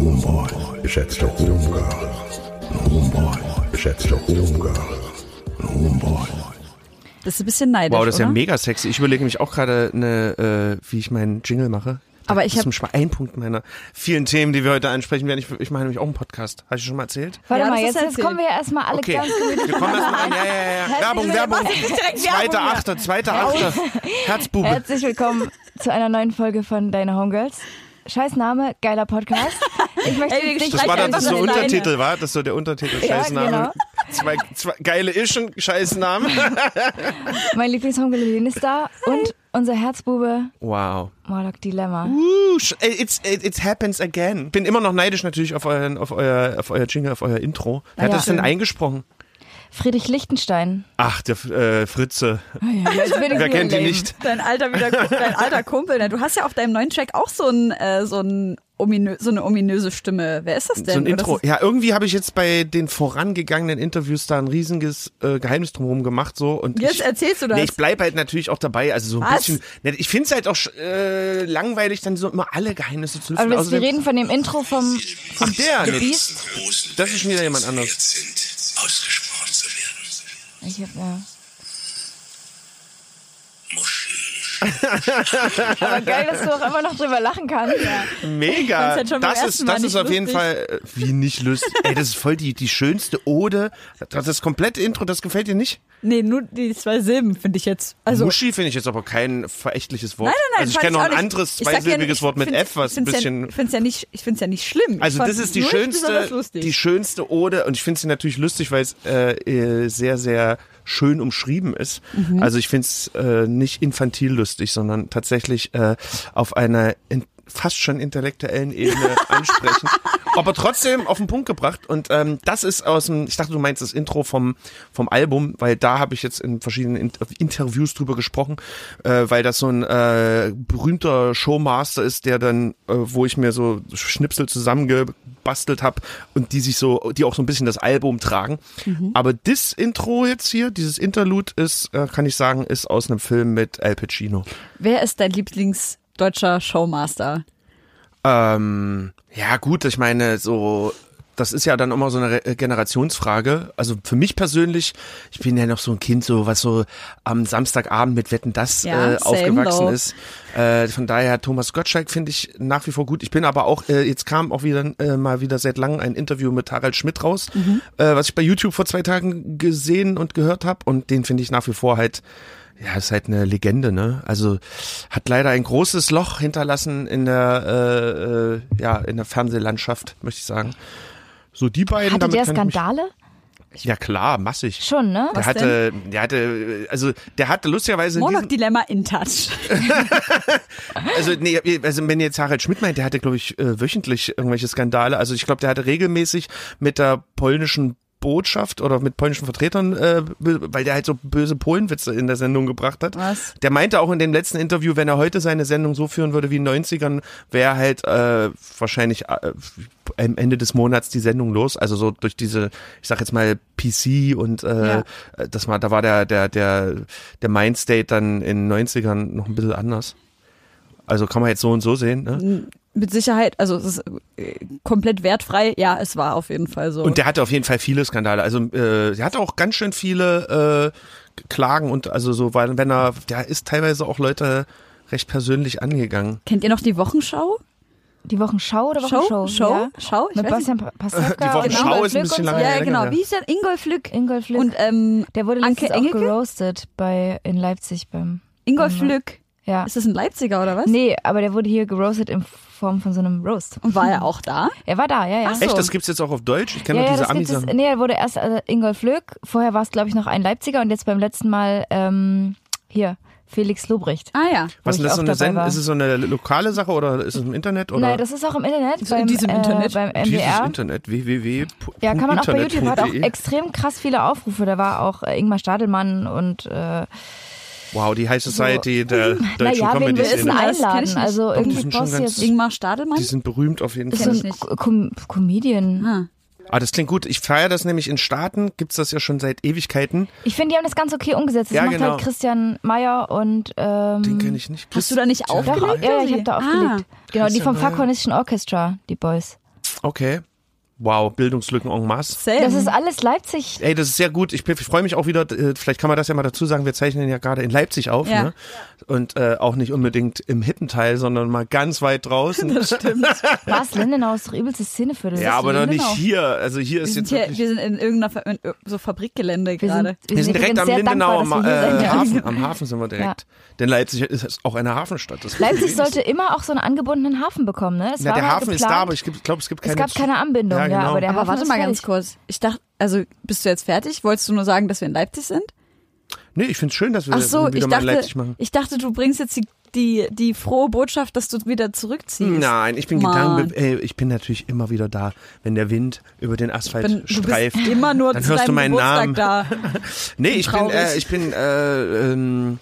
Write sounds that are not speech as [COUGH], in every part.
und Homeboys, geschätzte Homegirls und Homeboys, geschätzte Homegirls und Homeboys. Das ist ein bisschen neidisch, Wow, das ist ja oder? mega sexy. Ich überlege mich auch gerade, eine, äh, wie ich meinen Jingle mache. Aber ich das ist hab- zum Beispiel ein Punkt meiner vielen Themen, die wir heute ansprechen werden. Ich, ich mache nämlich auch einen Podcast. Habe ich schon mal erzählt? Warte Ja, mal, jetzt, hast du jetzt kommen wir ja erstmal alle Okay, ganz gemütlich wir kommen erstmal rein. Ja, ja, ja. ja. Werbung, Werbung. Zweiter Achter, zweiter Achter. Herzbube. Herzlich willkommen zu einer neuen Folge von Deine Homegirls. Scheiß Name, geiler Podcast. Ich möchte [LAUGHS] Ey, nicht Das war dann das so. Untertitel, war? Das ist so der Untertitel. Ja, Scheißname. genau. Zwei, zwei geile Ischen, Scheißname. [LAUGHS] mein Lieblingshomegirl ist da und unser Herzbube Wow. Morlock Dilemma. Sh- it's, it, it happens again. Bin immer noch neidisch natürlich auf, euren, auf, euer, auf euer Jingle, auf euer Intro. Wer hat ja. das denn eingesprochen? Friedrich Lichtenstein. Ach, der äh, Fritze. Bin ich Wer kennt ihn nicht? Dein alter, wieder, dein alter Kumpel. Ne? Du hast ja auf deinem neuen Track auch so, ein, äh, so, ein ominö so eine ominöse Stimme. Wer ist das denn? So ein Oder Intro. Ja, irgendwie habe ich jetzt bei den vorangegangenen Interviews da ein riesiges äh, Geheimnis drumherum gemacht so und Jetzt ich, erzählst du das. Nee, ich bleib halt natürlich auch dabei, also so ein Was? bisschen. Ne, ich finde es halt auch äh, langweilig, dann so immer alle Geheimnisse zu Aber lüften. wir Außerdem- reden von dem Intro vom, Ach, der, nee, das ist schon wieder jemand anderes. sind, ausgesprochen. 而且吧 [LAUGHS] Aber geil, dass du auch immer noch drüber lachen kannst. Mega. Fand's halt Das ist, das ist auf jeden. Fall äh, wie nicht lustig. Ey, das ist voll die, die schönste Ode. Das, das komplette Intro, das gefällt dir nicht? Nee, nur die zwei Silben finde ich jetzt. Also, Muschi finde ich jetzt aber kein verächtliches Wort. Nein, nein, nein. also ich kenne noch ein anderes ja, zweisilbiges ich Wort mit F, was ein bisschen. Ja, ich finde es ja, nicht- ich find's ja nicht schlimm. Also das es ist die schönste, die schönste Ode und ich finde sie natürlich lustig, weil es äh, äh, sehr, sehr schön umschrieben ist. Mhm. Also ich finde es äh, nicht infantil lustig, sondern tatsächlich äh, auf einer in, fast schon intellektuellen Ebene [LAUGHS] ansprechend, aber trotzdem auf den Punkt gebracht. Und ähm, das ist aus dem, ich dachte, du meinst das Intro vom vom Album, weil da habe ich jetzt in verschiedenen In Interviews drüber gesprochen, äh, weil das so ein äh, berühmter Showmaster ist, der dann, äh, wo ich mir so Schnipsel zusammengebastelt habe und die sich so, die auch so ein bisschen das Album tragen. Aber das Intro jetzt hier, dieses Interlude ist, äh, kann ich sagen, ist aus einem Film mit Al Pacino. Wer ist dein Lieblingsdeutscher Showmaster? Ähm, ja, gut, ich meine, so, das ist ja dann immer so eine Re- Generationsfrage. Also für mich persönlich, ich bin ja noch so ein Kind, so was so am Samstagabend mit Wetten das Ja, äh, aufgewachsen though. ist. Äh, von daher Thomas Gottschalk finde ich nach wie vor gut. Ich bin aber auch, äh, jetzt kam auch wieder äh, mal wieder seit langem ein Interview mit Harald Schmidt raus, Mhm. äh, was ich bei YouTube vor zwei Tagen gesehen und gehört habe. Und den finde ich nach wie vor halt ja, ist halt eine Legende, ne? Also hat leider ein großes Loch hinterlassen in der, äh, äh, ja, in der Fernsehlandschaft, möchte ich sagen. So die beiden. Hatte damit der Skandale? Ja klar, massig. Schon, ne? Der hatte, der hatte, also der hatte lustigerweise Monarch-Dilemma in Touch. [LAUGHS] also nee, also wenn jetzt Harald Schmidt meint, der hatte glaube ich äh, wöchentlich irgendwelche Skandale. Also ich glaube, der hatte regelmäßig mit der polnischen Botschaft oder mit polnischen Vertretern, äh, weil der halt so böse Polenwitze in der Sendung gebracht hat. Was? Der meinte auch in dem letzten Interview, wenn er heute seine Sendung so führen würde wie in den 90ern, wäre halt äh, wahrscheinlich äh, am Ende des Monats die Sendung los. Also so durch diese, ich sag jetzt mal PC und äh, Ja. das war, da war der der der der Mindstate dann in den 90ern noch ein bisschen anders. Also kann man jetzt so und so sehen. Ne? Mit Sicherheit, also es ist äh, komplett wertfrei. Ja, es war auf jeden Fall so. Und der hatte auf jeden Fall viele Skandale. Also äh, er hatte auch ganz schön viele äh, Klagen und also so, weil wenn er, der ist teilweise auch Leute recht persönlich angegangen. Kennt ihr noch die Wochenschau? Die Wochenschau oder Show? Wochenschau? Show? Ja. Schau? Ich Mit weiß Bastian Pa- [LAUGHS] Pastewka Die Wochenschau Ingolf ist ein bisschen lange. Ja, genau. Wie hieß der? Ingolf Lück. Ingolf Lück. Und ähm, der wurde Anke letztens auch Engelke? geroastet bei, in Leipzig beim, Ingolf. Lück. ja. Ist das ein Leipziger oder was? Nee, aber der wurde hier geroastet in Form von so einem Roast. Und war er [LAUGHS] auch da? Er war da, ja, ja. Ach so. Echt, das gibt's jetzt auch auf Deutsch? Ich kenne ja, diese gibt es, nee, er wurde erst äh, Ingolf Lück, vorher war es, glaube ich, noch ein Leipziger und jetzt beim letzten Mal hier Felix Lobrecht. Ah ja. Was ist das so eine ist es so eine lokale Sache oder ist es im Internet? Oder Nein, das ist auch im Internet. So in beim, diesem äh, Internet? Beim Dieses MDR. Internet, www. Ja, kann man auch bei YouTube, hat auch extrem krass viele Aufrufe. Da war auch äh, Ingmar Stadelmann und äh, Wow, die High Society der deutschen naja, wir denn Comedy-Szene. das? Kenn einladen. Also Doch, die irgendwie sind brauchst du jetzt Ingmar Stadelmann? Die sind berühmt auf jeden Fall. so nicht. Co- Com Comedian. Ah. Ah, das klingt gut. Ich feiere das nämlich in Staaten, gibt's das ja schon seit Ewigkeiten. Ich finde, die haben das ganz okay umgesetzt. Das Ja, macht genau. halt Christian Meyer und ähm, Den kenne ich nicht. Hast du da nicht aufgelegt? ja, ja, ich habe da Ah. aufgelegt. Genau, die Christian vom Meyer. Fakhornischen Orchestra, die Boys. Okay. Wow, Bildungslücken en masse. Same. Das ist alles Leipzig. Ey, das ist sehr gut. Ich, ich freue mich auch wieder, äh, vielleicht kann man das ja mal dazu sagen, wir zeichnen ja gerade in Leipzig auf. Ja. Ne? Und äh, auch nicht unbedingt im Hippenteil, sondern mal ganz weit draußen. [LAUGHS] Das stimmt. [LAUGHS] Lars Lindenau ist doch übelste Szeneviertel. ja, aber doch nicht hier. Also hier Wir ist sind, jetzt hier, wir sind in irgendeiner Fa in so Fabrikgelände wir sind, gerade. Wir sind direkt am Lindenau, dankbar, am, wir äh. Hafen. Am Hafen sind wir direkt. Denn Leipzig ist auch eine Hafenstadt. Das Leipzig sollte immer auch so einen angebundenen Hafen bekommen, ne? War der Hafen ist geplant. da, aber ich glaube, es gibt keine... es gab keine Anbindung, Ja, ja, genau. aber der Aber warte mal fertig. ganz kurz. Ich dachte, also bist du jetzt fertig? Wolltest du nur sagen, dass wir in Leipzig sind? Nee, ich finde es schön, dass wir Ach so, wieder ich mal in dachte, Leipzig machen. ich dachte, du bringst jetzt die, die, die frohe Botschaft, dass du wieder zurückziehst. Nein, ich bin Mann. Gedanken, ey, ich bin natürlich immer wieder da, wenn der Wind über den Asphalt Bin, du streift. bist [LAUGHS] immer nur dann zu hörst du meinen Geburtstag Namen. da. [LAUGHS] Nee, ich bin, äh, ich bin, äh, ähm,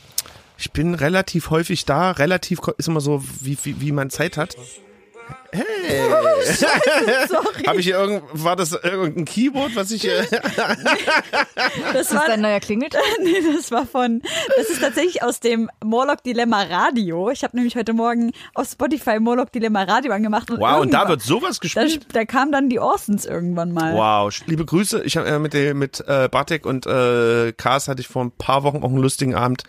ich bin relativ häufig da. Relativ ist immer so, wie, wie, wie man Zeit hat. Hey. [LAUGHS] Sorry. Habe ich hier irgend, war das irgendein Keyboard, was ich, äh, [LAUGHS] Das Ist war, das dein neuer Klingelton? [LAUGHS] nee, das war von, das ist tatsächlich aus dem Morlock Dilemma Radio. Ich habe nämlich heute Morgen auf Spotify Morlock Dilemma Radio angemacht. Und wow, und da wird sowas da, gespielt. da kam dann die Orsons irgendwann mal. Wow, liebe Grüße. Ich habe äh, mit dem, mit äh, Bartek und äh, Kars hatte ich vor ein paar Wochen auch einen lustigen Abend,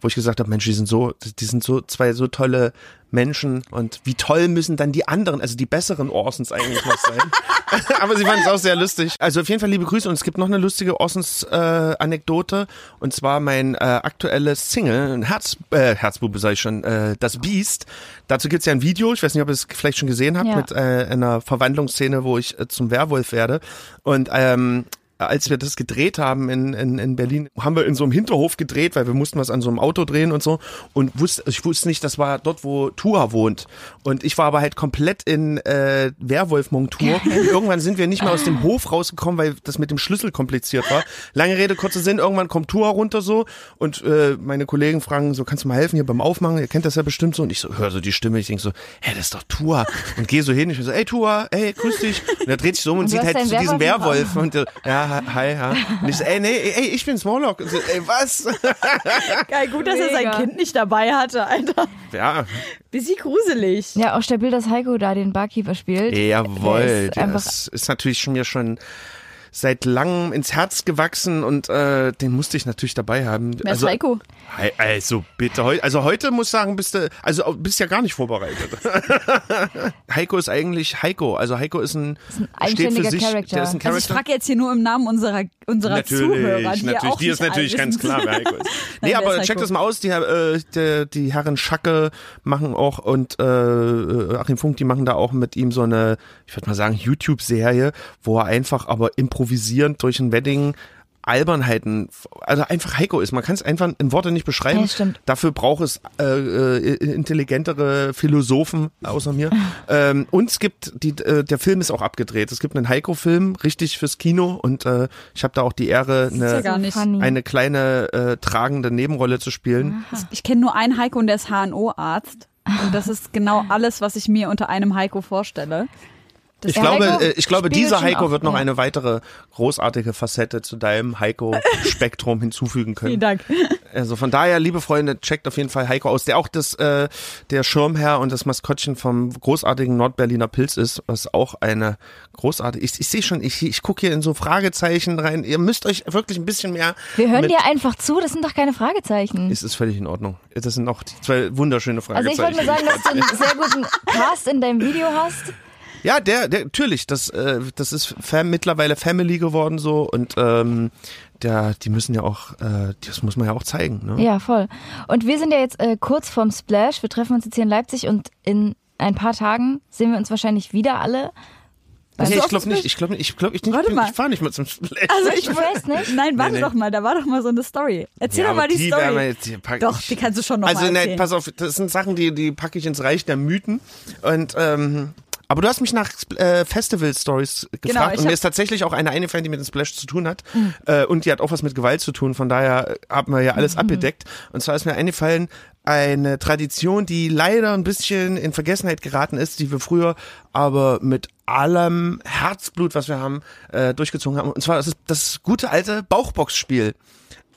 wo ich gesagt habe, Mensch, die sind so, die sind so zwei so tolle Menschen und wie toll müssen dann die anderen, also die besseren Orsons eigentlich noch sein. [LAUGHS] Aber sie fanden es auch sehr lustig. Also auf jeden Fall liebe Grüße und es gibt noch eine lustige Orsons äh, Anekdote und zwar mein äh, aktuelles Single, ein Herz, äh, Herzbube sag ich schon, äh, das Biest. Dazu gibt's ja ein Video, ich weiß nicht, ob ihr es vielleicht schon gesehen habt, Ja. mit äh, einer Verwandlungsszene, wo ich äh, zum Werwolf werde und ähm, als wir das gedreht haben in, in, in Berlin, haben wir in so einem Hinterhof gedreht, weil wir mussten was an so einem Auto drehen und so. Und wusste, ich wusste nicht, das war dort, wo Tua wohnt. Und ich war aber halt komplett in äh, Werwolf-Montur. Irgendwann sind wir nicht mehr aus dem Hof rausgekommen, weil das mit dem Schlüssel kompliziert war. Lange Rede, kurzer Sinn, irgendwann kommt Tua runter so und äh, meine Kollegen fragen so, kannst du mal helfen hier beim Aufmachen? Ihr kennt das ja bestimmt so. Und ich so, höre so die Stimme, ich denk so, hä, das ist doch Tua. Und gehe so hin, ich so, ey Tua, ey, grüß dich. Und er dreht sich so um und, Und sieht halt so diesen Werwolf und äh, ja, hi, ich so, ey, nee, ey, ich bin Smalllock. Und so, ey, was? [LAUGHS] Geil, gut, dass er sein Mega. Kind nicht dabei hatte, Alter. Ja, Bisschen gruselig. Ja, auch stabil, dass Heiko da den Barkeeper spielt. jawohl. Ist Das ist natürlich schon mir schon seit langem ins Herz gewachsen und äh, den musste ich natürlich dabei haben. Wer ist Heiko? Hei- Also bitte, also heute muss ich sagen, bist du, also bist ja gar nicht vorbereitet. [LAUGHS] Heiko ist eigentlich Heiko, also Heiko ist ein, ist ein eigenständiger sich, Charakter. der ist ein Also ich frage jetzt hier nur im Namen unserer, unserer natürlich, Zuhörer, die natürlich, die ist natürlich ganz klar, wer Heiko ist. [LAUGHS] Nein, Nee, aber ist check das mal aus, die, äh, die, die Herren Schacke machen auch und äh, Achim Funk, die machen da auch mit ihm so eine, ich würde mal sagen, YouTube-Serie, wo er einfach aber improvisierend durch ein Wedding Albernheiten, also einfach Heiko ist. Man kann es einfach in Worte nicht beschreiben. Ja, stimmt. Dafür braucht es äh, äh, intelligentere Philosophen außer mir. [LAUGHS] ähm, und es gibt, die, äh, der Film ist auch abgedreht. Es gibt einen Heiko-Film, richtig fürs Kino. Und äh, ich habe da auch die Ehre, ja eine. Funny. eine kleine äh, tragende Nebenrolle zu spielen. Ich kenne nur einen Heiko und der ist HNO-Arzt. Und das ist genau alles, was ich mir unter einem Heiko vorstelle. Das Ich glaube, Heiko äh, ich glaube, dieser Heiko auch, wird noch ja. eine weitere großartige Facette zu deinem Heiko-Spektrum [LAUGHS] hinzufügen können. Vielen Dank. Also von daher, liebe Freunde, checkt auf jeden Fall Heiko aus, der auch das, äh, der Schirmherr und das Maskottchen vom großartigen Nordberliner Pilz ist, was auch eine großartige, ich, ich sehe schon, ich, ich gucke hier in so Fragezeichen rein, ihr müsst euch wirklich ein bisschen mehr, Wir hören dir einfach zu, das sind doch keine Fragezeichen. es ist völlig in Ordnung. Das sind auch zwei wunderschöne Also Fragezeichen. ich wollte nur sagen, dass du einen sehr guten Cast in deinem Video hast. Ja, der, der, natürlich, das, äh, das ist fam mittlerweile Family geworden so und ähm, der, die müssen ja auch, äh, das muss man ja auch zeigen. Ne? Ja, voll. Und wir sind ja jetzt äh, kurz vorm Splash. Wir treffen uns jetzt hier in Leipzig und in ein paar Tagen sehen wir uns wahrscheinlich wieder alle. Nee, ich glaube nicht, ich glaube nicht, ich glaube ich, nicht, Warte ich, mal. ich fahre nicht mehr zum Splash. Also Ich [LAUGHS] weiß nicht. Nein, warte Nee, nee. doch mal, da war doch mal so eine Story. Erzähl Ja, doch mal die, wir Story. jetzt hier packen. Doch, die kannst du schon noch Also mal ne, erzählen. pass auf, das sind Sachen, die die packe ich ins Reich der Mythen und ähm, aber du hast mich nach äh, Festival-Stories gefragt Genau, und mir ist tatsächlich auch eine eingefallen, die mit dem Splash zu tun hat äh, und die hat auch was mit Gewalt zu tun, von daher haben wir ja alles Mhm. abgedeckt und zwar ist mir eingefallen, eine Tradition, die leider ein bisschen in Vergessenheit geraten ist, die wir früher aber mit allem Herzblut, was wir haben, äh, durchgezogen haben. Und zwar das ist das gute alte Bauchboxspiel.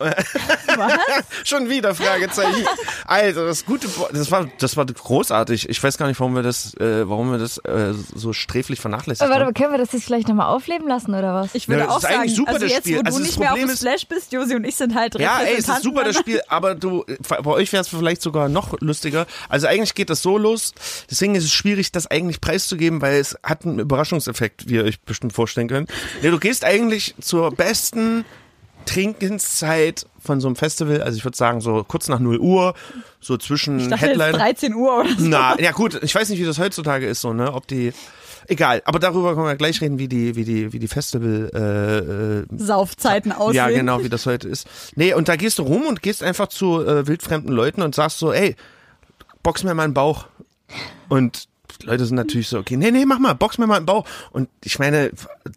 [LAUGHS] Schon wieder Fragezeichen. Also das gute, Bo das war, das war großartig. Ich weiß gar nicht, warum wir das, äh, warum wir das äh, so sträflich vernachlässigt Aber warte mal, haben. können wir das jetzt vielleicht nochmal aufleben lassen oder was? Ich würde Ja, das auch ist sagen, eigentlich super, also das jetzt, Spiel. wo Also du nicht mehr auf Problem dem Splash bist, Josi und ich sind halt Ja, ey, es ist Repräsentanten super das Spiel, aber du, bei euch wäre es vielleicht sogar noch lustiger. Also eigentlich geht das so los. Deswegen ist es schwierig, das eigentlich preiszugeben, weil es hat einen Überraschungseffekt, wie ihr euch bestimmt vorstellen könnt. Ja, du gehst eigentlich zur besten Trinkenszeit von so einem Festival. Also ich würde sagen so kurz nach 0 Uhr, so zwischen Ich dachte jetzt Headline. 13 Uhr oder so. Na, ja gut, ich weiß nicht, wie das heutzutage ist, so, ne? Ob die. Egal, aber darüber können wir gleich reden, wie die, wie die, wie die Festival äh, äh, Saufzeiten aussehen. ja, genau, wie das heute ist. Nee, und da gehst du rum und gehst einfach zu äh, wildfremden Leuten und sagst so, ey, box mir mal einen Bauch. Und Leute sind natürlich so, okay, nee, nee, mach mal, box mir mal einen Bauch. Und ich meine,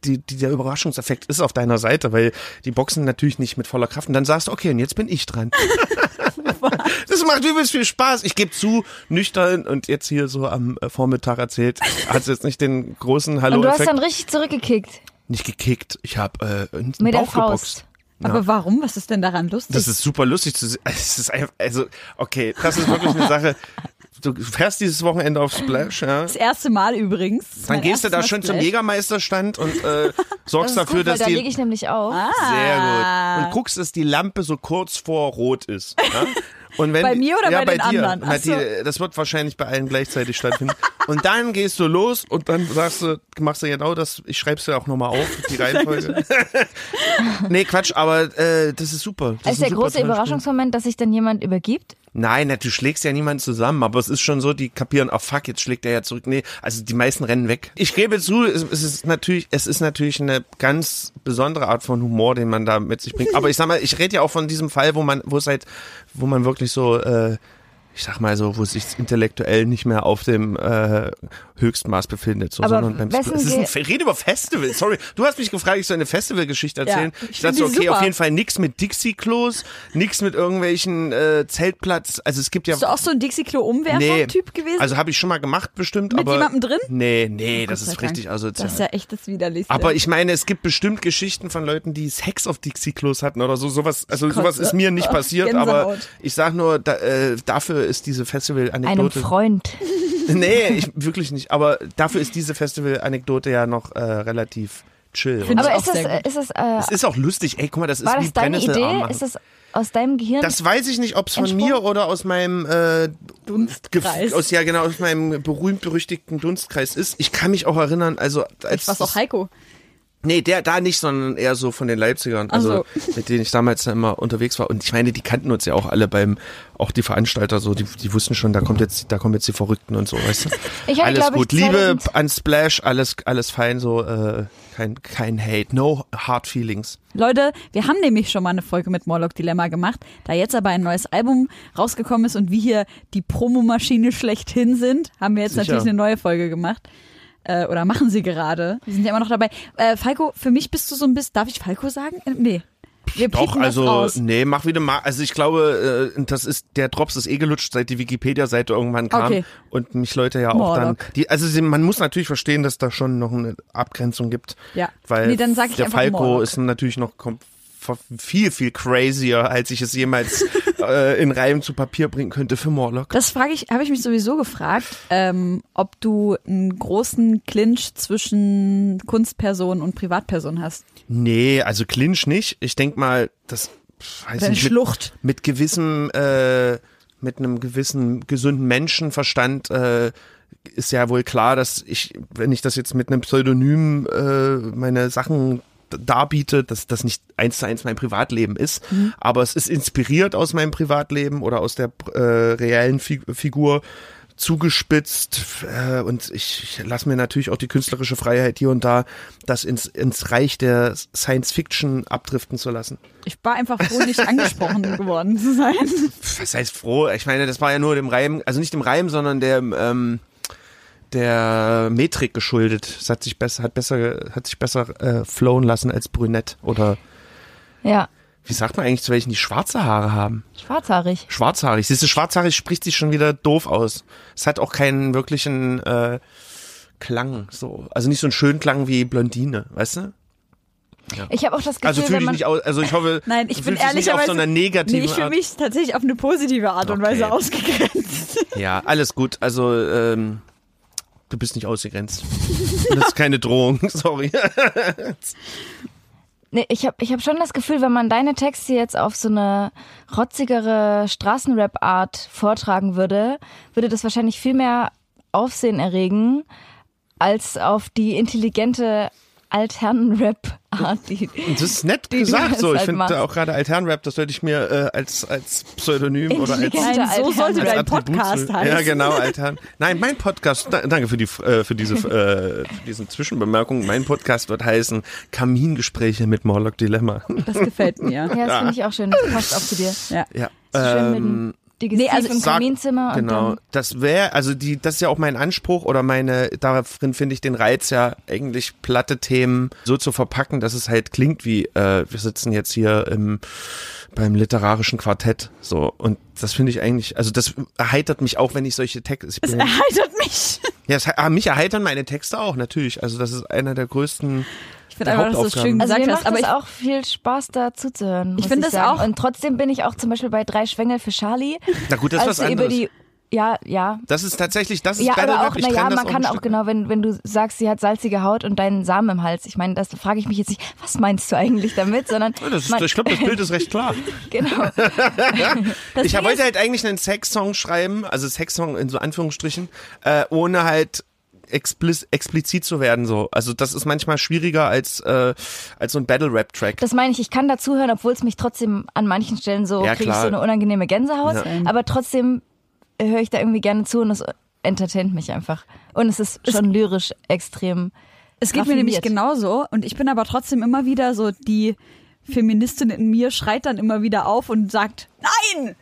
die, die, der Überraschungseffekt ist auf deiner Seite, weil die boxen natürlich nicht mit voller Kraft. Und dann sagst du, okay, und jetzt bin ich dran. [LAUGHS] das macht übelst viel Spaß. Ich gebe zu, nüchtern und jetzt hier so am äh, Vormittag erzählt, hat jetzt nicht den großen Und du hast dann richtig zurückgekickt. Nicht gekickt, ich habe äh, einen Mit der Bauch geboxt. Faust. Aber warum? Was ist denn daran lustig? Das ist super lustig zu sehen. [LAUGHS] Es ist einfach, also, okay, das ist wirklich eine Sache. Du fährst dieses Wochenende auf Splash, ja. das erste Mal übrigens. Das Dann gehst du da Mal zum Splash. Jägermeisterstand und äh, [LAUGHS] Das sorgst ist dafür, gut, dass da lege die ich nämlich auf. Ah. sehr gut und guckst, dass die Lampe so kurz vor Rot ist. Ja? [LAUGHS] Und wenn, Bei mir oder ja, bei den dir. anderen? Bei so. dir, das wird wahrscheinlich bei allen gleichzeitig stattfinden. [LAUGHS] Und dann gehst du los und dann sagst du, machst du genau das, ich schreib's dir auch nochmal auf, die Reihenfolge. nee, Quatsch, aber äh, das ist super. Das ist der große. Überraschungsmoment, dass sich dann jemand übergibt? Nein, du schlägst ja niemanden zusammen, aber es ist schon so, die kapieren, oh fuck, jetzt schlägt er ja zurück. Nee, also die meisten rennen weg. Ich gebe zu, es, es ist natürlich, es ist natürlich eine ganz besondere Art von Humor, den man da mit sich bringt. Aber ich sag mal, ich rede ja auch von diesem Fall, wo man, wo es halt, wo man wirklich so, äh, ich sag mal so, wo es sich intellektuell nicht mehr auf dem äh, Höchstmaß befindet, so, Aber sondern beim wessen es ist ein, Fe- rede über Festival. Sorry, du hast mich gefragt, ich soll eine Festivalgeschichte erzählen. ich ich dachte so, okay, auf super. jeden Fall nix mit Dixie-Klos, nix mit irgendwelchen äh, Zeltplatz. Also es gibt ja Bist du auch so ein Dixie-Klo-Umwerfer-Typ gewesen? also habe ich schon mal gemacht bestimmt, Mit aber jemandem drin? Nee, nee, das Gott sei ist richtig asozial. das ist ja echt das Widerlichste. aber ich meine, es gibt bestimmt Geschichten von Leuten, die Sex auf Dixie-Klos hatten oder so. Sowas, also sowas ist mir nicht Oh, passiert, aber Gänsehaut. ich sag nur, da, äh, dafür ist diese Einem Festival-Anekdote. Freund. [LAUGHS] Nee, ich, wirklich nicht. Aber dafür ist diese Festival-Anekdote ja noch äh, relativ chill. Find Aber ist gut. äh, ist das, äh, es ist auch lustig. Ey, guck mal, das ist war wie das deine Idee? Ist das aus deinem Gehirn? Das weiß ich nicht, ob es von mir oder aus meinem äh, Dunstkreis. Aus ja genau aus meinem berühmt berüchtigten Dunstkreis ist. Ich kann mich auch erinnern, also als ich was auch Heiko. Nee, der da nicht, sondern eher so von den Leipzigern, also mit denen ich damals immer unterwegs war. Und ich meine, die kannten uns ja auch alle beim, auch die Veranstalter so, die, die wussten schon, da kommt jetzt, da kommen jetzt die Verrückten und so, weißt du. [LAUGHS] Ich hatte, alles glaub ich, gut, Liebe 2000 an Splash, alles alles fein so. Äh, Kein, kein Hate, no hard feelings. Leute, wir haben nämlich schon mal eine Folge mit Morlock Dilemma gemacht. Da jetzt aber ein neues Album rausgekommen ist und wir hier die Promomaschine schlechthin sind, haben wir jetzt Sicher. natürlich eine neue Folge gemacht. Äh, oder machen sie gerade. Wir sind ja immer noch dabei. Äh, Falco, für mich bist du so ein bisschen, darf ich Falco sagen? Äh, Nee. Wir Doch, also, raus. nee, mach wieder mal. Also ich glaube, äh, das ist, der Drops ist eh gelutscht, seit die Wikipedia-Seite irgendwann kam. Okay. Und mich Leute ja auch dann. Morlock. Die, also man muss natürlich verstehen, dass da schon noch eine Abgrenzung gibt. Ja. Weil Nee, dann der Falco Morlock. ist natürlich noch viel, viel crazier, als ich es jemals [LAUGHS] äh, in Reihen zu Papier bringen könnte für Morlock. Das frage ich, habe ich mich sowieso gefragt, ähm, ob du einen großen Clinch zwischen Kunstperson und Privatperson hast. Nee, also Clinch nicht. Ich denk mal, das weiß Deine nicht, mit, Schlucht. mit gewissem, äh, mit einem gewissen gesunden Menschenverstand äh, ist ja wohl klar, dass ich, wenn ich das jetzt mit einem Pseudonym äh, meine Sachen darbiete, dass das nicht eins zu eins mein Privatleben ist, aber es ist inspiriert aus meinem Privatleben oder aus der äh, reellen Fi Figur zugespitzt äh, und ich, ich lasse mir natürlich auch die künstlerische Freiheit hier und da, das ins, ins Reich der Science Fiction abdriften zu lassen. Ich war einfach froh, nicht angesprochen [LAUGHS] geworden zu sein. Was heißt froh? Ich meine, das war ja nur dem Reim, also nicht dem Reim, sondern der ähm, der Metrik geschuldet. Es hat sich besser, hat besser, hat sich besser äh, flowen lassen als brünett oder Ja, wie sagt man eigentlich zu welchen die schwarze Haare haben? schwarzhaarig. Schwarzhaarig. Siehst du, schwarzhaarig spricht sich schon wieder doof aus. Es hat auch keinen wirklichen äh, Klang, so. Also nicht so einen schönen Klang wie Blondine, weißt du? Ich habe auch das Gefühl, Also fühle ich nicht aus, also ich hoffe, [LAUGHS] Nein, ich bin nicht auf so einer negativen Nee, ich fühle mich tatsächlich auf eine positive Art und Okay. Weise ausgegrenzt. Ja, alles gut. Also, ähm, du bist nicht ausgegrenzt. Das ist keine Drohung, [LAUGHS] sorry. Nee, ich habe ich hab schon das Gefühl, wenn man deine Texte jetzt auf so eine rotzigere Straßenrap-Art vortragen würde, würde das wahrscheinlich viel mehr Aufsehen erregen, als auf die intelligente Altherren-Rap-Art, die Das ist nett Die gesagt jetzt so. Ich halt finde machst. auch gerade Alternrap, das sollte ich mir äh, als, als Pseudonym oder als. Nein, so Altern- sollte als dein Attribut Podcast heißen. Ja, genau, Altern. Nein, mein Podcast, da, danke für die äh, für diese äh, für diesen Zwischenbemerkung. Mein Podcast wird heißen Kamingespräche mit Morlock Dilemma. Das gefällt mir. Ja, das finde ich auch schön. Das passt auch zu dir. Ja. Ja. So schön mit Ähm, Digestiv nee, also im sag- Kaminzimmer Genau, das wäre, also die, das ist ja auch mein Anspruch oder meine, darin finde ich den Reiz ja eigentlich platte Themen so zu verpacken, dass es halt klingt wie, äh, wir sitzen jetzt hier im, beim literarischen Quartett, so. Und das finde ich eigentlich, also das erheitert mich auch, wenn ich solche Texte, ich Es erheitert mich. ja, es, ah, mich erheitern meine Texte auch, natürlich. Also das ist einer der größten, Ich finde einfach, dass du es schön Hauptaufgaben. Also gesagt mir hast. macht Aber es ich, auch viel Spaß, da zuzuhören. muss finde das sagen. auch- Und trotzdem bin ich auch zum Beispiel bei drei Schwengel für Charlie. na gut, das ist als was du über anderes. die, ja, ja. Das ist tatsächlich, das ist Ja, aber auch, Ich naja, man kann auch genau, wenn, wenn du sagst, sie hat salzige Haut und deinen Samen im Hals. Ich meine, das frage ich mich jetzt nicht, was meinst du eigentlich damit, sondern [LAUGHS] Ja, Das ist, man, ich glaube, das Bild ist recht klar. [LAUGHS] genau. [LAUGHS] Ich wollte halt eigentlich einen Sexsong schreiben, also Sexsong in so Anführungsstrichen, äh, ohne halt expliz explizit zu werden so. Also das ist manchmal schwieriger als äh, als so ein Battle Rap Track. Das meine ich, ich kann dazuhören, obwohl es mich trotzdem an manchen Stellen so, Ja, kriege ich so eine unangenehme Gänsehaut. Ja. Aber trotzdem höre ich da irgendwie gerne zu und es entertaint mich einfach. Und es ist schon lyrisch extrem. Es geht mir nämlich genauso und ich bin aber trotzdem immer wieder so, die Feministin in mir schreit dann immer wieder auf und sagt, nein,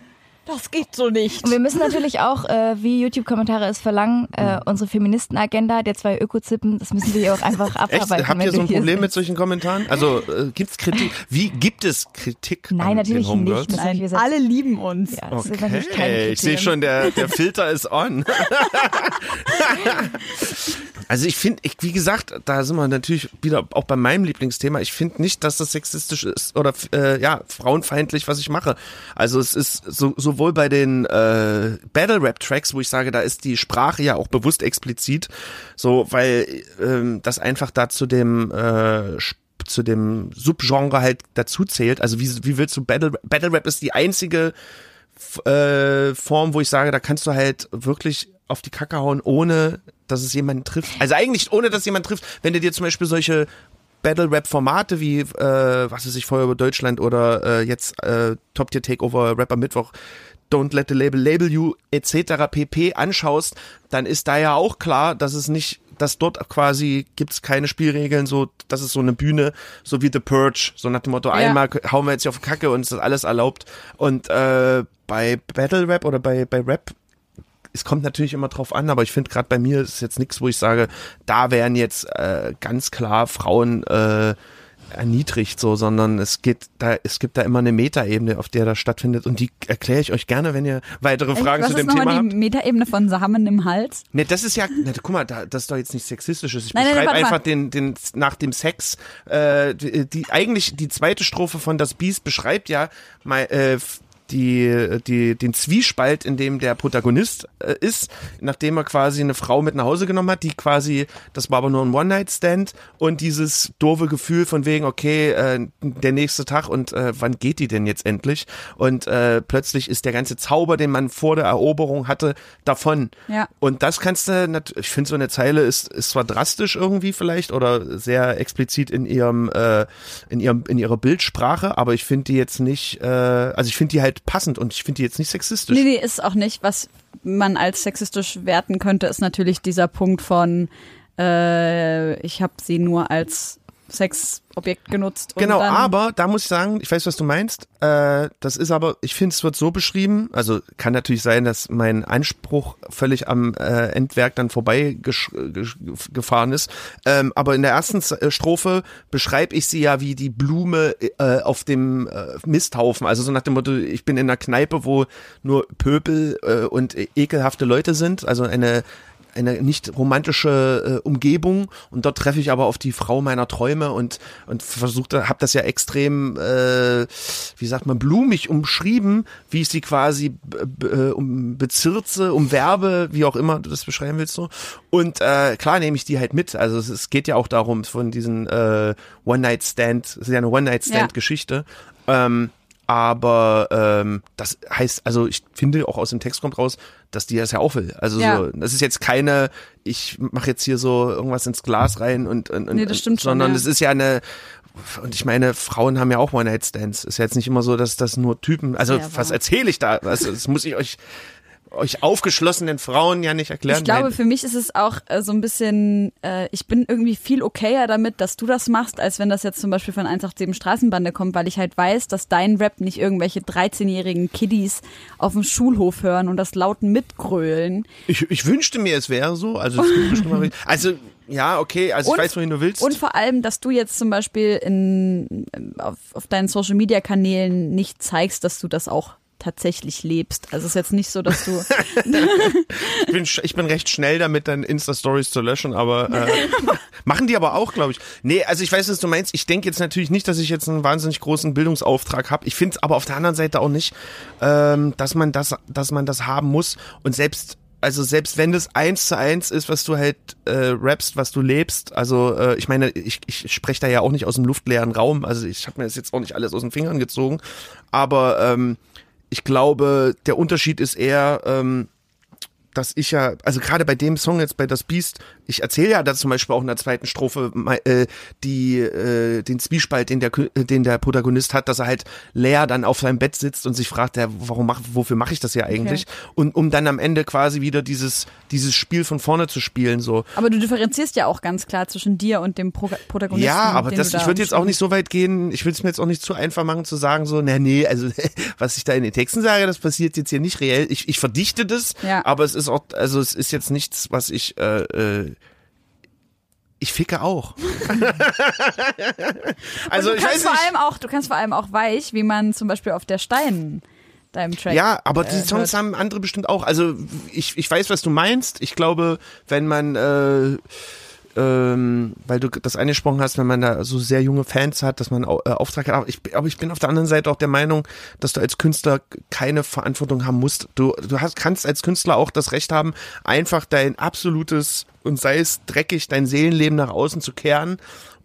das geht so nicht. Und wir müssen natürlich auch, äh, wie YouTube-Kommentare es verlangen, äh, unsere Feministenagenda der zwei Ökozippen, das müssen wir hier auch einfach [LAUGHS] Echt? abarbeiten. Habt wenn ihr so ein Problem mit solchen Kommentaren? Also äh, gibt's Kritik? Wie gibt es Kritik? Nein, an natürlich nicht. Nein, gesagt. alle lieben uns. Ja, das ist natürlich keine Okay, ich sehe schon, der, der Filter ist on. [LAUGHS] also ich finde, ich, wie gesagt, da sind wir natürlich wieder auch bei meinem Lieblingsthema. Ich finde nicht, dass das sexistisch ist oder äh, ja frauenfeindlich, was ich mache. Also es ist so, sowohl bei den äh, Battle Rap Tracks, wo ich sage, da ist die Sprache ja auch bewusst explizit, so weil ähm, das einfach da zu dem äh, zu dem Subgenre halt dazu zählt. Also wie, wie willst du Battle Battle Rap ist die einzige äh, Form, wo ich sage, da kannst du halt wirklich auf die Kacke hauen, ohne dass es jemanden trifft. Also eigentlich ohne, dass jemand trifft. Wenn du dir zum Beispiel solche Battle-Rap-Formate wie, äh, was weiß ich, Feuer über Deutschland oder äh, jetzt äh, Top Tier Takeover, Rapper Mittwoch, Don't Let the Label Label You etc. pp. anschaust, dann ist da ja auch klar, dass es nicht dass dort quasi gibt's keine Spielregeln, so das ist so eine Bühne, so wie The Purge, so nach dem Motto, einmal hauen wir jetzt hier auf Kacke und es ist alles erlaubt. Und äh, bei Battle Rap oder bei, bei Rap es kommt natürlich immer drauf an, aber ich finde gerade bei mir ist jetzt nichts, wo ich sage, da wären jetzt äh, ganz klar Frauen äh, erniedrigt so, sondern es geht da, es gibt da immer eine Metaebene, auf der das stattfindet und die erkläre ich euch gerne, wenn ihr weitere Fragen Was zu dem Thema die habt. Metaebene von Samen im Hals? Ne, das ist ja, ne, guck mal, da, das ist doch jetzt nicht sexistisches. Ich Nein, nein, beschreibe mal. einfach den, den, nach dem Sex, äh, die, die, eigentlich die zweite Strophe von Das Biest beschreibt ja mal, äh, die, die, den Zwiespalt, in dem der Protagonist äh, ist, nachdem er quasi eine Frau mit nach Hause genommen hat, die quasi, das war aber nur ein One-Night-Stand und dieses doofe Gefühl von wegen, okay, äh, der nächste Tag und äh, wann geht die denn jetzt endlich? Und äh, plötzlich ist der ganze Zauber, den man vor der Eroberung hatte, davon. Ja. Und das kannst du, ich finde so eine Zeile ist, ist zwar drastisch irgendwie vielleicht oder sehr explizit in ihrem, äh, in ihrem, in ihrer Bildsprache, aber ich finde die jetzt nicht, äh, also ich finde die halt passend und ich finde die jetzt nicht sexistisch. Nee, nee, ist auch nicht. Was man als sexistisch werten könnte, ist natürlich dieser Punkt von, äh, ich habe sie nur als Sexobjekt genutzt. Genau, aber da muss ich sagen, ich weiß, was du meinst. Äh, das ist aber, ich finde, es wird so beschrieben. Also kann natürlich sein, dass mein Anspruch völlig am äh, Endwerk dann vorbei gefahren ist. Ähm, aber in der ersten äh, Strophe beschreibe ich sie ja wie die Blume äh, auf dem äh, Misthaufen. Also so nach dem Motto, ich bin in einer Kneipe, wo nur Pöbel äh, und äh, ekelhafte Leute sind. Also eine eine nicht romantische äh, Umgebung und dort treffe ich aber auf die Frau meiner Träume und und versuchte habe das ja extrem äh, wie sagt man blumig umschrieben wie ich sie quasi äh, um bezirze umwerbe wie auch immer du das beschreiben willst so. Und äh, klar nehme ich die halt mit. Also es, es geht ja auch darum von diesen äh, One Night Stand es ist ja eine One Night Stand Ja. Geschichte. Ähm, aber ähm, das heißt, also ich finde auch aus dem Text kommt raus, dass die das ja auch will. Also Ja. so, das ist jetzt keine, ich mache jetzt hier so irgendwas ins Glas rein und, und, und Nee, das stimmt sondern ja. es ist ja eine und ich meine, Frauen haben ja auch One-Night-Stands. Ist ja jetzt nicht immer so, dass das nur Typen, also Ja, was erzähle ich da? Also, das muss ich euch, euch aufgeschlossenen Frauen ja nicht erklären. Ich glaube, Nein. für mich ist es auch äh, so ein bisschen, äh, ich bin irgendwie viel okayer damit, dass du das machst, als wenn das jetzt zum Beispiel von 187 Straßenbande kommt, weil ich halt weiß, dass dein Rap nicht irgendwelche 13-jährigen Kiddies auf dem Schulhof hören und das laut mitgrölen. ich, ich wünschte mir, es wäre so. Also, es gibt bestimmt mal, also ja, okay, also Und- ich weiß, wohin du willst. Und vor allem, dass du jetzt zum Beispiel in, auf, auf deinen Social-Media-Kanälen nicht zeigst, dass du das auch tatsächlich lebst. Also es ist jetzt nicht so, dass du [LAUGHS] Ich bin, ich bin recht schnell damit, dann Insta-Stories zu löschen, aber äh, [LAUGHS] machen die aber auch, glaube ich. Nee, also ich weiß, was du meinst. Ich denke jetzt natürlich nicht, dass ich jetzt einen wahnsinnig großen Bildungsauftrag habe. Ich finde es aber auf der anderen Seite auch nicht, ähm, dass man das, dass man das haben muss. Und selbst also selbst wenn das eins zu eins ist, was du halt äh, rappst, was du lebst, also äh, ich meine, ich, ich spreche da ja auch nicht aus dem luftleeren Raum, also ich habe mir das jetzt auch nicht alles aus den Fingern gezogen, aber ähm, ich glaube, der Unterschied ist eher, ähm, dass ich ja, also gerade bei dem Song jetzt bei Das Biest, ich erzähle ja da zum Beispiel auch in der zweiten Strophe äh, die, äh, den Zwiespalt, den der, äh, den der Protagonist hat, dass er halt leer dann auf seinem Bett sitzt und sich fragt, ja, warum mach, wofür mache ich das ja eigentlich? Und um dann am Ende quasi wieder dieses, dieses Spiel von vorne zu spielen, so. Aber du differenzierst ja auch ganz klar zwischen dir und dem Pro Protagonisten. Ja, aber das, da ich würde jetzt auch nicht so weit gehen, ich würde es mir jetzt auch nicht zu einfach machen zu sagen, so, na nee, also [LAUGHS] was ich da in den Texten sage, das passiert jetzt hier nicht reell. Ich, ich verdichte das, Ja. aber es ist auch, also es ist jetzt nichts, was ich, äh, äh, ich ficke auch. [LAUGHS] also du ich kannst weiß vor allem auch, du kannst vor allem auch weich, wie man zum Beispiel auf der Stein deinem Track. Ja, aber die äh, Songs hört. haben andere bestimmt auch. Also ich, ich weiß, was du meinst. Ich glaube, wenn man, äh, ähm, weil du das angesprochen hast, wenn man da so sehr junge Fans hat, dass man äh, Auftrag hat. Aber ich, aber ich bin auf der anderen Seite auch der Meinung, dass du als Künstler keine Verantwortung haben musst. Du, du hast, kannst als Künstler auch das Recht haben, einfach dein absolutes und sei es dreckig, dein Seelenleben nach außen zu kehren.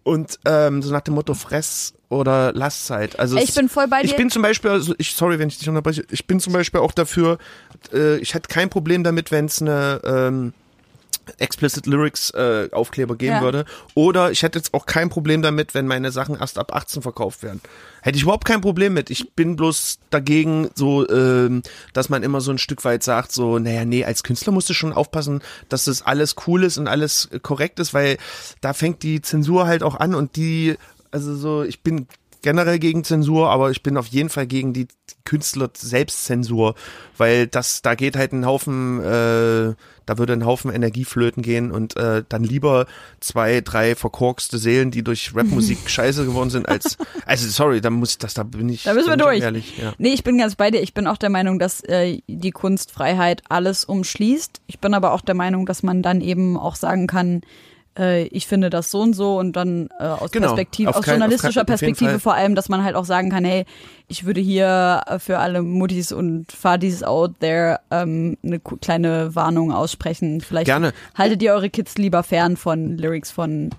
Und ähm, so nach dem Motto Fress oder Lastzeit. Also Ey, ich es- bin voll bei Ich dir. bin zum Beispiel, also ich, sorry, wenn ich dich unterbreche, ich bin zum Beispiel auch dafür, äh, ich hätte kein Problem damit, wenn es eine, ähm, Explicit Lyrics äh, Aufkleber geben Ja. würde. Oder ich hätte jetzt auch kein Problem damit, wenn meine Sachen erst ab 18 verkauft werden. Hätte ich überhaupt kein Problem mit. Ich bin bloß dagegen, so, ähm, dass man immer so ein Stück weit sagt, so, naja, nee, als Künstler musst du schon aufpassen, dass das alles cool ist und alles korrekt ist, weil da fängt die Zensur halt auch an und die, also so, ich bin generell gegen Zensur, aber ich bin auf jeden Fall gegen die Künstler Selbstzensur, weil das, da geht halt ein Haufen, äh, da würde ein Haufen Energie flöten gehen und äh, dann lieber zwei, drei verkorkste Seelen, die durch Rapmusik [LAUGHS] scheiße geworden sind, als, also sorry, da muss ich, das, da bin ich, Da müssen wir durch. Ehrlich, ja. Nee, ich bin ganz bei dir. Ich bin auch der Meinung, dass äh, die Kunstfreiheit alles umschließt. Ich bin aber auch der Meinung, dass man dann eben auch sagen kann, äh, ich finde das so und so und dann äh, aus Genau. Perspektive, aus kein- journalistischer Perspektive vor allem, dass man halt auch sagen kann, hey, ich würde hier äh, für alle Muttis und Fadis out there ähm, eine kleine Warnung aussprechen. Vielleicht Gerne. haltet ihr eure Kids lieber fern von Lyrics von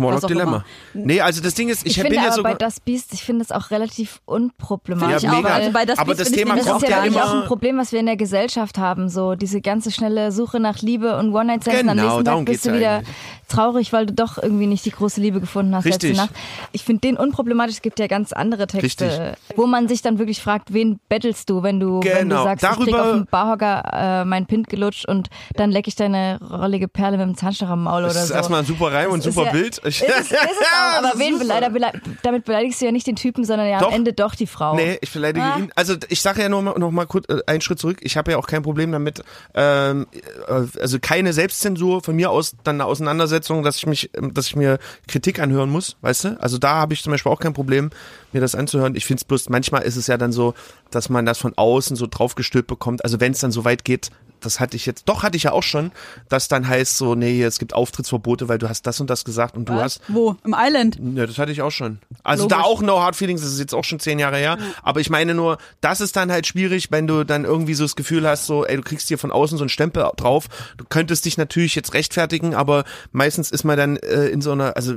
Auch Dilemma. immer. Nee, also das Ding ist, ich, Ich, bin finde ja aber sogar, bei Das Beast, ich finde es auch relativ ja, unproblematisch. ich auch, mega, also bei Das aber Beast das ich Thema nämlich Das ist ja, ja auch ein Problem, was wir in der Gesellschaft haben. So diese ganze schnelle Suche nach Liebe und One-Night-Stands. und am Genau, nächsten darum Tag bist du ja wieder eigentlich. traurig, weil du doch irgendwie nicht die große Liebe gefunden hast Richtig. letzte Nacht. Ich finde den unproblematisch. Es gibt ja ganz andere Texte, Richtig. wo man sich dann wirklich fragt, wen bettelst du, wenn du, wenn du Genau, sagst, ich krieg darüber- auf dem Barhocker äh, mein Pint gelutscht und dann leck ich deine rollige Perle mit dem Zahnstocher im Maul das oder ist so. erstmal ein super Reim und Das ist super ja- Bild. Ich, Ist es, ist es auch, [LAUGHS] aber wen ist beleidigst, damit beleidigst du ja nicht den Typen, sondern ja Doch. am Ende doch die Frau. Nee, ich beleidige Ah. ihn. Also ich sage ja noch mal, noch mal kurz äh, einen Schritt zurück. Ich habe ja auch kein Problem damit. Ähm, äh, also keine Selbstzensur von mir aus dann eine Auseinandersetzung, dass ich mich, ähm, dass ich mir Kritik anhören muss, weißt du? Also da habe ich zum Beispiel auch kein Problem, mir das anzuhören. Ich finde es bloß, manchmal ist es ja dann so, dass man das von außen so draufgestülpt bekommt. Also wenn es dann so weit geht, das hatte ich jetzt, doch hatte ich ja auch schon, dass dann heißt so, nee, es gibt Auftrittsverbote, weil du hast das und das gesagt und du hast Wo? Im Island? ja, das hatte ich auch schon. Also da Logisch. auch No Hard Feelings, das ist jetzt auch schon zehn Jahre her. Aber ich meine nur, das ist dann halt schwierig, wenn du dann irgendwie so das Gefühl hast, so, ey, du kriegst hier von außen so einen Stempel drauf. Du könntest dich natürlich jetzt rechtfertigen, aber meistens ist man dann äh, in so einer, also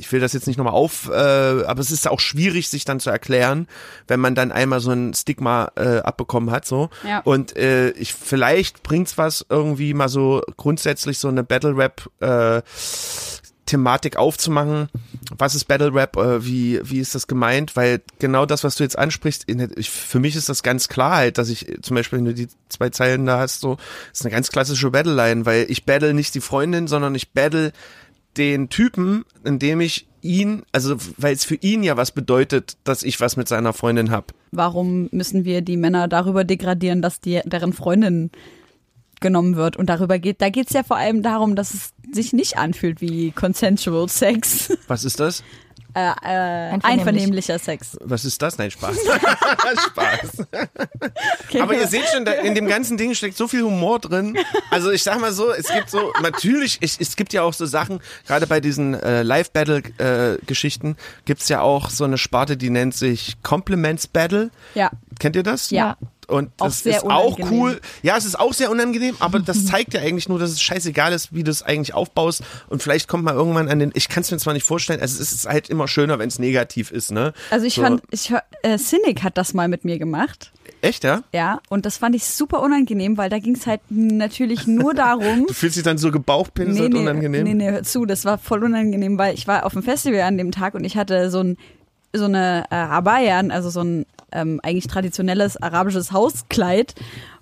ich will das jetzt nicht nochmal auf, äh, aber es ist auch schwierig, sich dann zu erklären, wenn man dann einmal so ein Stigma äh, abbekommen hat, so. Ja. Und äh, ich vielleicht bringt's was irgendwie mal so grundsätzlich so eine Battle Rap äh, Thematik aufzumachen. Was ist Battle Rap? Äh, wie, wie ist das gemeint? Weil genau das, was du jetzt ansprichst, in, ich, für mich ist das ganz klar halt, dass ich äh, zum Beispiel, wenn du die zwei Zeilen da hast, so, ist eine ganz klassische Battle-Line, weil ich battle nicht die Freundin, sondern ich battle den Typen, indem ich ihn, also weil es für ihn ja was bedeutet, dass ich was mit seiner Freundin hab. Warum müssen wir die Männer darüber degradieren, dass die, deren Freundin genommen wird? Und darüber geht, da geht's ja vor allem darum, dass es sich nicht anfühlt wie consensual Sex, Was ist das? Äh, äh, Einvernehmlich. einvernehmlicher Sex. Was ist das? Nein, Spaß. [LAUGHS] Spaß. Aber ihr seht schon, da, in dem ganzen Ding steckt so viel Humor drin. Also ich sag mal so, es gibt so, natürlich, ich, es gibt ja auch so Sachen, gerade bei diesen äh, Live-Battle-Geschichten gibt's ja auch so eine Sparte, die nennt sich Compliments Battle. Ja. Kennt ihr das? Ja. Und Auch das ist auch unangenehm. cool. Ja, es ist auch sehr unangenehm, aber das [LAUGHS] zeigt ja eigentlich nur, dass es scheißegal ist, wie du es eigentlich aufbaust. Und vielleicht kommt man irgendwann an den, ich kann es mir zwar nicht vorstellen, also es ist halt immer schöner, wenn es negativ ist, ne? Also ich so. fand, ich äh, Cynic hat das mal mit mir gemacht. Echt, ja? Ja, und das fand ich super unangenehm, weil da ging's halt natürlich nur darum. [LAUGHS] Du fühlst dich dann so gebauchpinselt nee, unangenehm? Nee, nee, hör zu, das war voll unangenehm, weil ich war auf dem Festival an dem Tag und ich hatte so ein so eine äh, Abayan, also so ein ähm, eigentlich traditionelles arabisches Hauskleid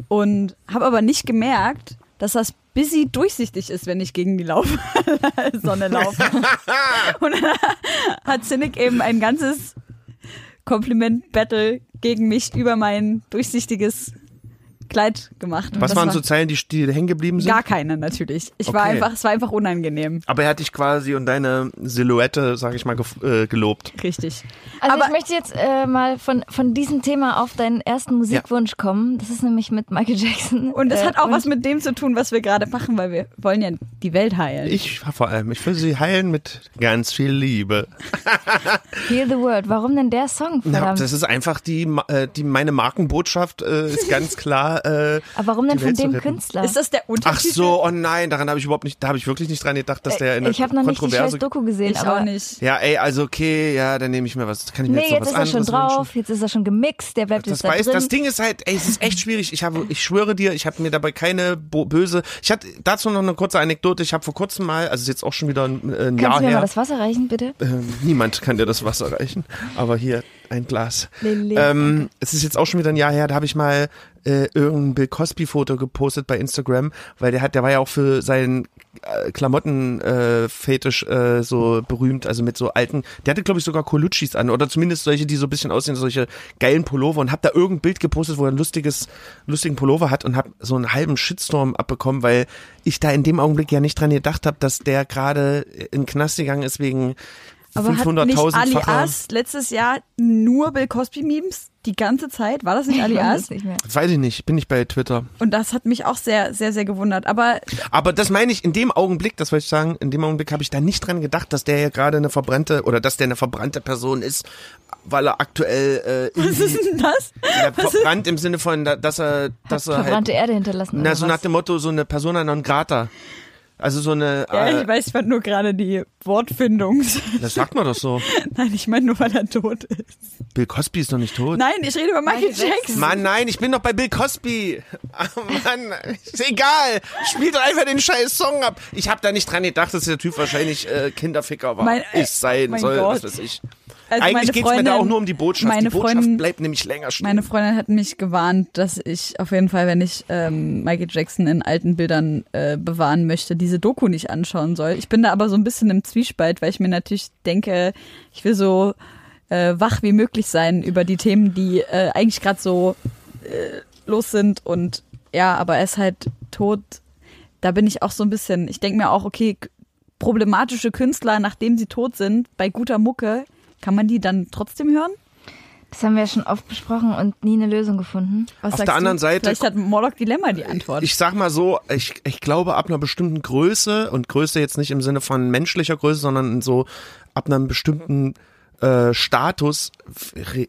und habe aber nicht gemerkt, dass das busy durchsichtig ist, wenn ich gegen die Lauf [LAUGHS] Sonne laufe. [LAUGHS] und dann hat Cynic eben ein ganzes Kompliment-Battle gegen mich über mein durchsichtiges Kleid gemacht. Und Was das waren war so Zeilen, die, die hängen geblieben sind? Gar keine natürlich. Ich war Okay. einfach, es war einfach unangenehm. Aber er hat dich quasi und deine Silhouette, sag ich mal, gef- äh, gelobt. Richtig. Also Aber- ich möchte jetzt äh, mal von, von diesem Thema auf deinen ersten Musikwunsch kommen. Das ist nämlich mit Michael Jackson. Und es Äh, hat auch was mit dem zu tun, was wir gerade machen, weil wir wollen ja die Welt heilen. Ich vor allem, ich will sie heilen mit ganz viel Liebe. [LAUGHS] Heal the World. Warum denn der Song? Na, Verdammt. das ist einfach die, äh, die meine Markenbotschaft äh, ist ganz klar da. Äh, Aber warum denn von dem. Künstler? Ist das der Ach Untertitel? so, oh nein, daran habe ich überhaupt nicht, da habe ich wirklich nicht dran gedacht, dass der in der ich habe noch nicht die scheiß Doku gesehen, Ich aber auch nicht. ja, ey, also okay, ja, dann nehme ich mir was. Kann ich mir nee, jetzt noch jetzt was ist er schon drauf, wünschen? jetzt ist er schon gemixt, der bleibt Das jetzt da weiß, drin. das Ding ist halt, ey, es ist echt schwierig. Ich habe, ich schwöre dir, ich habe mir dabei keine bo böse. Ich hatte dazu noch eine kurze Anekdote. Ich habe vor kurzem mal, also ist jetzt auch schon wieder ein, äh, ein Kannst Jahr du mir mal her. das Wasser reichen, bitte? Ähm, niemand kann dir das Wasser reichen, aber hier ein Glas. Ähm, es ist jetzt auch schon wieder ein Jahr her, da habe ich mal äh, irgendein Bill Cosby Foto gepostet bei Instagram, weil der hat, der war ja auch für seinen äh, Klamotten äh, Fetisch äh, so berühmt, also mit so alten, der hatte glaube ich sogar Coluccis an oder zumindest solche, die so ein bisschen aussehen, solche geilen Pullover und hab da irgendein Bild gepostet, wo er ein lustiges, lustigen Pullover hat und hab so einen halben Shitstorm abbekommen, weil ich da in dem Augenblick ja nicht dran gedacht habe, dass der gerade in den Knast gegangen ist wegen Aber hat nicht 500.000-facher. Alias letztes Jahr nur Bill Cosby Memes die ganze Zeit? War das nicht Alias? es nicht mehr. Das weiß ich nicht, bin ich bei Twitter. Und das hat mich auch sehr, sehr, sehr gewundert. Aber Aber das meine ich in dem Augenblick, das wollte ich sagen, in dem Augenblick habe ich da nicht dran gedacht, dass der ja gerade eine verbrannte oder dass der eine verbrannte Person ist, weil er aktuell äh, was ist denn das? ja, verbrannt im Sinne von, da- dass er, dass er Verbrannte halt, Erde hinterlassen. na so was? nach dem Motto so eine Persona non grata. Also so eine, Ja, äh, ich weiß, ich fand nur gerade die Wortfindung. das sagt man doch so. [LAUGHS] Nein, ich meine nur, weil er tot ist. Bill Cosby ist doch nicht tot. Nein, ich rede über Michael Jackson. Mann, nein, ich bin doch bei Bill Cosby. Ah, Mann, ist egal. Spielt doch einfach den scheiß Song ab. Ich habe da nicht dran gedacht, dass der Typ wahrscheinlich äh, Kinderficker war. Mein- äh, ist sein mein soll, Gott. was weiß ich. Also Eigentlich meine geht's mir da auch nur um die Botschaft. meine die Botschaft Freundin- bleibt nämlich länger stehen. Meine Freundin hat mich gewarnt, dass ich auf jeden Fall, wenn ich ähm, Michael Jackson in alten Bildern äh, bewahren möchte, diese Doku nicht anschauen soll. Ich bin da aber so ein bisschen im Zwiespalt, weil ich mir natürlich denke, ich will so äh, wach wie möglich sein über die Themen, die äh, eigentlich gerade so äh, los sind. Und ja, aber er ist halt tot. Da bin ich auch so ein bisschen, ich denke mir auch, okay, problematische Künstler, nachdem sie tot sind, bei guter Mucke, kann man die dann trotzdem hören? Das haben wir ja schon oft besprochen und nie eine Lösung gefunden. Was Auf sagst der anderen du? Seite- Vielleicht hat Morlock Dilemma die Antwort. Ich sag mal so, ich, ich glaube ab einer bestimmten Größe und Größe jetzt nicht im Sinne von menschlicher Größe, sondern so ab einem bestimmten äh, Status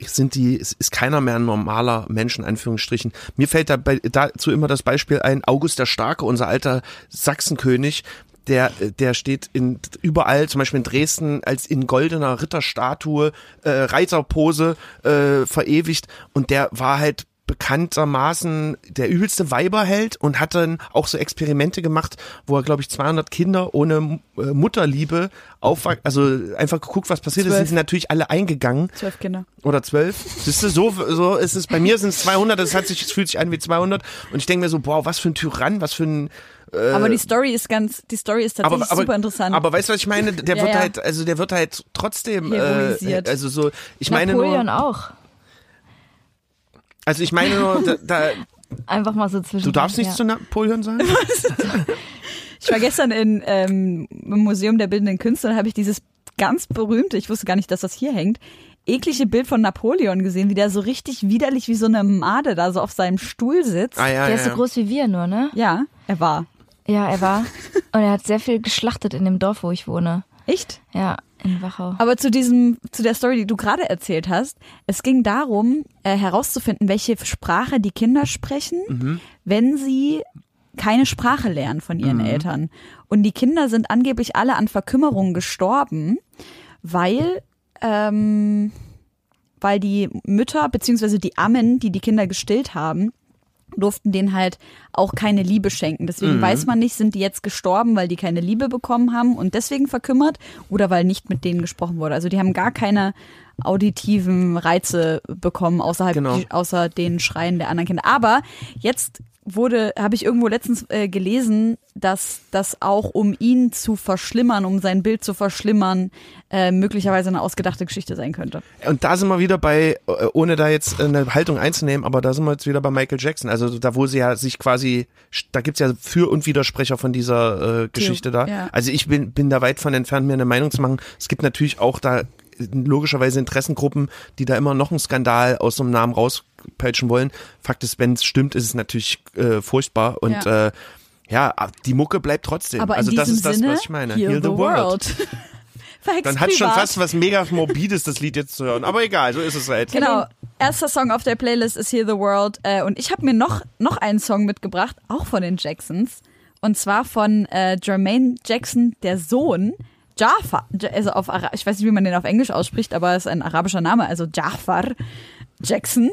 sind die, es ist keiner mehr ein normaler Mensch in Anführungsstrichen. Mir fällt da bei, dazu immer das Beispiel ein, August der Starke, unser alter Sachsenkönig, der, der steht in überall, zum Beispiel in Dresden, als in goldener Ritterstatue, äh, Reiterpose äh, verewigt. Und der war halt bekanntermaßen der übelste Weiberheld und hat dann auch so Experimente gemacht, wo er, glaube ich, 200 Kinder ohne äh, Mutterliebe aufwach, also einfach geguckt, was passiert ist, sind sie natürlich alle eingegangen Zwölf Kinder. oder zwölf. Siehst du, so, so ist es. Bei mir sind es 200, das hat sich, es fühlt sich an wie 200 und ich denke mir so, boah, was für ein Tyrann, was für ein, aber die Story ist ganz, die Story ist tatsächlich Äh, aber, aber, super interessant. Aber weißt du, was ich meine? Der Ja, wird ja. halt, also der wird halt trotzdem, äh, also so, ich meine Napoleon nur, auch. Also ich meine nur, da, da, [LAUGHS] Einfach mal so zwischen. du darfst nicht ja. zu Napoleon sagen? [LAUGHS] ich war gestern in, ähm, im Museum der Bildenden Künste und habe ich dieses ganz berühmte, ich wusste gar nicht, dass das hier hängt, eklige Bild von Napoleon gesehen, wie der so richtig widerlich wie so eine Made da so auf seinem Stuhl sitzt. Ah, ja, Der ja, ist so ja. groß wie wir nur, ne? Ja, er war. Ja, er war. [LAUGHS] Und er hat sehr viel geschlachtet in dem Dorf, wo ich wohne. Echt? Ja, in Wachau. Aber zu diesem, zu der Story, die du gerade erzählt hast, es ging darum, äh, herauszufinden, welche Sprache die Kinder sprechen, wenn sie keine Sprache lernen von ihren Eltern. Und die Kinder sind angeblich alle an Verkümmerung gestorben, weil, ähm, weil die Mütter beziehungsweise die Ammen, die die Kinder gestillt haben, durften denen halt auch keine Liebe schenken. Deswegen weiß man nicht, sind die jetzt gestorben, weil die keine Liebe bekommen haben und deswegen verkümmert oder weil nicht mit denen gesprochen wurde. Also die haben gar keine auditiven Reize bekommen, außerhalb, Genau. die, außer den Schreien der anderen Kinder. Aber jetzt wurde, habe ich irgendwo letztens äh, gelesen, dass das auch um ihn zu verschlimmern, um sein Bild zu verschlimmern, äh, möglicherweise eine ausgedachte Geschichte sein könnte. Und da sind wir wieder bei, äh, ohne da jetzt eine Haltung einzunehmen, aber da sind wir jetzt wieder bei Michael Jackson. Also da, wo sie ja sich quasi, da gibt's ja Für- und Widersprecher von dieser äh, Geschichte da. ja. Also ich bin, bin da weit von entfernt, mir eine Meinung zu machen. Es gibt natürlich auch da logischerweise Interessengruppen, die da immer noch einen Skandal aus so einem Namen rauspeitschen wollen. Fakt ist, wenn es stimmt, ist es natürlich äh, furchtbar und Ja. äh, ja, die Mucke bleibt trotzdem. Aber also in das diesem ist das, Sinne, was ich meine. heal, the, world. Verhext [LAUGHS] Dann hat schon fast was mega morbides, das Lied jetzt zu hören. Aber egal, so ist es halt. Genau. Erster Song auf der Playlist ist Hear the World. Äh, und ich habe mir noch, noch einen Song mitgebracht, auch von den Jacksons. Und zwar von äh, Jermaine Jackson, der Sohn. Jafar, Ja- also auf Ara ich weiß nicht, wie man den auf Englisch ausspricht, aber es ist ein arabischer Name, also Jafar Jackson,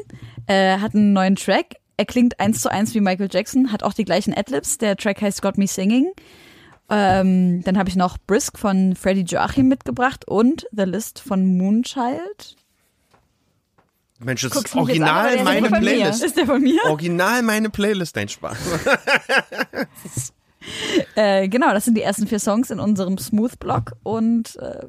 äh, hat einen neuen Track. Er klingt eins zu eins wie Michael Jackson, hat auch die gleichen Adlibs. Der Track heißt Got Me Singing. Ähm, dann habe ich noch Brisk von Freddie Joachim mitgebracht und The List von Moonchild. Mensch, das Guck's ist an, original ist meine. Playlist. Ist der von mir? Original meine Playlist, dein Spaß. [LAUGHS] [LAUGHS] Äh, genau, das sind die ersten vier Songs in unserem Smooth-Block und äh,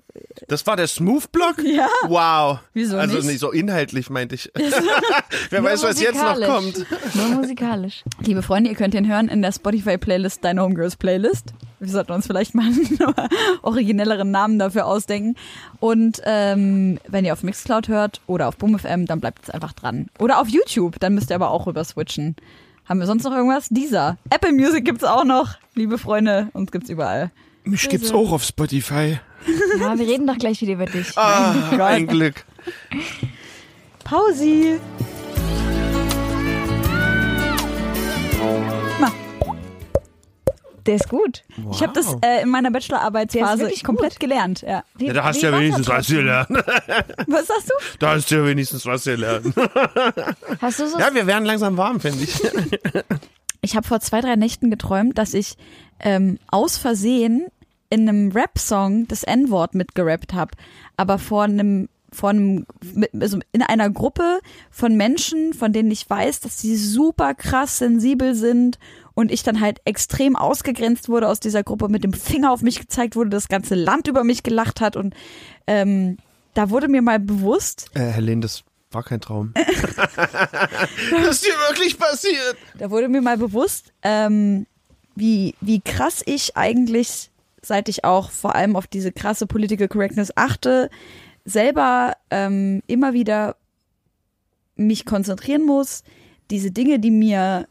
Das war der Smooth-Block? Ja. Wow. Wieso also nicht? nicht so inhaltlich, meinte ich. [LAUGHS] Wer weiß, was jetzt noch kommt. Nur musikalisch. liebe Freunde, ihr könnt ihn hören in der Spotify-Playlist Deine Homegirls Playlist. Wir sollten uns vielleicht mal [LAUGHS] einen originelleren Namen dafür ausdenken. Und ähm, wenn ihr auf Mixcloud hört oder auf BoomFM, dann bleibt es einfach dran. Oder auf YouTube, dann müsst ihr aber auch rüber switchen. Haben wir sonst noch irgendwas? Dieser. Apple Music gibt's auch noch, liebe Freunde, uns gibt's überall. Mich gibt's auch auf Spotify. [LAUGHS] Ja, wir reden doch gleich wieder über dich. Ah, ein Glück. Pausi! Der ist gut. Ich habe das äh, in meiner Bachelorarbeitsphase wirklich komplett gut. gelernt. Ja. Ja, da hast du ja wenigstens was gelernt. [LAUGHS] Was sagst du? Da hast du ja wenigstens was gelernt. [LAUGHS] Hast du so Ja, wir werden langsam warm, finde ich. [LAUGHS] Ich habe vor zwei, drei Nächten geträumt, dass ich ähm, aus Versehen in einem Rap-Song das N-Wort mitgerappt habe, aber vor einem vor einem, mit- also in einer Gruppe von Menschen, von denen ich weiß, dass sie super krass sensibel sind und ich dann halt extrem ausgegrenzt wurde aus dieser Gruppe, mit dem Finger auf mich gezeigt wurde, das ganze Land über mich gelacht hat und ähm, da wurde mir mal bewusst, Äh, Helene, das war kein Traum. [LAUGHS] das ist dir wirklich passiert. da wurde mir mal bewusst, ähm, wie, wie krass ich eigentlich, seit ich auch vor allem auf diese krasse Political Correctness achte, selber ähm, immer wieder mich konzentrieren muss, diese Dinge, die mir,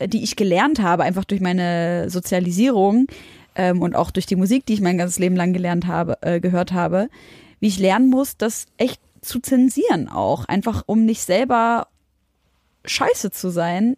die ich gelernt habe, einfach durch meine Sozialisierung ähm, und auch durch die Musik, die ich mein ganzes Leben lang gelernt habe, äh, gehört habe, wie ich lernen muss, das echt zu zensieren auch, einfach um nicht selber scheiße zu sein.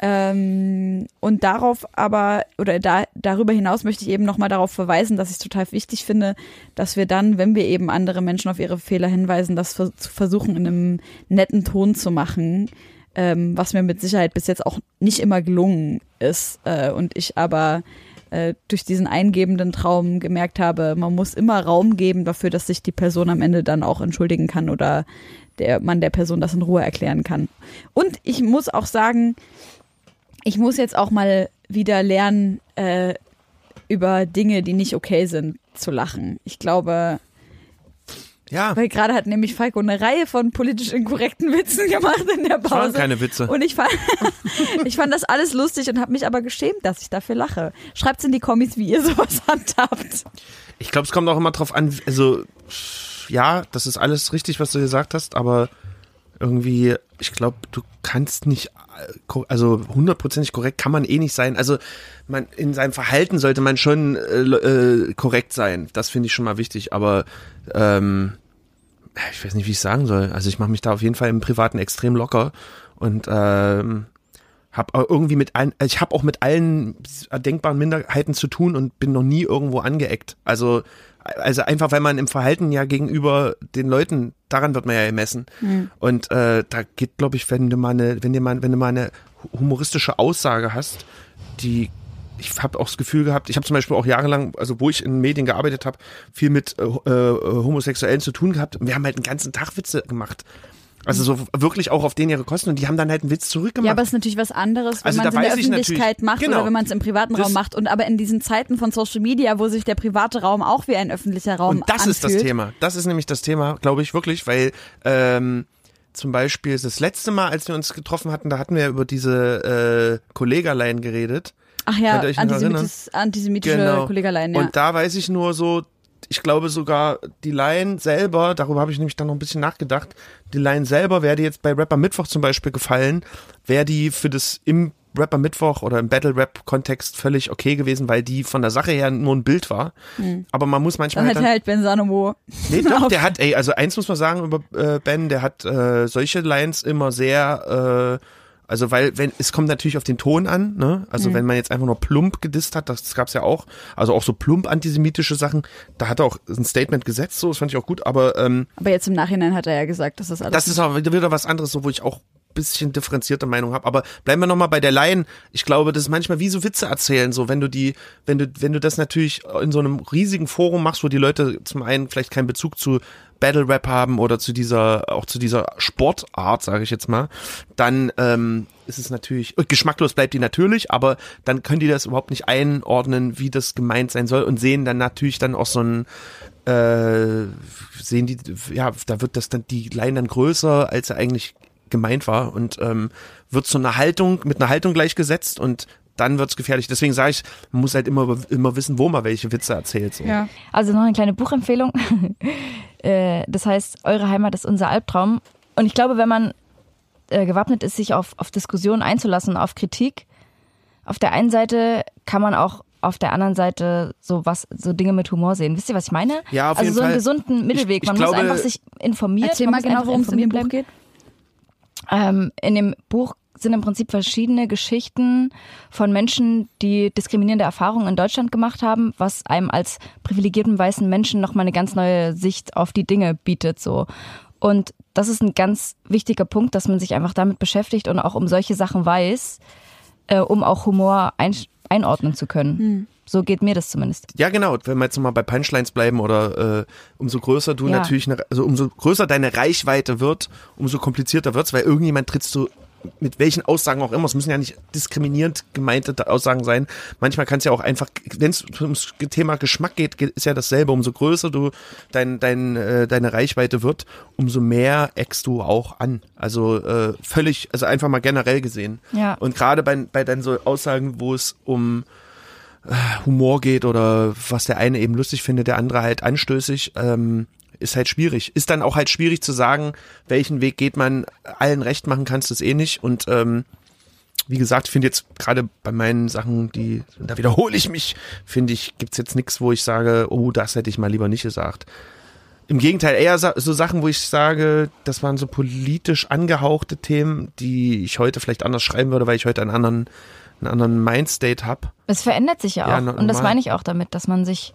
Ähm, und darauf aber, oder da, darüber hinaus möchte ich eben nochmal darauf verweisen, dass ich es total wichtig finde, dass wir dann, wenn wir eben andere Menschen auf ihre Fehler hinweisen, das zu versuchen, in einem netten Ton zu machen, ähm, was mir mit Sicherheit bis jetzt auch nicht immer gelungen ist. Äh, und ich aber äh, durch diesen eingebenden Traum gemerkt habe, man muss immer Raum geben dafür, dass sich die Person am Ende dann auch entschuldigen kann oder der man der Person das in Ruhe erklären kann. Und ich muss auch sagen, ich muss jetzt auch mal wieder lernen, äh, über Dinge, die nicht okay sind, zu lachen. Ich glaube, Ja, weil gerade hat nämlich Falco eine Reihe von politisch inkorrekten Witzen gemacht in der das waren Pause. keine Witze. Und ich fand, [LAUGHS] ich fand das alles lustig und habe mich aber geschämt, dass ich dafür lache. Schreibt's in die Kommis, wie ihr [LAUGHS] sowas handhabt. Ich glaube, es kommt auch immer drauf an, also ja, das ist alles richtig, was du gesagt hast, aber irgendwie, ich glaube, du kannst nicht, also hundertprozentig korrekt kann man eh nicht sein. Also man in seinem Verhalten sollte man schon äh, äh, korrekt sein. Das finde ich schon mal wichtig, aber ähm, ich weiß nicht, wie ich sagen soll. Also ich mache mich da auf jeden Fall im Privaten extrem locker und ähm, hab irgendwie mit allen, ich habe auch mit allen denkbaren Minderheiten zu tun und bin noch nie irgendwo angeeckt. Also also einfach, weil man im Verhalten ja gegenüber den Leuten, daran wird man ja gemessen. Und äh, da geht, glaube ich, wenn du mal eine, wenn du mal, wenn du mal eine humoristische Aussage hast, die ich habe auch das Gefühl gehabt, ich habe zum Beispiel auch jahrelang, also wo ich in Medien gearbeitet habe, viel mit äh, äh, Homosexuellen zu tun gehabt. Und wir haben halt einen ganzen Tag Witze gemacht. Also so wirklich auch auf denen ihre Kosten und die haben dann halt einen Witz zurückgemacht. Ja, aber es ist natürlich was anderes, wenn Also man es in der Öffentlichkeit macht genau. oder wenn man es im privaten Raum macht. Und aber in diesen Zeiten von Social Media, wo sich der private Raum auch wie ein öffentlicher Raum Und das anfühlt. ist das Thema. Das ist nämlich das Thema, glaube ich wirklich, weil ähm, zum Beispiel das letzte Mal, als wir uns getroffen hatten, da hatten wir über diese äh, Kollegaleien geredet. Ach ja, antisemitis, antisemitische Genau. Kollegaleien, ja. Und da weiß ich nur so, ich glaube sogar die Line selber, darüber habe ich nämlich dann noch ein bisschen nachgedacht, die Line selber wäre die jetzt bei Rapper Mittwoch zum Beispiel gefallen, wäre die für das im Rapper Mittwoch oder im Battle Rap Kontext völlig okay gewesen, weil die von der Sache her nur ein Bild war. Aber man muss manchmal Dann halt hat halt Ben Sanomo. Nee, doch, [LAUGHS] der hat, ey, also eins muss man sagen über äh, Ben, der hat äh, solche Lines immer sehr, äh, also weil, wenn, es kommt natürlich auf den Ton an, ne? Also wenn man jetzt einfach nur plump gedisst hat, das gab's ja auch, also auch so plump antisemitische Sachen, da hat er auch ein Statement gesetzt, so, das fand ich auch gut, aber ähm, Aber jetzt im Nachhinein hat er ja gesagt, dass das alles. das ist auch wieder was anderes, so wo ich auch bisschen differenzierte Meinung habe. Aber bleiben wir nochmal bei der Laien. Ich glaube, das ist manchmal wie so Witze erzählen. So, wenn du die, wenn du, wenn du das natürlich in so einem riesigen Forum machst, wo die Leute zum einen vielleicht keinen Bezug zu Battle Rap haben oder zu dieser, auch zu dieser Sportart, sage ich jetzt mal, dann ähm, ist es natürlich, äh, geschmacklos bleibt die natürlich, aber dann können die das überhaupt nicht einordnen, wie das gemeint sein soll und sehen dann natürlich dann auch so ein äh, sehen die, ja, da wird das dann die Line dann größer, als er eigentlich gemeint war und ähm, wird so eine Haltung mit einer Haltung gleichgesetzt und dann wird's gefährlich. Deswegen sage ich, man muss halt immer immer wissen, wo man welche Witze erzählt. So. ja. Also noch eine kleine Buchempfehlung. [LAUGHS] Äh, das heißt, Eure Heimat ist unser Albtraum. Und ich glaube, wenn man äh, gewappnet ist, sich auf, auf Diskussionen einzulassen, auf Kritik, auf der einen Seite kann man auch auf der anderen Seite so was, so Dinge mit Humor sehen. Wisst ihr, was ich meine? Ja, auf also jeden so einen Fall. gesunden Mittelweg. ich Man glaube- muss einfach sich informieren. Erzähl man mal genau, worum es in dem informiert Buch bleiben. geht. Ähm, in dem Buch sind im Prinzip verschiedene Geschichten von Menschen, die diskriminierende Erfahrungen in Deutschland gemacht haben, was einem als privilegierten weißen Menschen nochmal eine ganz neue Sicht auf die Dinge bietet, so. Und das ist ein ganz wichtiger Punkt, dass man sich einfach damit beschäftigt und auch um solche Sachen weiß, äh, um auch Humor einordnen zu können. So geht mir das zumindest. Ja, genau. Wenn wir jetzt mal bei Punchlines bleiben oder äh, umso größer du Ja. natürlich, eine, also umso größer deine Reichweite wird, umso komplizierter wird's, weil irgendjemand trittst du mit welchen Aussagen auch immer, es müssen ja nicht diskriminierend gemeinte Aussagen sein. Manchmal kann es ja auch einfach, wenn es ums Thema Geschmack geht, ist ja dasselbe. Umso größer du dein, dein, äh, deine Reichweite wird, umso mehr eckst du auch an. Also äh, völlig, also einfach mal generell gesehen. Ja. Und gerade bei, bei dann so Aussagen, wo es um Humor geht oder was der eine eben lustig findet, der andere halt anstößig, ähm, ist halt schwierig. Ist dann auch halt schwierig zu sagen, welchen Weg geht man, allen recht machen kannst du es eh nicht. Und ähm, wie gesagt, ich finde jetzt gerade bei meinen Sachen, die, da wiederhole ich mich, finde ich, gibt's jetzt nichts, wo ich sage, oh, das hätte ich mal lieber nicht gesagt. Im Gegenteil, eher so Sachen, wo ich sage, das waren so politisch angehauchte Themen, die ich heute vielleicht anders schreiben würde, weil ich heute einen anderen, einen anderen Mindstate habe. Es verändert sich ja auch. Ja, und das meine ich auch damit, dass man sich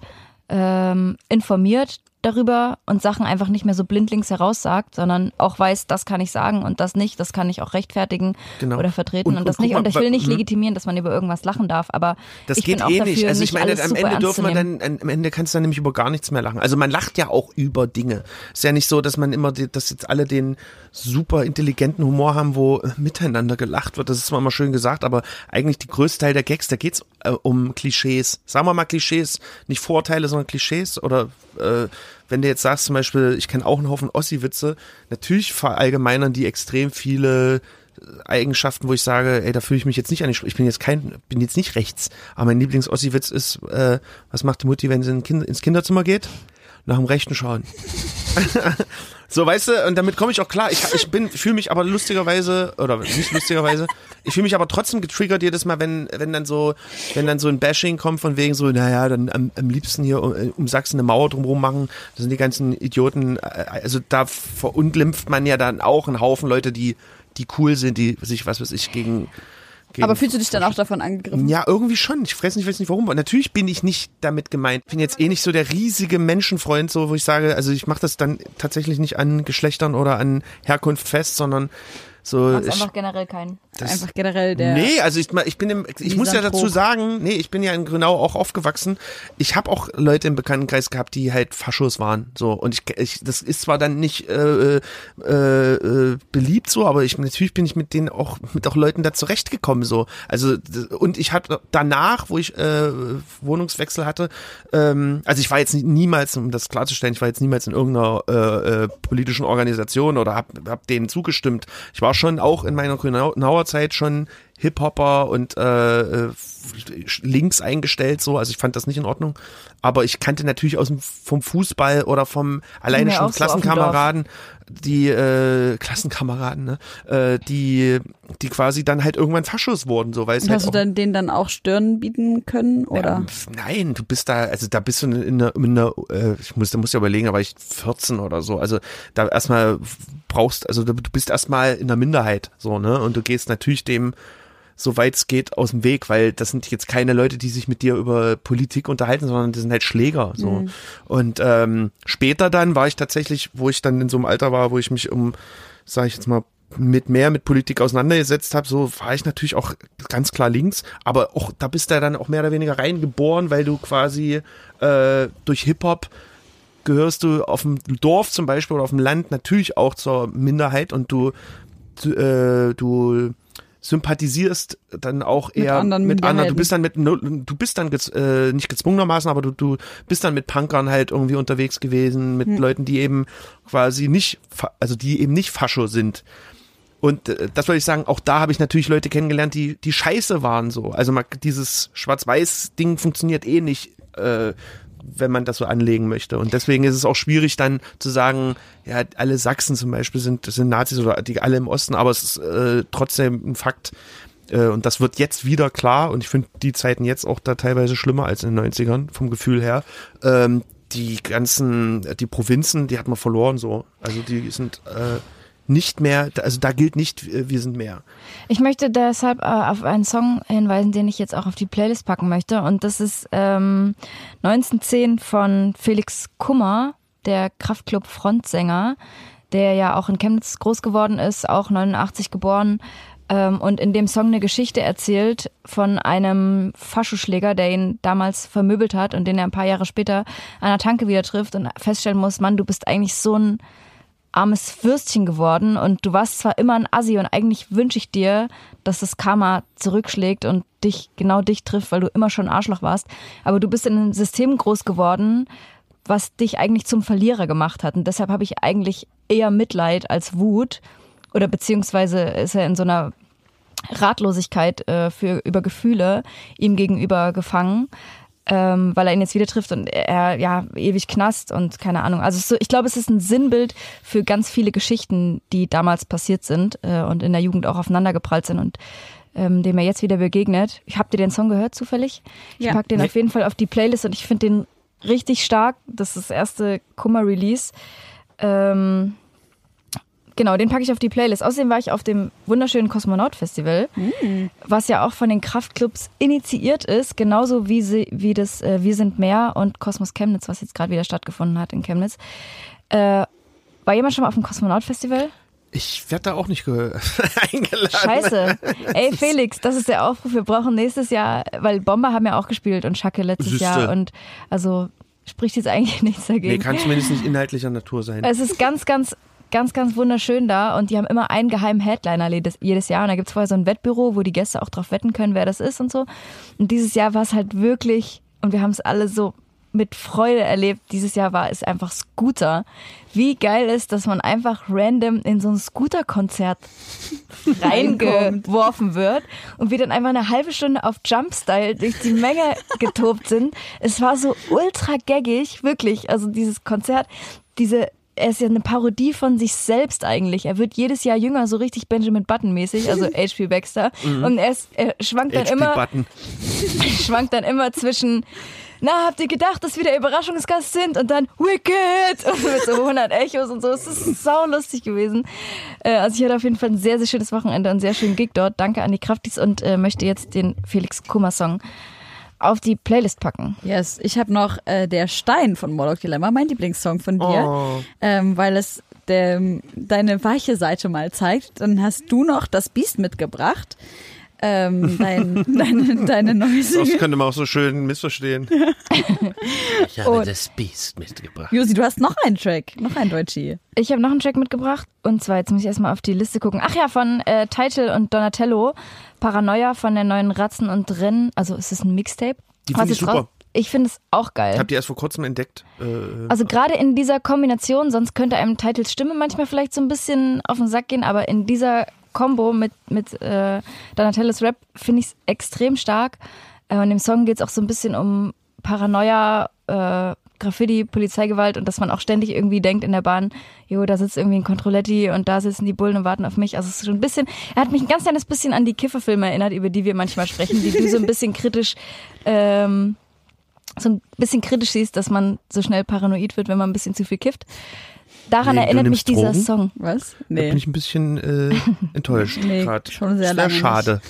ähm, informiert darüber und Sachen einfach nicht mehr so blindlings heraussagt, sondern auch weiß, das kann ich sagen und das nicht, das kann ich auch rechtfertigen Genau. oder vertreten Und- und, und das nicht. mal, Und ich will nicht mhm. legitimieren, dass man über irgendwas lachen darf, aber Das ich geht bin auch eh dafür, nicht. Also ich meine, am Ende dürfen wir dann, am Ende kannst du dann nämlich über gar nichts mehr lachen. Also man lacht ja auch über Dinge. Ist ja nicht so, dass man immer, die, dass jetzt alle den super intelligenten Humor haben, wo äh, miteinander gelacht wird. Das ist zwar immer schön gesagt, aber eigentlich die größte Teil der Gags, da geht's äh, um Klischees. Sagen wir mal Klischees, nicht Vorteile, sondern Klischees. Oder äh, wenn du jetzt sagst zum Beispiel, ich kenne auch einen Haufen Ossi-Witze, natürlich verallgemeinern die extrem viele Eigenschaften, wo ich sage, ey, da fühle ich mich jetzt nicht an. Ich bin jetzt kein, bin jetzt nicht rechts. Aber mein Lieblings-Ossi-Witz ist, äh, was macht die Mutti, wenn sie in kind, ins Kinderzimmer geht? Nach dem Rechten schauen. [LAUGHS] so, weißt du, und damit komme ich auch klar. Ich, ich bin, fühle mich aber lustigerweise, oder nicht lustigerweise, ich fühle mich aber trotzdem getriggert jedes Mal, wenn, wenn dann so, wenn dann so ein Bashing kommt von wegen so, naja, dann am, am liebsten hier um, um Sachsen eine Mauer drumherum machen. Das sind die ganzen Idioten. äh, Also da verunglimpft man ja dann auch einen Haufen Leute, die, die cool sind, die sich, was weiß ich, gegen, gegen Aber fühlst du dich dann auch davon angegriffen? ja, irgendwie schon. Ich weiß nicht, weiß nicht warum. Natürlich bin ich nicht damit gemeint. Ich bin jetzt eh nicht so der riesige Menschenfreund, so wo ich sage, also ich mache das dann tatsächlich nicht an Geschlechtern oder an Herkunft fest, sondern so. Ich, einfach generell keinen. das- Einfach generell der. Nee, also ich, ich bin im, ich muss ja dazu sagen, nee, ich bin ja in Grünau auch aufgewachsen. Ich habe auch Leute im Bekanntenkreis gehabt, die halt Faschos waren. So und ich, ich das ist zwar dann nicht äh, äh, äh, beliebt so, aber ich natürlich bin ich mit denen auch mit auch Leuten da zurechtgekommen so. Also und ich hatte danach, wo ich äh, Wohnungswechsel hatte, ähm, also ich war jetzt nie- niemals, um das klarzustellen, ich war jetzt niemals in irgendeiner äh, äh, politischen Organisation oder hab, hab denen zugestimmt. Ich war schon auch in meiner Grünauer Zeit schon Hip-Hopper und äh, äh, links eingestellt so. Also ich fand das nicht in Ordnung. Aber ich kannte natürlich aus dem, vom Fußball oder vom alleine schon auch so Klassenkameraden, die äh, Klassenkameraden, ne, äh, die die quasi dann halt irgendwann Faschos wurden, so weil es halt hast du dann denen dann auch Stirn bieten können? Oder? ähm, nein, du bist da, also da bist du in einer, in einer äh, ich muss, da muss ja überlegen, aber ich 14 oder so. Also da erstmal brauchst, also du bist erstmal in der Minderheit, so, ne? Und du gehst natürlich dem soweit es geht aus dem Weg, weil das sind jetzt keine Leute, die sich mit dir über Politik unterhalten, sondern das sind halt Schläger. So. Und ähm, später dann war ich tatsächlich, wo ich dann in so einem Alter war, wo ich mich um, sage ich jetzt mal, mit mehr mit Politik auseinandergesetzt habe, so war ich natürlich auch ganz klar links, aber auch da bist du dann auch mehr oder weniger reingeboren, weil du quasi äh, durch Hip-Hop gehörst du auf dem Dorf zum Beispiel oder auf dem Land natürlich auch zur Minderheit und du, du, äh, du sympathisierst dann auch eher anderen mit anderen. Du bist dann mit du bist dann gez, äh, nicht gezwungenermaßen, aber du, du bist dann mit Punkern halt irgendwie unterwegs gewesen, mit Leuten, die eben quasi nicht, also die eben nicht Fascho sind. Und äh, das wollte ich sagen, auch da habe ich natürlich Leute kennengelernt, die, die scheiße waren so. Also mal, dieses Schwarz-Weiß-Ding funktioniert eh nicht, äh, wenn man das so anlegen möchte. Und deswegen ist es auch schwierig dann zu sagen, ja, alle Sachsen zum Beispiel sind, sind Nazis oder die alle im Osten, aber es ist äh, trotzdem ein Fakt. Äh, und das wird jetzt wieder klar. Und ich finde die Zeiten jetzt auch da teilweise schlimmer als in den 90ern, vom Gefühl her. Ähm, die ganzen, die Provinzen, die hat man verloren so. Also die sind äh, nicht mehr, also da gilt nicht, äh, wir sind mehr. Ich möchte deshalb äh, auf einen Song hinweisen, den ich jetzt auch auf die Playlist packen möchte. Und das ist ähm, 1910 von Felix Kummer, der Kraftklub Frontsänger, der ja auch in Chemnitz groß geworden ist, auch 89 geboren. Ähm, und in dem Song eine Geschichte erzählt von einem Faschoschläger, der ihn damals vermöbelt hat und den er ein paar Jahre später an der Tanke wieder trifft und feststellen muss, Mann, du bist eigentlich so ein armes Würstchen geworden und du warst zwar immer ein Assi und eigentlich wünsche ich dir, dass das Karma zurückschlägt und dich genau dich trifft, weil du immer schon Arschloch warst, aber du bist in einem System groß geworden, was dich eigentlich zum Verlierer gemacht hat. Und deshalb habe ich eigentlich eher Mitleid als Wut oder beziehungsweise ist er in so einer Ratlosigkeit äh, für über Gefühle ihm gegenüber gefangen ähm, weil er ihn jetzt wieder trifft und er ja ewig knast und keine Ahnung. Also so, ich glaube, es ist ein Sinnbild für ganz viele Geschichten, die damals passiert sind äh, und in der Jugend auch aufeinandergeprallt sind und ähm, dem er jetzt wieder begegnet. Ich habe dir den Song gehört zufällig. Ich Ja. pack den Nee. auf jeden Fall auf die Playlist und ich finde den richtig stark. Das ist das erste Kummer-Release. Ähm, Genau, den packe ich auf die Playlist. Außerdem war ich auf dem wunderschönen Kosmonaut-Festival, was ja auch von den Kraftclubs initiiert ist, genauso wie, sie, wie das äh, Wir sind mehr und Kosmos Chemnitz, was jetzt gerade wieder stattgefunden hat in Chemnitz. Äh, war jemand schon mal auf dem Kosmonaut-Festival? Ich werde da auch nicht ge- [LAUGHS] eingeladen. Scheiße. [LAUGHS] Ey, Felix, das ist der Aufruf. Wir brauchen nächstes Jahr, weil Bomber haben ja auch gespielt und Schacke letztes Siehste. Jahr und also spricht jetzt eigentlich [LAUGHS] nichts dagegen. Nee, kann zumindest nicht inhaltlicher Natur sein. Es ist ganz, ganz, ganz, ganz wunderschön da und die haben immer einen geheimen Headliner jedes, Jahr und da gibt's vorher so ein Wettbüro, wo die Gäste auch drauf wetten können, wer das ist und so. Und dieses Jahr war es halt wirklich, und wir haben es alle so mit Freude erlebt, dieses Jahr war es einfach Scooter. Wie geil ist, dass man einfach random in so ein Scooter-Konzert [LAUGHS] reingeworfen wird und wir dann einfach eine halbe Stunde auf Jumpstyle durch die Menge getobt sind. Es war so ultra gaggig, wirklich. Also dieses Konzert, diese er ist ja eine Parodie von sich selbst eigentlich. Er wird jedes Jahr jünger, so richtig Benjamin Button mäßig, also [LAUGHS] H.P. Baxter. Und er, ist, er schwankt dann immer, HP-Button. [LAUGHS] schwankt dann immer zwischen, na, habt ihr gedacht, dass wir der Überraschungsgast sind? Und dann Wicked! Und mit so 100 Echos und so. Es ist sau lustig gewesen. Äh, Also ich hatte auf jeden Fall ein sehr, sehr schönes Wochenende und einen sehr schönen Gig dort. Danke an die Kraftis und äh, möchte jetzt den Felix Kummer Song auf die Playlist packen. Yes, ich habe noch äh, Der Stein von Moloch Dilemma, mein Lieblingssong von dir, Oh. ähm, weil es der, deine weiche Seite mal zeigt. Dann hast du noch das Biest mitgebracht. Ähm, dein, deine, deine neue Das Single. könnte man auch so schön missverstehen. [LAUGHS] ich habe das Biest mitgebracht. Josi, du hast noch einen Track, noch einen Deutschi. Ich habe noch einen Track mitgebracht und zwar, jetzt muss ich erstmal auf die Liste gucken. Ach ja, von äh, Title und Donatello, Paranoia von der neuen Ratzen und Rennen. Also ist es ein Mixtape? Die finde ich jetzt raus- super. Ich finde es auch geil. Ich habe die erst vor kurzem entdeckt. Äh, Also gerade in dieser Kombination, sonst könnte einem Titles Stimme manchmal vielleicht so ein bisschen auf den Sack gehen, aber in dieser Combo mit, mit äh, Donatellos Rap finde ich extrem stark. Äh, und im Song geht es auch so ein bisschen um Paranoia, äh, Graffiti, Polizeigewalt und dass man auch ständig irgendwie denkt in der Bahn, jo, da sitzt irgendwie ein Kontrolletti und da sitzen die Bullen und warten auf mich. Also es ist schon ein bisschen, er hat mich ein ganz kleines bisschen an die Kifferfilme erinnert, über die wir manchmal sprechen, die du so ein bisschen kritisch, ähm, so ein bisschen kritisch siehst, dass man so schnell paranoid wird, wenn man ein bisschen zu viel kifft. Daran Nee, erinnert mich dieser Drogen? Song. Was? Da bin ich ein bisschen äh, enttäuscht [LAUGHS] Nee, gerade. schon sehr das schade.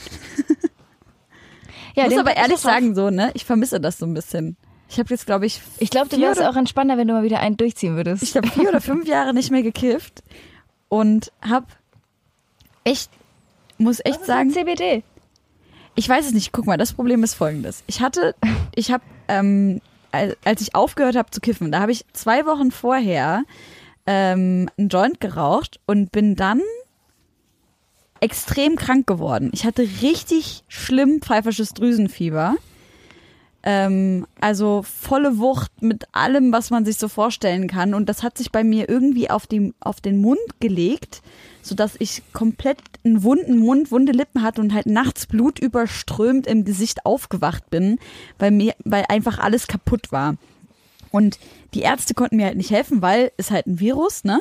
Ja, ich muss aber ehrlich sagen, so, ne? Ich vermisse das so ein bisschen. Ich habe jetzt, glaube ich, Ich glaube, du wärst auch entspannter, wenn du mal wieder einen durchziehen würdest. ich habe vier oder fünf Jahre nicht mehr gekifft und habe echt, muss echt sagen, CBD. ich weiß es nicht. Guck mal, das Problem ist folgendes. Ich hatte, ich habe, ähm, al- als ich aufgehört habe zu kiffen, da habe ich zwei Wochen vorher ähm, einen Joint geraucht und bin dann extrem krank geworden. Ich hatte richtig schlimm pfeifersches Drüsenfieber. Ähm, also volle Wucht mit allem, was man sich so vorstellen kann. Und das hat sich bei mir irgendwie auf, dem, auf den Mund gelegt, sodass ich komplett einen wunden Mund, wunde Lippen hatte und halt nachts blutüberströmt im Gesicht aufgewacht bin, weil mir, weil einfach alles kaputt war. Und die Ärzte konnten mir halt nicht helfen, weil es halt ein Virus, ne?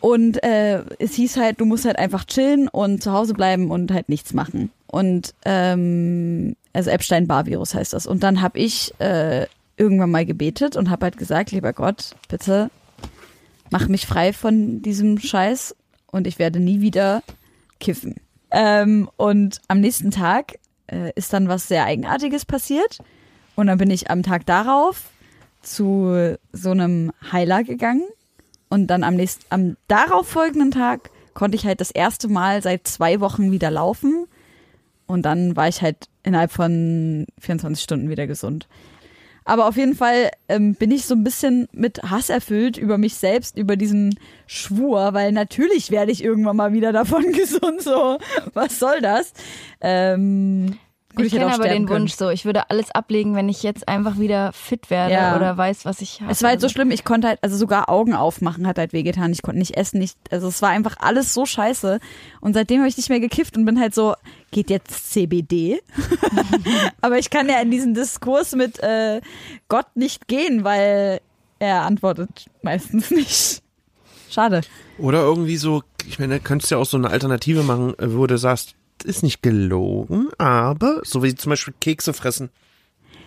Und äh, es hieß halt, du musst halt einfach chillen und zu Hause bleiben und halt nichts machen. Und ähm, also Epstein-Barr-Virus heißt das. Und dann habe ich äh, irgendwann mal gebetet und habe halt gesagt, lieber Gott, bitte mach mich frei von diesem Scheiß und ich werde nie wieder kiffen. Ähm, und am nächsten Tag äh, ist dann was sehr Eigenartiges passiert. Und dann bin ich am Tag darauf zu so einem Heiler gegangen. Und dann am nächsten, am darauf folgenden Tag konnte ich halt das erste Mal seit zwei Wochen wieder laufen. Und dann war ich halt innerhalb von 24 Stunden wieder gesund. Aber auf jeden Fall ähm, bin ich so ein bisschen mit Hass erfüllt über mich selbst, über diesen Schwur, weil natürlich werde ich irgendwann mal wieder davon [LAUGHS] gesund. So, was soll das? Ähm, gut, ich hätte kenne aber den können. Wunsch so, ich würde alles ablegen, wenn ich jetzt einfach wieder fit werde Ja. oder weiß, was ich habe. Es war halt so schlimm, ich konnte halt, also sogar Augen aufmachen hat halt wehgetan. Ich konnte nicht essen, nicht, also es war einfach alles so scheiße. Und seitdem habe ich nicht mehr gekifft und bin halt so, geht jetzt CBD? [LAUGHS] Aber ich kann ja in diesen Diskurs mit äh, Gott nicht gehen, weil er antwortet meistens nicht. Schade. Oder irgendwie so, ich meine, da könntest du ja auch so eine Alternative machen, wo du sagst, ist nicht gelogen, aber so wie zum Beispiel Kekse fressen.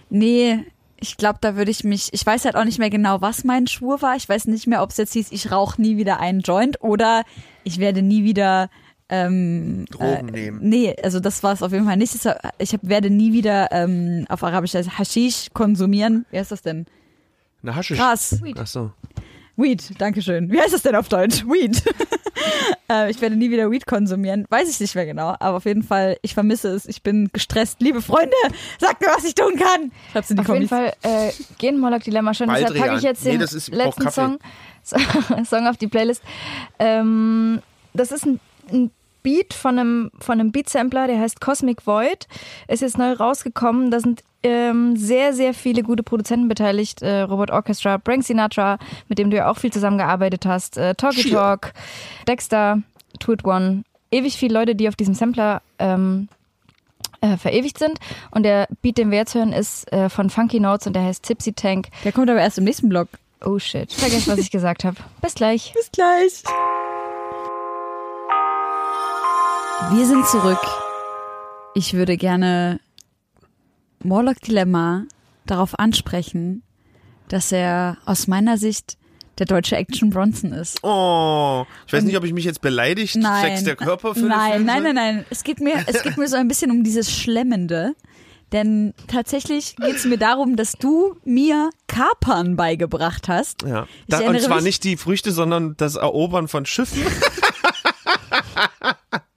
Nee, ich glaube, da würde ich mich, ich weiß halt auch nicht mehr genau, was mein Schwur war. Ich weiß nicht mehr, ob es jetzt hieß, ich rauche nie wieder einen Joint oder ich werde nie wieder ähm, Drogen nehmen. Nee, also das war es auf jeden Fall nicht. Ich hab, werde nie wieder ähm, auf Arabisch heißt Haschisch konsumieren. Wie heißt das denn? Eine Haschisch. Krass. Ach so. Weed, Dankeschön. Wie heißt das denn auf Deutsch? Weed. [LAUGHS] äh, ich werde nie wieder Weed konsumieren. Weiß ich nicht mehr genau. Aber auf jeden Fall, ich vermisse es. Ich bin gestresst. Liebe Freunde, sagt mir, was ich tun kann. Schreib's in die Auf jeden Kommis. Fall äh, gehen Moloch Dilemma schon. Deshalb packe ich Baldrian. jetzt den Nee, das ist- ich letzten. Song, [LAUGHS] Song auf die Playlist. Ähm, das ist ein, ein Beat von einem, von einem Beatsampler, der heißt Cosmic Void. Ist jetzt neu rausgekommen. Da sind ähm, sehr, sehr viele gute Produzenten beteiligt. Äh, Robot Orchestra, Frank Sinatra, mit dem du ja auch viel zusammengearbeitet hast. Äh, Talkie. Talk, Dexter, Two It One. Ewig viele Leute, die auf diesem Sampler ähm, äh, verewigt sind. Und der Beat, den wir jetzt hören, ist äh, von Funky Notes und der heißt Tipsy Tank. Der kommt aber erst im nächsten Blog. Oh shit. Vergesst, was ich gesagt habe. Bis gleich. Bis gleich. Wir sind zurück. Ich würde gerne Morlock Dilemma darauf ansprechen, dass er aus meiner Sicht der deutsche Action Bronson ist. Oh, ich weiß nicht, ob ich mich jetzt beleidigt, Nein. sex der Körper für Nein, nein, nein, nein. Es geht mir, es geht mir so ein bisschen um dieses Schlemmende. Denn tatsächlich geht es mir darum, dass du mir Kapern beigebracht hast. Ja. Da, und zwar mich- nicht die Früchte, sondern das Erobern von Schiffen. [LAUGHS]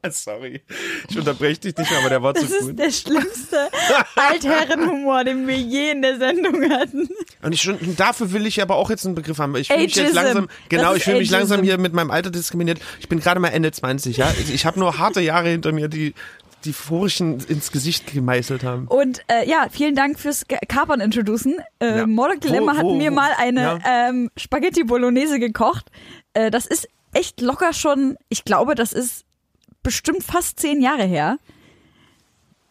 [LAUGHS] Sorry, ich unterbreche dich nicht, aber der war Das zu ist gut. der schlimmste [LAUGHS] Altherrenhumor, den wir je in der Sendung hatten. Und ich, schon- dafür will ich aber auch jetzt einen Begriff haben. Ich fühle mich jetzt langsam, genau, Das ich ist fühle mich langsam hier mit meinem Alter diskriminiert. Ich bin gerade mal Ende 20, ja. Ich, habe nur harte Jahre hinter mir, die die Furchen ins Gesicht gemeißelt haben. Und äh, ja, vielen Dank fürs Kapern introducen. Äh, Ja. Mordok Dilemma hat mir mal eine ja. ähm, Spaghetti Bolognese gekocht. Äh, das ist echt locker schon, ich glaube, das ist bestimmt fast zehn Jahre her.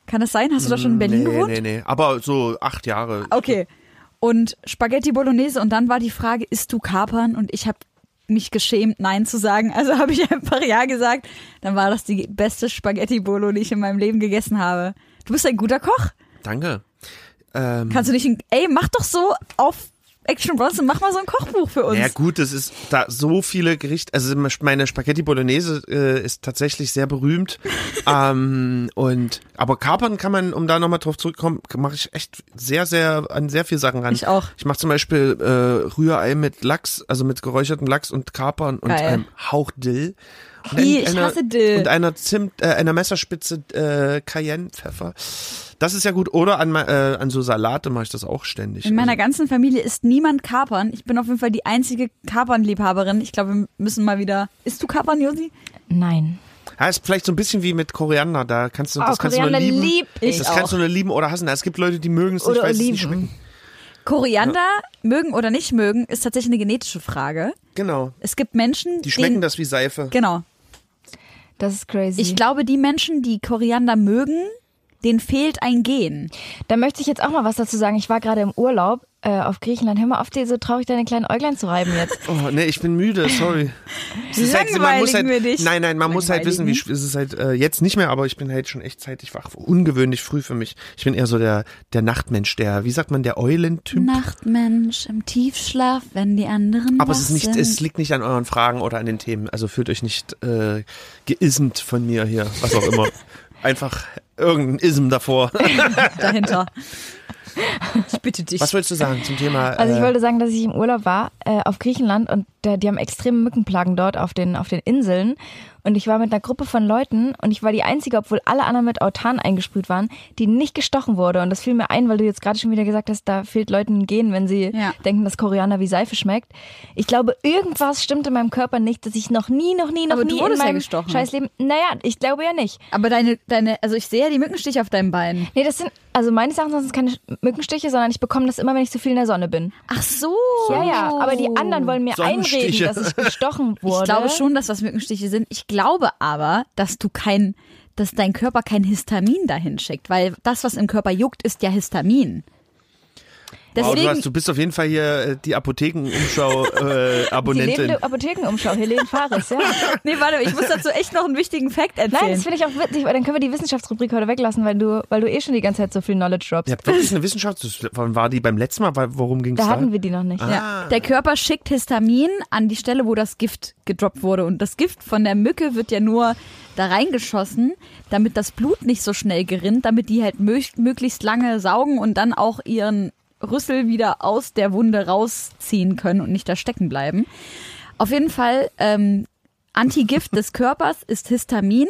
Kann das sein? Hast du da schon in Berlin nee, gewohnt? Nee, nee, aber so acht Jahre. Okay. Und Spaghetti Bolognese und dann war die Frage, isst du Kapern? Und ich habe mich geschämt, Nein zu sagen. Also habe ich einfach Ja gesagt. Dann war das die beste Spaghetti Bolo, die ich in meinem Leben gegessen habe. Du bist ein guter Koch. Danke. Ähm, Kannst du nicht, ein- ey, mach doch so auf Action Bronson, mach mal so ein Kochbuch für uns. ja gut, es ist da so viele Gerichte. Also meine Spaghetti Bolognese äh, ist tatsächlich sehr berühmt. [LAUGHS] ähm, und aber Kapern kann man, um da nochmal drauf zurückzukommen, mache ich echt sehr, sehr an sehr viele Sachen ran. Ich auch. Ich mache zum Beispiel äh, Rührei mit Lachs, also mit geräucherten Lachs und Kapern und Geil. einem Hauch Dill. Und Ih, ich einer- hasse Dill. Und einer Zimt, äh, einer Messerspitze äh, Cayenne-Pfeffer. Das ist ja gut. Oder an, äh, an so Salate mache ich das auch ständig. In meiner also, ganzen Familie isst niemand Kapern. Ich bin auf jeden Fall die einzige Kapernliebhaberin. Ich glaube, wir müssen mal wieder. Isst du Kapern, Josi? Nein. ja, ist vielleicht so ein bisschen wie mit Koriander. Da kannst du, Oh, das kannst du nur Koriander lieben. lieb ich das auch. kannst du nur lieben oder hassen. Es gibt Leute, die mögen es nicht, Oder weil es nicht schmecken. Koriander mögen oder nicht mögen, ist tatsächlich eine genetische Frage. Genau. Es gibt Menschen, Die schmecken denen, das wie Seife. Genau. Das ist crazy. Ich glaube, die Menschen, die Koriander mögen, denen fehlt ein Gen. Da möchte ich jetzt auch mal was dazu sagen. Ich war gerade im Urlaub äh, auf Griechenland. Hör mal auf, dir so traurig deine kleinen Äuglein zu reiben jetzt. [LAUGHS] Oh, nee, ich bin müde, sorry. Es ist halt, man muss halt, Langweiligen wir dich. nein, nein, man muss halt wissen, wie Langweiligen. es ist halt äh, jetzt nicht mehr, aber ich bin halt schon echt zeitig wach. Ungewöhnlich früh für mich. Ich bin eher so der der Nachtmensch, der, wie sagt man, der Eulentyp. Nachtmensch im Tiefschlaf, wenn die anderen Aber wach es ist nicht, sind. es liegt nicht an euren Fragen oder an den Themen. Also fühlt euch nicht äh, geismt von mir hier, was auch immer. [LAUGHS] Einfach irgendein Ism davor. [LAUGHS] dahinter. [LAUGHS] Ich bitte dich. Was wolltest du sagen zum Thema? Also ich äh, wollte sagen, dass ich im Urlaub war äh, auf Griechenland und äh, die haben extreme Mückenplagen dort auf den, auf den Inseln. Und ich war mit einer Gruppe von Leuten und ich war die Einzige, obwohl alle anderen mit Autan eingesprüht waren, die nicht gestochen wurde. Und das fiel mir ein, weil du jetzt gerade schon wieder gesagt hast, da fehlt Leuten ein Gen, wenn sie Ja. denken, dass Koriander wie Seife schmeckt. Ich glaube, irgendwas stimmt in meinem Körper nicht, dass ich noch nie, noch nie, noch Aber du nie in wurdest ja meinem gestochen. Scheißleben... Naja, ich glaube ja nicht. Aber deine, deine, also ich sehe ja die Mückenstiche auf deinem Bein. Nee, das sind, also meines Erachtens sind es keine Mückenstiche, sondern ich bekomme das immer, wenn ich zu viel in der Sonne bin. Ach so. Ja, ja, aber die anderen wollen mir einreden, dass ich gestochen wurde. [LAUGHS] Ich glaube schon, dass das Mückenstiche sind. Ich glaube aber, dass du kein, dass dein Körper kein Histamin dahin schickt, weil das, was im Körper juckt, ist ja Histamin. Wow, du, Deswegen, hast, du bist auf jeden Fall hier äh, die Apothekenumschau-Abonnentin. [LAUGHS] Die Abonnentin. lebende Apothekenumschau, Helene Fares, ja. [LAUGHS] nee, warte, ich muss dazu echt noch einen wichtigen Fact Nein, erzählen. das finde ich auch witzig, weil dann können wir die Wissenschaftsrubrik heute weglassen, weil du, weil du eh schon die ganze Zeit so viel Knowledge droppst. Ihr habt wirklich eine Wissenschaft. das- Wann war die beim letzten Mal? Worum ging es da da? hatten wir die noch nicht. Ja. Der Körper schickt Histamin an die Stelle, wo das Gift gedroppt wurde. Und das Gift von der Mücke wird ja nur da reingeschossen, damit das Blut nicht so schnell gerinnt, damit die halt mög möglichst lange saugen und dann auch ihren Rüssel wieder aus der Wunde rausziehen können und nicht da stecken bleiben. Auf jeden Fall, ähm, Antigift des Körpers ist Histamin.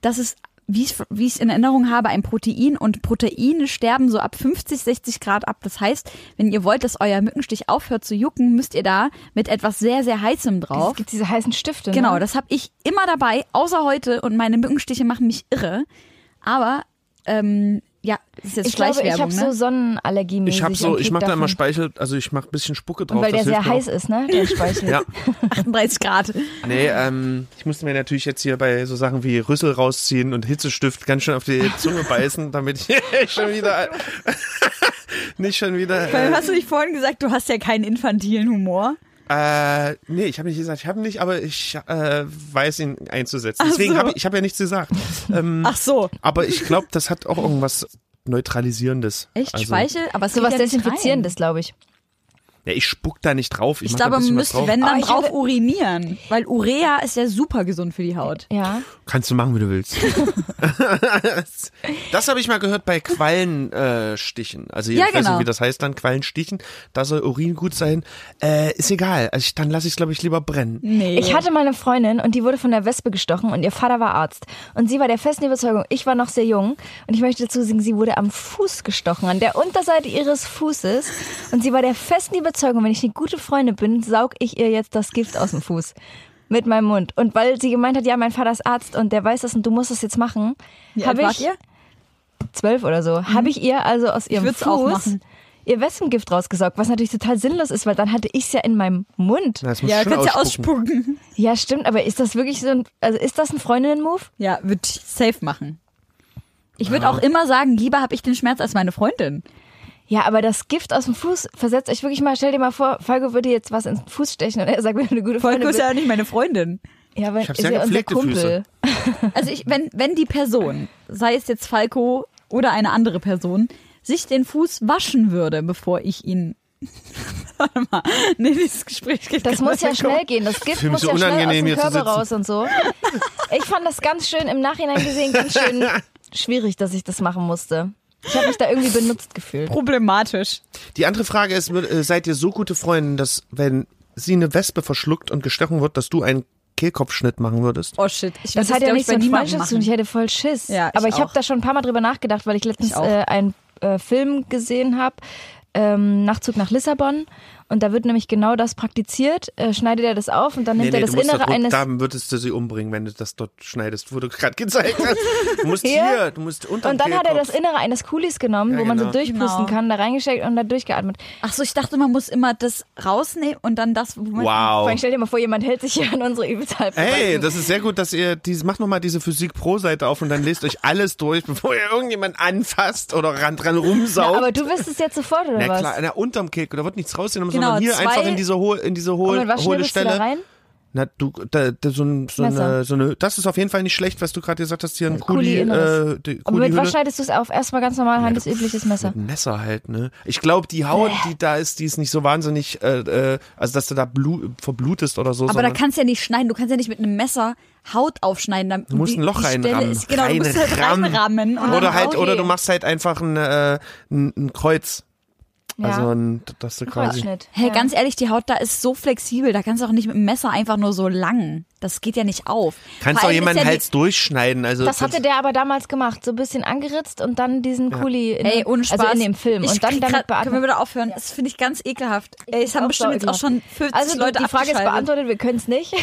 Das ist, wie ich wie ich es in Erinnerung habe, ein Protein und Proteine sterben so ab 50, 60 Grad ab. Das heißt, wenn ihr wollt, dass euer Mückenstich aufhört zu jucken, müsst ihr da mit etwas sehr, sehr heißem Es drauf. gibt diese heißen Stifte. Genau, ne? das habe ich immer dabei, außer heute und meine Mückenstiche machen mich irre. Aber ähm, ja, das ist jetzt Ich glaube, ich habe ne? so Sonnenallergie Ich habe so, ich mache da immer Speichel, also ich mache ein bisschen Spucke drauf. Und weil der das sehr heiß ist, ne? Der [LAUGHS] Speichel. Ja, 38 Grad. nee, ähm, ich musste mir natürlich jetzt hier bei so Sachen wie Rüssel rausziehen und Hitzestift ganz schön auf die Zunge beißen, damit ich [LAUGHS] schon wieder [LAUGHS] nicht schon wieder. Weil Äh, hast du nicht vorhin gesagt, du hast ja keinen infantilen Humor? Äh, nee, ich habe nicht gesagt, ich habe nicht, aber ich äh, weiß ihn einzusetzen. Deswegen so. habe ich, ich habe ja nichts gesagt. Ähm, [LAUGHS] Ach so. aber ich glaube, das hat auch irgendwas neutralisierendes. Echt? Also, Speichel? Aber es So geht was ja Desinfizierendes, glaube ich. Ja, ich spuck da nicht drauf. Ich, Ich glaube, man müsste, drauf. wenn dann ich drauf urinieren. Weil Urea ist ja super gesund für die Haut. Ja. Kannst du machen, wie du willst. [LAUGHS] das habe ich mal gehört bei Quallenstichen. Äh, also ich Ja, weiß genau. nicht, wie das heißt dann, Quallenstichen. Da soll Urin gut sein. Äh, ist egal. Also ich, dann lasse ich es, glaube ich, lieber brennen. Nee. Ich hatte mal eine Freundin und die wurde von der Wespe gestochen und ihr Vater war Arzt. Und sie war der festen Überzeugung, ich war noch sehr jung und ich möchte dazu sagen, sie wurde am Fuß gestochen, an der Unterseite ihres Fußes. Und sie war der festen Überzeugung, wenn ich eine gute Freundin bin, saug ich ihr jetzt das Gift aus dem Fuß. Mit meinem Mund. Und weil sie gemeint hat, ja, mein Vater ist Arzt und der weiß das und du musst das jetzt machen, habe ich ihr? zwölf oder so, habe ich ihr also aus ihrem Fuß ihr Wespengift rausgesaugt, was natürlich total sinnlos ist, weil dann hatte ich es ja in meinem Mund. Na, das muss Ja, schon kannst ja ausspucken. ausspucken. [LAUGHS] Ja, stimmt, aber ist das wirklich so ein, also ist das ein Freundinnen-Move? Ja, würde ich safe machen. Ich würde auch immer sagen, lieber habe ich den Schmerz als meine Freundin. Ja, aber das Gift aus dem Fuß versetzt euch wirklich mal, stell dir mal vor, Falco würde jetzt was ins Fuß stechen und er sagt, wenn du eine gute Volker Freundin ist ja nicht meine Freundin. Ja, aber Ich ist sehr ja unser Kumpel. [LAUGHS] Also ich, wenn, wenn die Person, sei es jetzt Falco oder eine andere Person, sich den Fuß waschen würde, bevor ich ihn. [LAUGHS] Warte mal. Nee, dieses Gespräch geht Das muss ja schnell gehen. Das Gift muss so ja schnell aus dem Körper raus und so. Ich fand das ganz schön im Nachhinein gesehen, ganz schön [LAUGHS] schwierig, dass ich das machen musste. Ich habe mich da irgendwie benutzt gefühlt. Problematisch. Die andere Frage ist, äh, seid ihr so gute Freunde, dass wenn sie eine Wespe verschluckt und gestochen wird, dass du einen Kehlkopfschnitt machen würdest? Oh shit. Ich Das hat ja nichts mit Freundschaft zu tun. Ich hätte voll Schiss. Ja, ich Aber ich habe da schon ein paar Mal drüber nachgedacht, weil ich letztens Ich äh, einen äh, Film gesehen habe, ähm, Nachtzug nach Lissabon. Und da wird nämlich genau das praktiziert. Äh, schneidet er das auf und dann nimmt er das du musst Innere da, eines. da würdest du sie umbringen, wenn du das dort schneidest, wo du gerade gezeigt hast. Du musst [LAUGHS] Hier. hier, du musst unter Und dann hat er das Innere eines Kulis genommen, Ja, wo man so genau. durchpusten Genau. kann, da reingesteckt und da durchgeatmet. Ach so, ich dachte, man muss immer das rausnehmen und dann das. wo man- Vor Wow. allem stell dir mal vor, jemand hält sich hier an unsere halb Hey, das ist sehr gut, dass ihr diese, macht nochmal diese Physik Pro Seite auf und dann lest euch alles durch, [LAUGHS] bevor ihr irgendjemand anfasst oder ran, dran Na, rumsaugt. aber du wirst es jetzt sofort, oder Na was? klar, na, unterm Kek, da wird nichts rausgenommen, Genau, sondern hier zwei- einfach in diese hohe, in diese hohe, was hohle Stelle. rein? Na, du, da, da, so, ein, so, eine, so eine, das ist auf jeden Fall nicht schlecht, was du gerade gesagt hast, hier ein Kuli äh, die Aber mit was schneidest du es auf? Erstmal ganz normal, handelsübliches Messer. Mit Messer halt, ne? Ich glaube, die Haut, die da ist, die ist nicht so wahnsinnig, äh, äh, also dass du da blu verblutest oder so. Aber da kannst du ja nicht schneiden. Du kannst ja nicht mit einem Messer Haut aufschneiden. Du musst die- ein Loch reinrammen. Ist, genau, du musst halt Reinrammen. oder halt, raus- oder okay. du machst halt einfach ein, äh, ein, ein Kreuz. Ja. Also ein, dass du quasi. Kreuzschnitt. Hey, ja. ganz ehrlich, die Haut da ist so flexibel. Da kannst du auch nicht mit dem Messer einfach nur so lang. Das geht ja nicht auf. Kannst Vor auch jemanden ja Hals durchschneiden. Also Das hatte der aber damals gemacht, so ein bisschen angeritzt und dann diesen Kuli in, Ey, ohne Spaß. also in dem Film Ich und dann damit grad, Können wir wieder aufhören? Das finde ich ganz ekelhaft. Ey, es haben bestimmt jetzt auch schon 50 Also Leute die Frage ist beantwortet, wir können es nicht.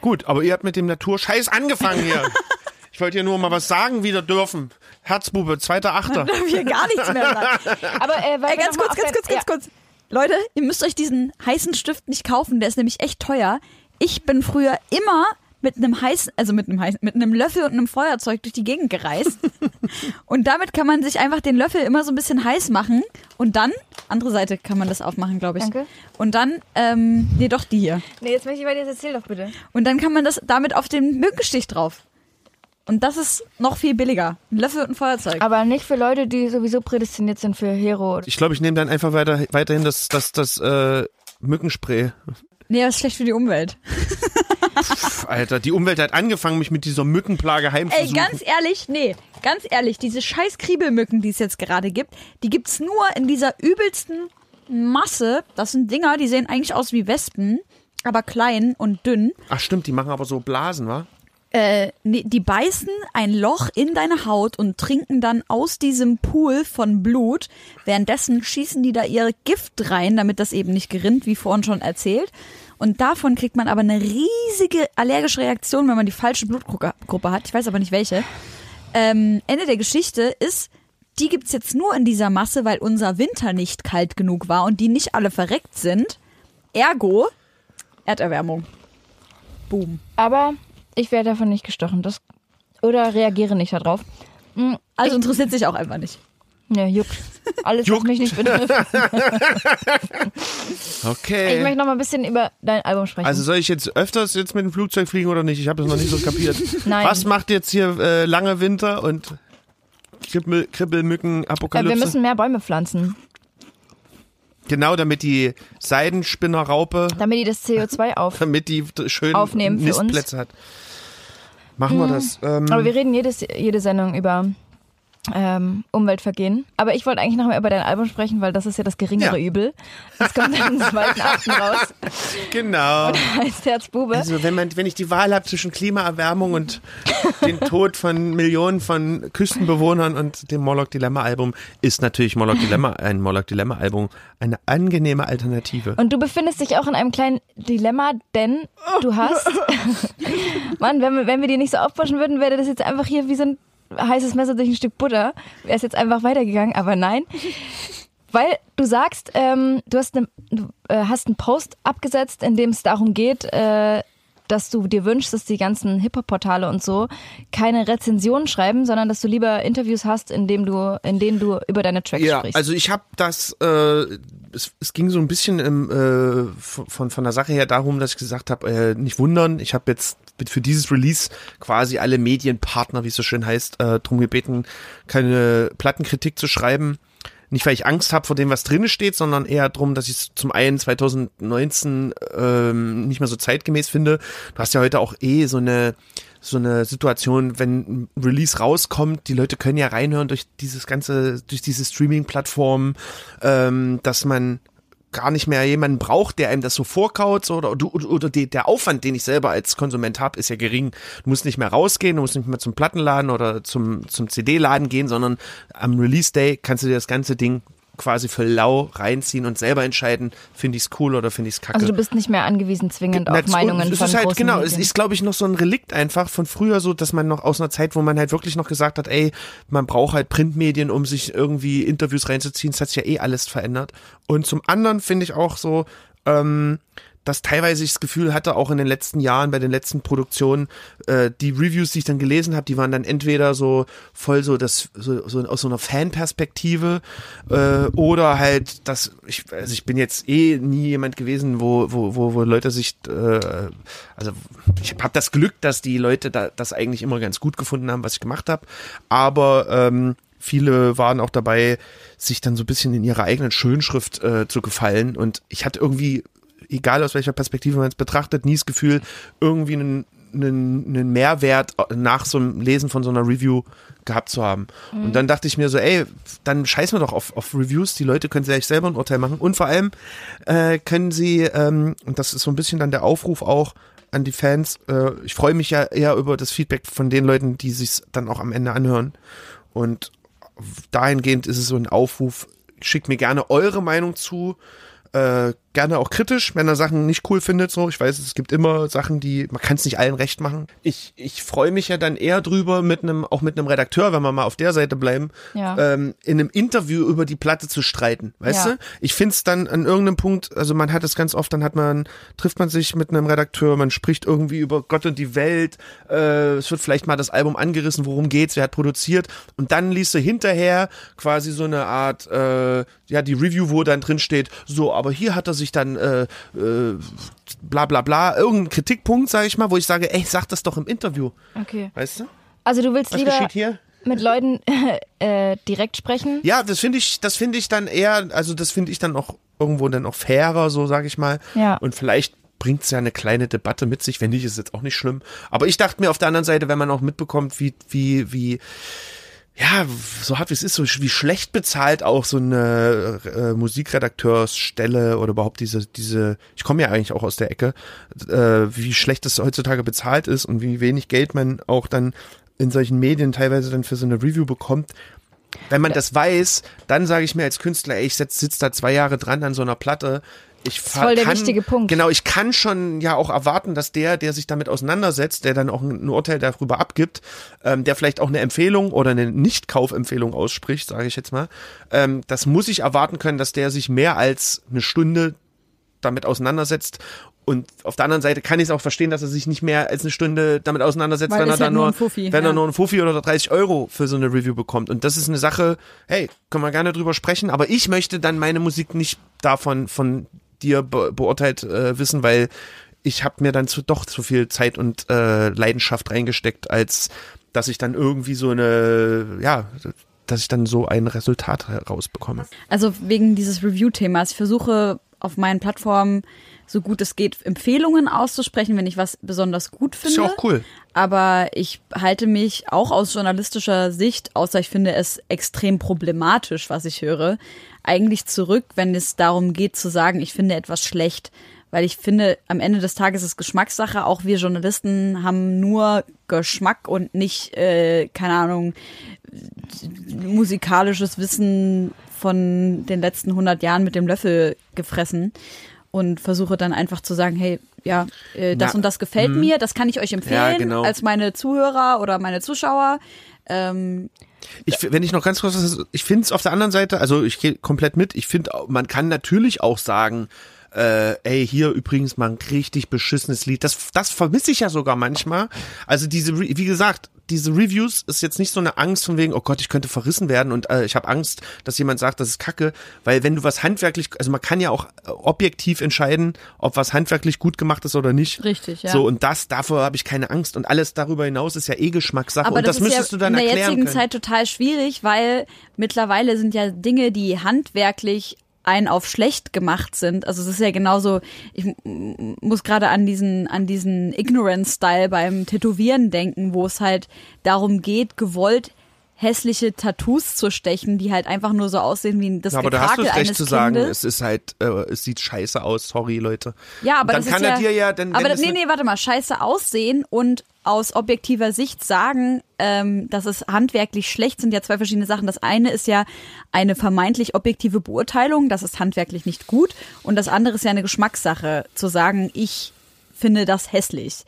Gut, aber ihr habt mit dem Naturscheiß angefangen hier. [LAUGHS] ich wollte hier nur mal was sagen wieder dürfen. Herzbube, zweiter Achter. wir gar nichts mehr sagen. Aber äh, weil Ey, ganz kurz, ganz kurz, ganz ja. kurz. Leute, ihr müsst euch diesen heißen Stift nicht kaufen, der ist nämlich echt teuer. Ich bin früher immer mit einem heißen, also mit einem heißen, mit einem Löffel und einem Feuerzeug durch die Gegend gereist. [LAUGHS] und damit kann man sich einfach den Löffel immer so ein bisschen heiß machen und dann, andere Seite kann man das aufmachen, glaube ich. Danke. Und dann, ähm, nee, doch die hier. Nee, jetzt möchte ich bei dir, erzähl doch bitte. Und dann kann man das damit auf den Mückenstich drauf. Und das ist noch viel billiger. Ein Löffel und ein Feuerzeug. Aber nicht für Leute, die sowieso prädestiniert sind für Hero. Ich glaube, ich nehme dann einfach weiter, weiterhin das, das, das äh, Mückenspray. Nee, das ist schlecht für die Umwelt. Pff, Alter, die Umwelt hat angefangen, mich mit dieser Mückenplage Ey, heimzusuchen. ganz ehrlich, nee, ganz ehrlich, diese scheiß Kriebelmücken, die es jetzt gerade gibt, die gibt's nur in dieser übelsten Masse. Das sind Dinger, die sehen eigentlich aus wie Wespen, aber klein und dünn. Ach stimmt, die machen aber so Blasen, wa? Äh, die beißen ein Loch in deine Haut und trinken dann aus diesem Pool von Blut. Währenddessen schießen die da ihr Gift rein, damit das eben nicht gerinnt, wie vorhin schon erzählt. Und davon kriegt man aber eine riesige allergische Reaktion, wenn man die falsche Blutgruppe Gruppe hat. Ich weiß aber nicht welche. Ähm, Ende der Geschichte ist, die gibt's jetzt nur in dieser Masse, weil unser Winter nicht kalt genug war und die nicht alle verreckt sind. Ergo Erderwärmung. Boom. Aber ich werde davon nicht gestochen. Das, oder reagiere nicht darauf. Also interessiert sich auch einfach nicht. Ja, juckt. Alles, Juckt. was mich nicht betrifft. [LAUGHS] Okay. Ich möchte noch mal ein bisschen über dein Album sprechen. also soll ich jetzt öfters jetzt mit dem Flugzeug fliegen oder nicht? Ich habe das noch nicht so kapiert. [LAUGHS] Nein. Was macht jetzt hier äh, lange Winter und Kribbel, Kribbelmücken, Äh, Apokalypse? wir müssen mehr Bäume pflanzen, genau, damit die Seidenspinnerraupe, damit die das CO2 auf. [LAUGHS] damit die schön Aufnehmen für uns. Nistplätze hat. Machen wir das. Ähm, Aber wir reden jedes, jede Sendung über ähm, Umweltvergehen. Aber ich wollte eigentlich noch mal über dein Album sprechen, weil das ist ja das geringere Ja. Übel. Das kommt dann am 2.8. raus. [LAUGHS] genau. Heißt Herzbube. Also wenn man, wenn ich die Wahl habe zwischen Klimaerwärmung und den Tod von Millionen von Küstenbewohnern und dem Moloch Dilemma Album, ist natürlich Moloch Dilemma [LAUGHS] ein Moloch Dilemma Album eine angenehme Alternative. Und du befindest dich auch in einem kleinen Dilemma, denn du hast. [LAUGHS] Mann, wenn wir, wenn wir die nicht so aufwaschen würden, wäre das jetzt einfach hier wie so ein heißes Messer durch ein Stück Butter. Wäre es jetzt einfach weitergegangen, aber nein. Weil du sagst, ähm, du hast, ne, du, äh, hast einen Post abgesetzt, in dem es darum geht, äh, dass du dir wünschst, dass die ganzen Hip-Hop-Portale und so keine Rezensionen schreiben, sondern dass du lieber Interviews hast, in, dem du, in denen du über deine Tracks Ja, sprichst. also ich habe das, äh, es, es ging so ein bisschen im, äh, von, von der Sache her darum, dass ich gesagt habe, äh, nicht wundern, ich habe jetzt für dieses Release quasi alle Medienpartner, wie es so schön heißt, äh, drum gebeten, keine Plattenkritik zu schreiben. Nicht, weil ich Angst habe vor dem, was drinnen steht, sondern eher darum, dass ich es zum einen 2019 ähm, nicht mehr so zeitgemäß finde. Du hast ja heute auch eh so eine so eine Situation, wenn ein Release rauskommt, die Leute können ja reinhören durch dieses ganze, durch diese Streaming-Plattform, ähm, dass man gar nicht mehr jemanden braucht, der einem das so vorkaut so, oder, oder, oder die, der Aufwand, den ich selber als Konsument habe, ist ja gering. Du musst nicht mehr rausgehen, du musst nicht mehr zum Plattenladen oder zum, zum CD-Laden gehen, sondern am Release-Day kannst du dir das ganze Ding quasi für lau reinziehen und selber entscheiden, finde ich es cool oder finde ich es kacke. also du bist nicht mehr angewiesen zwingend auf Meinungen es von ist halt, genau, es Medien. ist, glaube ich, noch so ein Relikt einfach von früher so, dass man noch aus einer Zeit, wo man halt wirklich noch gesagt hat, ey, man braucht halt Printmedien, um sich irgendwie Interviews reinzuziehen. Das hat sich ja eh alles verändert. Und zum anderen finde ich auch so, ähm, dass teilweise ich das Gefühl hatte, auch in den letzten Jahren, bei den letzten Produktionen, äh, die Reviews, die ich dann gelesen habe, die waren dann entweder so voll so das so, so aus so einer Fanperspektive äh, oder halt das ich also ich bin jetzt eh nie jemand gewesen, wo wo wo, wo Leute sich äh, also ich habe das Glück, dass die Leute da, das eigentlich immer ganz gut gefunden haben, was ich gemacht habe, aber ähm, viele waren auch dabei, sich dann so ein bisschen in ihrer eigenen Schönschrift äh, zu gefallen. Und ich hatte irgendwie egal aus welcher Perspektive man es betrachtet, nie das Gefühl, irgendwie einen, einen, Mehrwert nach so einem Lesen von so einer Review gehabt zu haben. Und dann dachte ich mir so, ey, dann scheißen wir doch auf, auf Reviews, die Leute können sich selber ein Urteil machen. Und vor allem äh, können sie, ähm, und das ist so ein bisschen dann der Aufruf auch an die Fans, äh, ich freue mich ja eher über das Feedback von den Leuten, die sich dann auch am Ende anhören. Und dahingehend ist es so ein Aufruf, schickt mir gerne eure Meinung zu, äh, gerne auch kritisch, wenn er Sachen nicht cool findet. So, ich weiß, es gibt immer Sachen, die man kann es nicht allen recht machen. Ich ich freue mich ja dann eher drüber mit einem auch mit einem Redakteur, wenn wir mal auf der Seite bleiben, Ja. ähm, in einem Interview über die Platte zu streiten. Weißt Ja. du? Ich find's dann an irgendeinem Punkt, also man hat es ganz oft, dann hat man trifft man sich mit einem Redakteur, man spricht irgendwie über Gott und die Welt. Äh, es wird vielleicht mal das Album angerissen, worum geht's, wer hat produziert und dann liest du hinterher quasi so eine Art äh, ja die Review, wo dann drin steht, so, aber hier hat er sich dann äh, äh, bla bla bla, irgendein Kritikpunkt, sage ich mal, wo ich sage, ey, sag das doch im Interview, Okay. weißt du? Also du willst Was lieber geschieht hier? mit Leuten [LAUGHS] äh, direkt sprechen? Ja, das finde ich, das finde ich dann eher, also das finde ich dann auch irgendwo dann auch fairer, so sage ich mal. Ja. Und vielleicht bringt's ja eine kleine Debatte mit sich, wenn nicht, ist jetzt auch nicht schlimm. Aber ich dachte mir auf der anderen Seite, wenn man auch mitbekommt, wie, wie, wie, ja, so hart wie es ist, so wie schlecht bezahlt auch so eine äh, Musikredakteursstelle oder überhaupt diese, diese, ich komme ja eigentlich auch aus der Ecke, äh, wie schlecht es heutzutage bezahlt ist und wie wenig Geld man auch dann in solchen Medien teilweise dann für so eine Review bekommt. Wenn man das weiß, dann sage ich mir als Künstler, ey, ich sitze sitz da zwei Jahre dran an so einer Platte. Ich ist voll der kann, wichtige Punkt. Genau, ich kann schon ja auch erwarten, dass der, der sich damit auseinandersetzt, der dann auch ein, Urteil darüber abgibt, ähm, der vielleicht auch eine Empfehlung oder eine Nicht-Kaufempfehlung ausspricht, sage ich jetzt mal, ähm, das muss ich erwarten können, dass der sich mehr als eine Stunde damit auseinandersetzt. Und auf der anderen Seite kann ich es auch verstehen, dass er sich nicht mehr als eine Stunde damit auseinandersetzt, Weil wenn er ist halt dann nur Fuffi, wenn ja. er nur einen Fuffi oder 30 Euro für so eine Review bekommt. Und das ist eine Sache, hey, können wir gerne drüber sprechen, aber ich möchte dann meine Musik nicht davon von dir be beurteilt äh, wissen, weil ich habe mir dann zu, doch zu viel Zeit und äh, Leidenschaft reingesteckt, als dass ich dann irgendwie so eine, ja, dass ich dann so ein Resultat herausbekomme. Also wegen dieses Review-Themas. Ich versuche auf meinen Plattformen so gut es geht Empfehlungen auszusprechen, wenn ich was besonders gut finde. Ist ja auch cool. Aber ich halte mich auch aus journalistischer Sicht, außer ich finde es extrem problematisch, was ich höre, eigentlich zurück, wenn es darum geht zu sagen, ich finde etwas schlecht. Weil ich finde, am Ende des Tages ist Geschmackssache. Auch wir Journalisten haben nur Geschmack und nicht, äh, keine Ahnung, musikalisches Wissen von den letzten 100 Jahren mit dem Löffel gefressen und versuche dann einfach zu sagen, hey, ja, äh, das Na, und das gefällt mir, das kann ich euch empfehlen Ja, genau. als meine Zuhörer oder meine Zuschauer. Ähm, Ich, wenn ich noch ganz kurz, ich finde es auf der anderen Seite, also ich gehe komplett mit. Ich finde, man kann natürlich auch sagen, äh, ey, hier übrigens mal ein richtig beschissenes Lied. Das, das vermisse ich ja sogar manchmal. Also diese, wie gesagt, diese Reviews ist jetzt nicht so eine Angst von wegen, oh Gott, ich könnte verrissen werden und äh, ich habe Angst, dass jemand sagt, das ist Kacke, weil wenn du was handwerklich, also man kann ja auch äh, objektiv entscheiden, ob was handwerklich gut gemacht ist oder nicht. Richtig, ja. So und das, davor habe ich keine Angst und alles darüber hinaus ist ja eh Geschmackssache aber und das, ist müsstest ja du dann in der erklären jetzigen können. Zeit total schwierig, weil mittlerweile sind ja Dinge, die handwerklich ein auf schlecht gemacht sind. Also es ist ja genauso, ich muss gerade an diesen, an diesen Ignorance-Style beim Tätowieren denken, wo es halt darum geht, gewollt hässliche Tattoos zu stechen, die halt einfach nur so aussehen wie das Ja, aber da hast du recht zu sagen, Kindes. es ist halt, äh, es sieht scheiße aus, sorry Leute. Ja, aber dann das kann ist er ja, dir ja, dann, aber nee, ne- nee, warte mal, scheiße aussehen und aus objektiver Sicht sagen, ähm, dass es handwerklich schlecht sind ja zwei verschiedene Sachen. Das eine ist ja eine vermeintlich objektive Beurteilung, das ist handwerklich nicht gut. Und das andere ist ja eine Geschmackssache, zu sagen, ich finde das hässlich.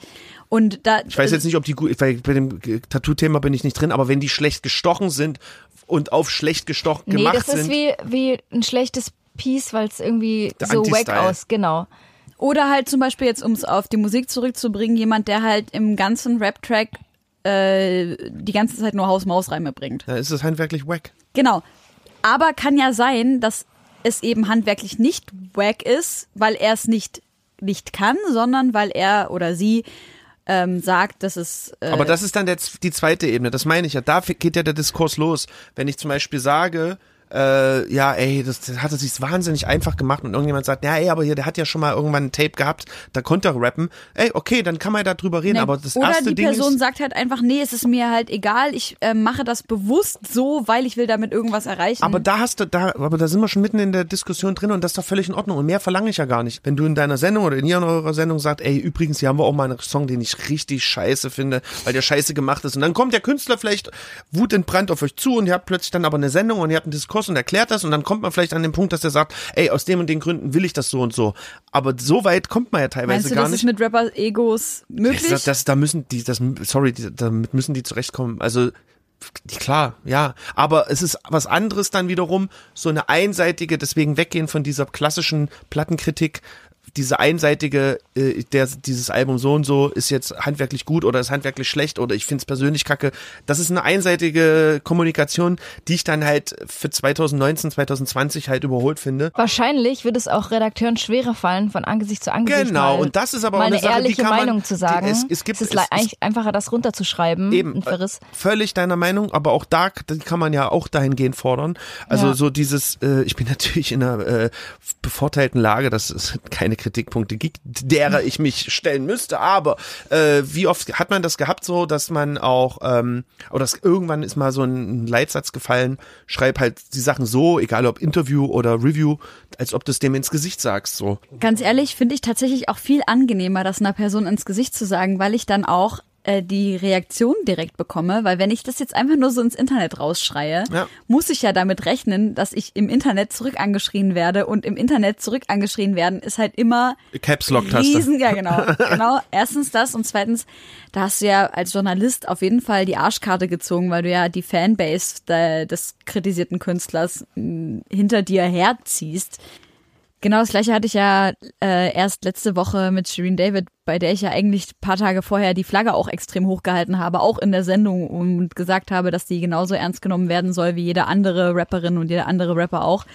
Und da, Ich weiß jetzt nicht, ob die gut, bei dem Tattoo-Thema bin ich nicht drin, aber wenn die schlecht gestochen sind und auf schlecht gestochen Nee, gemacht das ist sind, wie, wie ein schlechtes Piece, weil es irgendwie so wack aus, genau. Oder halt zum Beispiel jetzt, um es auf die Musik zurückzubringen, jemand, der halt im ganzen Rap-Track äh, die ganze Zeit nur Haus-Maus-Reime bringt. dann ist es handwerklich wack. Genau. Aber kann ja sein, dass es eben handwerklich nicht wack ist, weil er es nicht, nicht kann, sondern weil er oder sie ähm, sagt, dass es. Äh, Aber das ist dann der, die zweite Ebene, das meine ich ja. Da geht ja der Diskurs los. Wenn ich zum Beispiel sage, äh, ja, ey, das, das hat er sich wahnsinnig einfach gemacht und irgendjemand sagt, ja, ey, aber hier, der hat ja schon mal irgendwann ein Tape gehabt, da konnte er rappen. Ey, okay, dann kann man ja darüber reden, Nee, aber das oder erste die Ding Person ist, sagt halt einfach, nee, es ist mir halt egal, ich äh, mache das bewusst so, weil ich will damit irgendwas erreichen. Aber da hast du, da, aber da sind wir schon mitten in der Diskussion drin und das ist doch völlig in Ordnung. Und mehr verlange ich ja gar nicht. Wenn du in deiner Sendung oder in ihr in eurer Sendung sagst, ey, übrigens, hier haben wir auch mal einen Song, den ich richtig scheiße finde, weil der scheiße gemacht ist. Und dann kommt der Künstler vielleicht wutentbrannt auf euch zu und ihr habt plötzlich dann aber eine Sendung und ihr habt einen Diskurs und erklärt das und dann kommt man vielleicht an den Punkt, dass er sagt, ey, aus dem und den Gründen will ich das so und so. Aber so weit kommt man ja teilweise Meinst du, gar das nicht. ist mit Rapper-Egos möglich? Das, das, da müssen die, das, sorry, damit müssen die zurechtkommen. Also klar, ja. Aber es ist was anderes dann wiederum, so eine einseitige, deswegen weggehen von dieser klassischen Plattenkritik, diese einseitige, äh, der, dieses Album so und so ist jetzt handwerklich gut oder ist handwerklich schlecht oder ich finde es persönlich kacke. Das ist eine einseitige Kommunikation, die ich dann halt für 2019, 2020 halt überholt finde. Wahrscheinlich wird es auch Redakteuren schwerer fallen, von Angesicht zu Angesicht Genau, mal, und das ist aber auch eine Sache, die ehrliche kann man- Meinung zu die- sagen. es- es gibt- ist es- le- es- eigentlich einfacher, das runterzuschreiben, Eben, Verriss. äh, völlig deiner Meinung, aber auch da die kann man ja auch dahingehend fordern. Also Ja. so dieses, äh, ich bin [LAUGHS] natürlich in einer äh, bevorteilten Lage, dass es keine Kritikpunkte gibt, derer ich mich stellen müsste, aber äh, wie oft hat man das gehabt so, dass man auch, ähm, oder das, irgendwann ist mal so ein Leitsatz gefallen, schreib halt die Sachen so, egal ob Interview oder Review, als ob du es dem ins Gesicht sagst, so. Ganz ehrlich, finde ich tatsächlich auch viel angenehmer, das einer Person ins Gesicht zu sagen, weil ich dann auch äh, die Reaktion direkt bekomme, weil wenn ich das jetzt einfach nur so ins Internet rausschreie, Ja. muss ich ja damit rechnen, dass ich im Internet zurück angeschrien werde und im Internet zurück angeschrien werden ist halt immer Caps Lock Taste. riesen, ja genau, [LAUGHS] genau. Erstens das und zweitens, da hast du ja als Journalist auf jeden Fall die Arschkarte gezogen, weil du ja die Fanbase de, des kritisierten Künstlers mh, hinter dir herziehst. Genau das gleiche hatte ich ja äh, erst letzte Woche mit Shireen David, bei der ich ja eigentlich ein paar Tage vorher die Flagge auch extrem hochgehalten habe, auch in der Sendung und gesagt habe, dass die genauso ernst genommen werden soll wie jede andere Rapperin und jeder andere Rapper auch.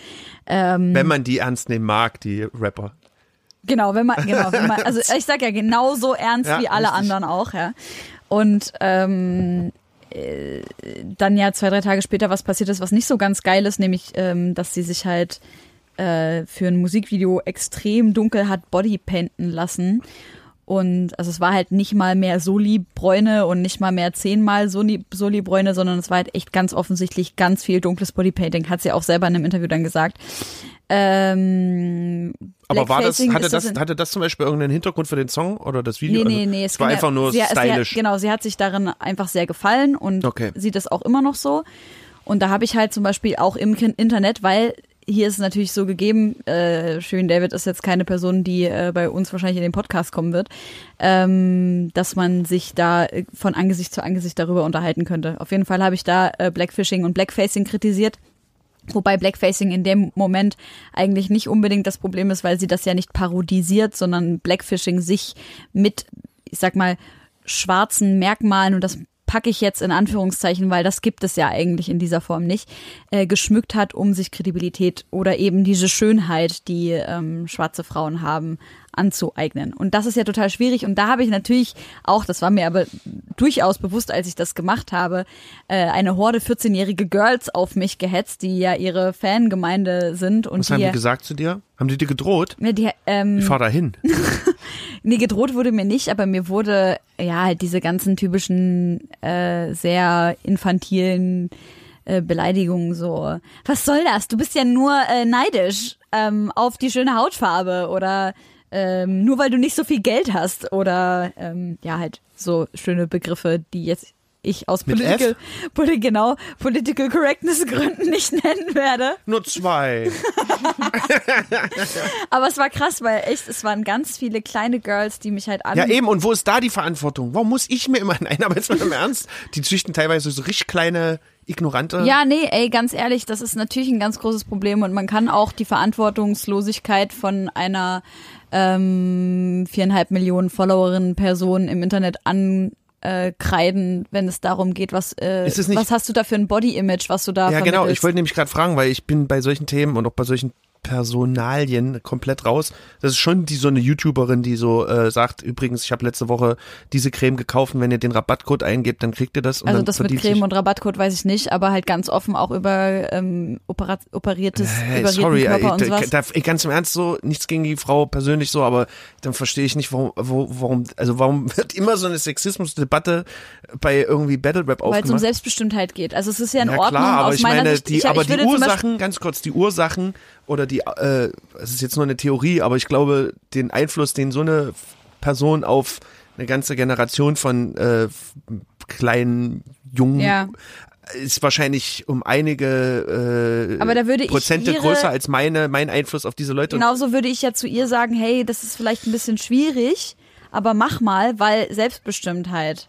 Wenn man die ernst nehmen mag, die Rapper. Genau, wenn man, genau, wenn man, [LAUGHS] also ich sag ja genauso ernst Ja, wie alle richtig. anderen auch, ja. Und ähm, äh, dann ja zwei, drei Tage später was passiert ist, was nicht so ganz geil ist, nämlich, ähm, dass sie sich halt äh, für ein Musikvideo extrem dunkel hat bodypainten lassen. Und also es war halt nicht mal mehr Soli-Bräune und nicht mal mehr zehnmal Soli- Soli-Bräune, sondern es war halt echt ganz offensichtlich ganz viel dunkles Bodypainting, hat sie auch selber in einem Interview dann gesagt. Ähm, Aber war das, hatte das, in- hatte das zum Beispiel irgendeinen Hintergrund für den Song oder das Video? Nee, nee, Also, nee. Es war einfach nur sie, stylisch. Sie, genau, sie hat sich darin einfach sehr gefallen und Okay. sieht das auch immer noch so. Und da habe ich halt zum Beispiel auch im Internet, weil hier ist es natürlich so gegeben, äh, Shirin David ist jetzt keine Person, die äh, bei uns wahrscheinlich in den Podcast kommen wird, ähm, dass man sich da äh, von Angesicht zu Angesicht darüber unterhalten könnte. Auf jeden Fall habe ich da äh, Blackfishing und Blackfacing kritisiert. Wobei Blackfacing in dem Moment eigentlich nicht unbedingt das Problem ist, weil sie das ja nicht parodisiert, sondern Blackfishing sich mit, ich sag mal, schwarzen Merkmalen, und das packe ich jetzt in Anführungszeichen, weil das gibt es ja eigentlich in dieser Form nicht, äh, geschmückt hat, um sich Kredibilität oder eben diese Schönheit, die ähm, schwarze Frauen haben, anzueignen. Und das ist ja total schwierig. Und da habe ich natürlich auch, das war mir aber durchaus bewusst, als ich das gemacht habe, äh, eine Horde 14-jährige Girls auf mich gehetzt, die ja ihre Fangemeinde sind. Und Was die haben die gesagt zu dir? Haben die dir gedroht? Ja, die, ähm, Ich fahr da hin. [LAUGHS] Nee, gedroht wurde mir nicht, aber mir wurde ja halt diese ganzen typischen äh, sehr infantilen äh, Beleidigungen so. Was soll das? Du bist ja nur äh, neidisch ähm, auf die schöne Hautfarbe oder ähm, nur weil du nicht so viel Geld hast oder ähm, ja halt so schöne Begriffe, die jetzt ich aus Mit political, poli genau, political correctness Gründen nicht [LAUGHS] nennen werde. Nur zwei. [LAUGHS] Aber es war krass, weil echt, es waren ganz viele kleine Girls, die mich halt an Ja, eben. Und wo ist da die Verantwortung? Warum muss ich mir immer, [LAUGHS] nein, aber jetzt mal im Ernst, die züchten teilweise so richtig kleine, ignorante. Ja, nee, ey, ganz ehrlich, das ist natürlich ein ganz großes Problem und man kann auch die Verantwortungslosigkeit von einer ähm, viereinhalb Millionen Followerinnen Person im Internet ankreiden, wenn es darum geht, was, äh, was hast du da für ein Body-Image, was du da Ja, genau. Ich wollte nämlich gerade fragen, weil ich bin bei solchen Themen und auch bei solchen Personalien komplett raus. Das ist schon die so eine YouTuberin, die so äh, sagt, übrigens, ich habe letzte Woche diese Creme gekauft und wenn ihr den Rabattcode eingebt, dann kriegt ihr das. Und also das mit Creme und Rabattcode weiß ich nicht, aber halt ganz offen auch über ähm, operiertes, Hey, sorry, Körper ey, und sowas. ganz im Ernst so, nichts gegen die Frau persönlich so, aber dann verstehe ich nicht, warum, wo, warum, also warum [LAUGHS] wird immer so eine Sexismusdebatte bei irgendwie Battle Rap Weil es um aufgemacht? Selbstbestimmtheit geht. Also es ist ja in Ja Ordnung klar, aber aus ich meiner meine, Sicht. die, ich, aber ich die Ursachen, ganz kurz, die Ursachen oder die, äh, es ist jetzt nur eine Theorie, aber ich glaube, den Einfluss, den so eine Person auf eine ganze Generation von äh, kleinen, jungen Ja. ist wahrscheinlich um einige äh, Aber da würde ich Prozente ihre- größer als meine, mein Einfluss auf diese Leute. Genauso würde ich ja zu ihr sagen, hey, das ist vielleicht ein bisschen schwierig, aber mach mal, weil Selbstbestimmtheit.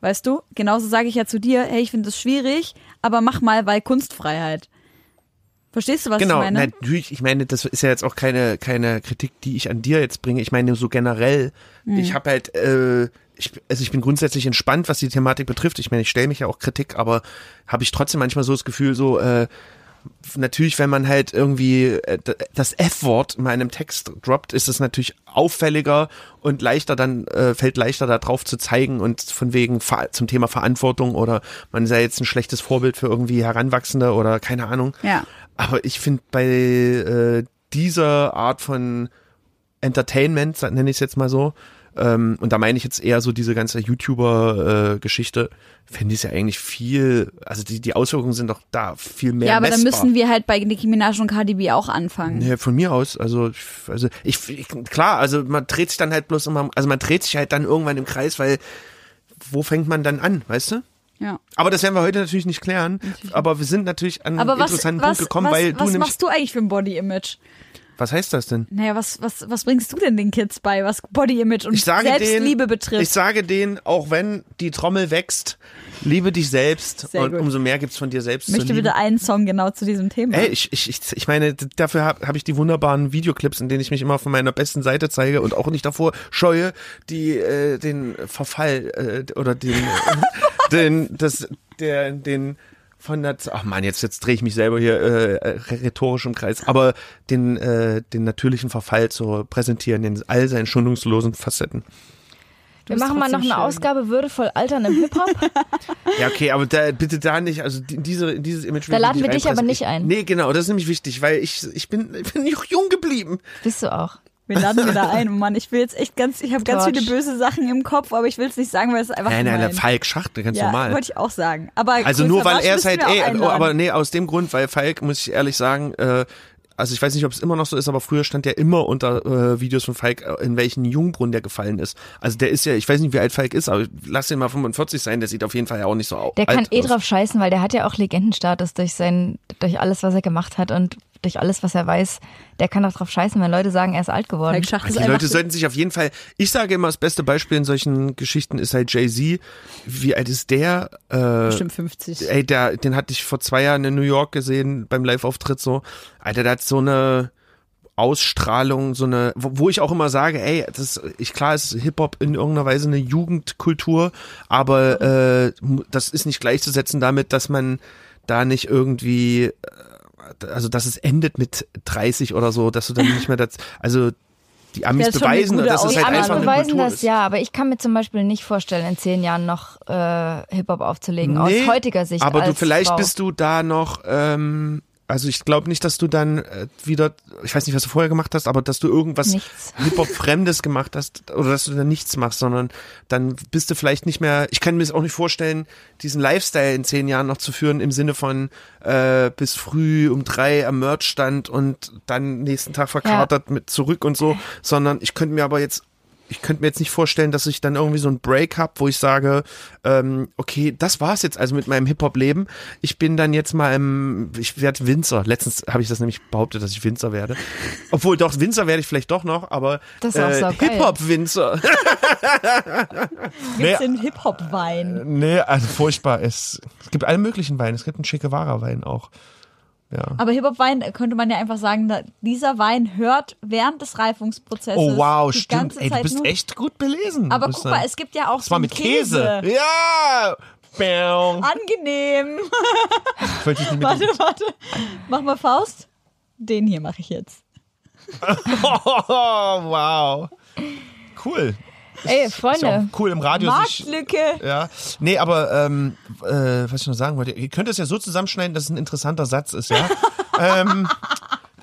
Weißt du? Genauso sage ich ja zu dir, hey, ich finde das schwierig, aber mach mal, weil Kunstfreiheit. Verstehst du, was Genau, ich meine? natürlich, ich meine, das ist ja jetzt auch keine, keine Kritik, die ich an dir jetzt bringe. Ich meine, so generell, Mhm. ich habe halt, äh, ich, also ich bin grundsätzlich entspannt, was die Thematik betrifft. Ich meine, ich stelle mich ja auch Kritik, aber habe ich trotzdem manchmal so das Gefühl, so, äh, natürlich, wenn man halt irgendwie äh, das F-Wort in einem Text droppt, ist es natürlich auffälliger und leichter dann, äh, fällt leichter da drauf zu zeigen und von wegen zum Thema Verantwortung oder man sei jetzt ein schlechtes Vorbild für irgendwie Heranwachsende oder keine Ahnung. Ja. Aber ich finde bei äh, dieser Art von Entertainment, nenne ich es jetzt mal so, ähm, und da meine ich jetzt eher so diese ganze YouTuber-Geschichte, finde ich es ja eigentlich viel, also die, die Auswirkungen sind doch da viel mehr Ja, aber dann messbar. müssen wir halt bei Nicki Minaj und Cardi B auch anfangen. Ja, von mir aus, also, also ich, ich, klar, also man dreht sich dann halt bloß immer, also man dreht sich halt dann irgendwann im Kreis, weil wo fängt man dann an, weißt du? Ja. Aber das werden wir heute natürlich nicht klären. Aber wir sind natürlich an Aber einen was, interessanten was, Punkt gekommen, was, weil du was machst du eigentlich für ein Body-Image? Was heißt das denn? Naja, was, was, was bringst du denn den Kids bei, was Body-Image und Ich sage Selbstliebe denen, betrifft? Ich sage denen, auch wenn die Trommel wächst, liebe dich selbst Sehr und gut. umso mehr gibt's von dir selbst ich möchte bitte einen Song genau zu diesem Thema. Ey, ich, ich, ich, ich meine, dafür habe hab ich die wunderbaren Videoclips, in denen ich mich immer von meiner besten Seite zeige und auch nicht davor scheue, die äh, den Verfall äh, oder den, [LAUGHS] den das der den von der ach man jetzt jetzt drehe ich mich selber hier äh, rhetorisch im Kreis, aber den äh, den natürlichen Verfall zu präsentieren in all seinen schonungslosen Facetten. Wir bist machen mal noch eine schön. Ausgabe würdevoll altern im Hip-Hop. [LAUGHS] Ja, okay, aber da, bitte da nicht, also in diese, dieses Image. will Da ich laden wir dich aber nicht ich, ein. Nee, genau, das ist nämlich wichtig, weil ich, ich bin, ich bin noch jung geblieben. Bist du auch. Wir laden wieder ein. [LAUGHS] Mann, ich will jetzt echt ganz, ich habe ganz viele böse Sachen im Kopf, aber ich will es nicht sagen, weil es einfach Nein, nein, der Falk Schacht, ganz ja, normal. wollte ich auch sagen. Aber Also nur weil er es halt, ey, aber nee, aus dem Grund, weil Falk, muss ich ehrlich sagen, äh, also ich weiß nicht, ob es immer noch so ist, aber früher stand der immer unter äh, Videos von Falk, äh, in welchen Jungbrunnen der gefallen ist. Also der ist ja, ich weiß nicht, wie alt Falk ist, aber lass ihn mal 45 sein, der sieht auf jeden Fall ja auch nicht so au- Der alt kann eh aus. drauf scheißen, weil der hat ja auch Legendenstatus durch sein, durch alles, was er gemacht hat. Und durch alles, was er weiß, der kann doch drauf scheißen, wenn Leute sagen, er ist alt geworden. Ist Die Leute sollten sich auf jeden Fall, ich sage immer, das beste Beispiel in solchen Geschichten ist halt Jay-Z. Wie alt ist der? Äh, bestimmt 50. Ey, der, den hatte ich vor zwei Jahren in New York gesehen beim Live-Auftritt so. Alter, der hat so eine Ausstrahlung, so eine, wo, ich auch immer sage, ey, das ich klar ist Hip-Hop in irgendeiner Weise eine Jugendkultur, aber äh, das ist nicht gleichzusetzen damit, dass man da nicht irgendwie, äh, also dass es endet mit 30 oder so, dass du dann nicht mehr das, also die Amis eine beweisen, dass es halt Die einfach Amis eine beweisen Kultur das ist. ja, aber ich kann mir zum Beispiel nicht vorstellen, in zehn Jahren noch äh, Hip-Hop aufzulegen, Nee, aus heutiger Sicht. Aber du vielleicht Frau. bist du da noch, ähm, also ich glaube nicht, dass du dann äh, wieder, ich weiß nicht, was du vorher gemacht hast, aber dass du irgendwas. [LAUGHS] Hip-Hop-Fremdes gemacht hast oder dass du dann nichts machst, sondern dann bist du vielleicht nicht mehr, ich kann mir das auch nicht vorstellen, diesen Lifestyle in zehn Jahren noch zu führen im Sinne von äh, bis früh um drei am Merchstand und dann nächsten Tag verkatert mit zurück und so, sondern ich könnte mir aber jetzt ich könnte mir jetzt nicht vorstellen, dass ich dann irgendwie so ein Break habe, wo ich sage, ähm, okay, das war's jetzt also mit meinem Hip-Hop-Leben. Ich bin dann jetzt mal im, ich werde Winzer. Letztens habe ich das nämlich behauptet, dass ich Winzer werde. [LAUGHS] Obwohl doch, Winzer werde ich vielleicht doch noch, aber Das ist auch äh. Hip-Hop-Winzer. [LAUGHS] Gibt's den Hip-Hop-Wein? nee, also furchtbar. Es, es gibt alle möglichen Weine. Es gibt einen Che Guevara-Wein auch. Ja. Aber Hip-Hop-Wein könnte man ja einfach sagen, dieser Wein hört während des Reifungsprozesses Oh wow, die stimmt. ganze Ey, du bist nur. echt gut belesen. Aber guck mal, es gibt ja auch Das war so mit Käse. Ja! Bäm. Angenehm. Warte, warte. Mach mal Faust. Den hier mache ich jetzt. [LAUGHS] Oh, wow. Cool. Ey, Ist Freunde, auch cool im Radio sich. Marktlücke. Ja. Nee, aber ähm, äh, was ich noch sagen wollte, ihr könnt es ja so zusammenschneiden, dass es ein interessanter Satz ist, ja. [LAUGHS] ähm,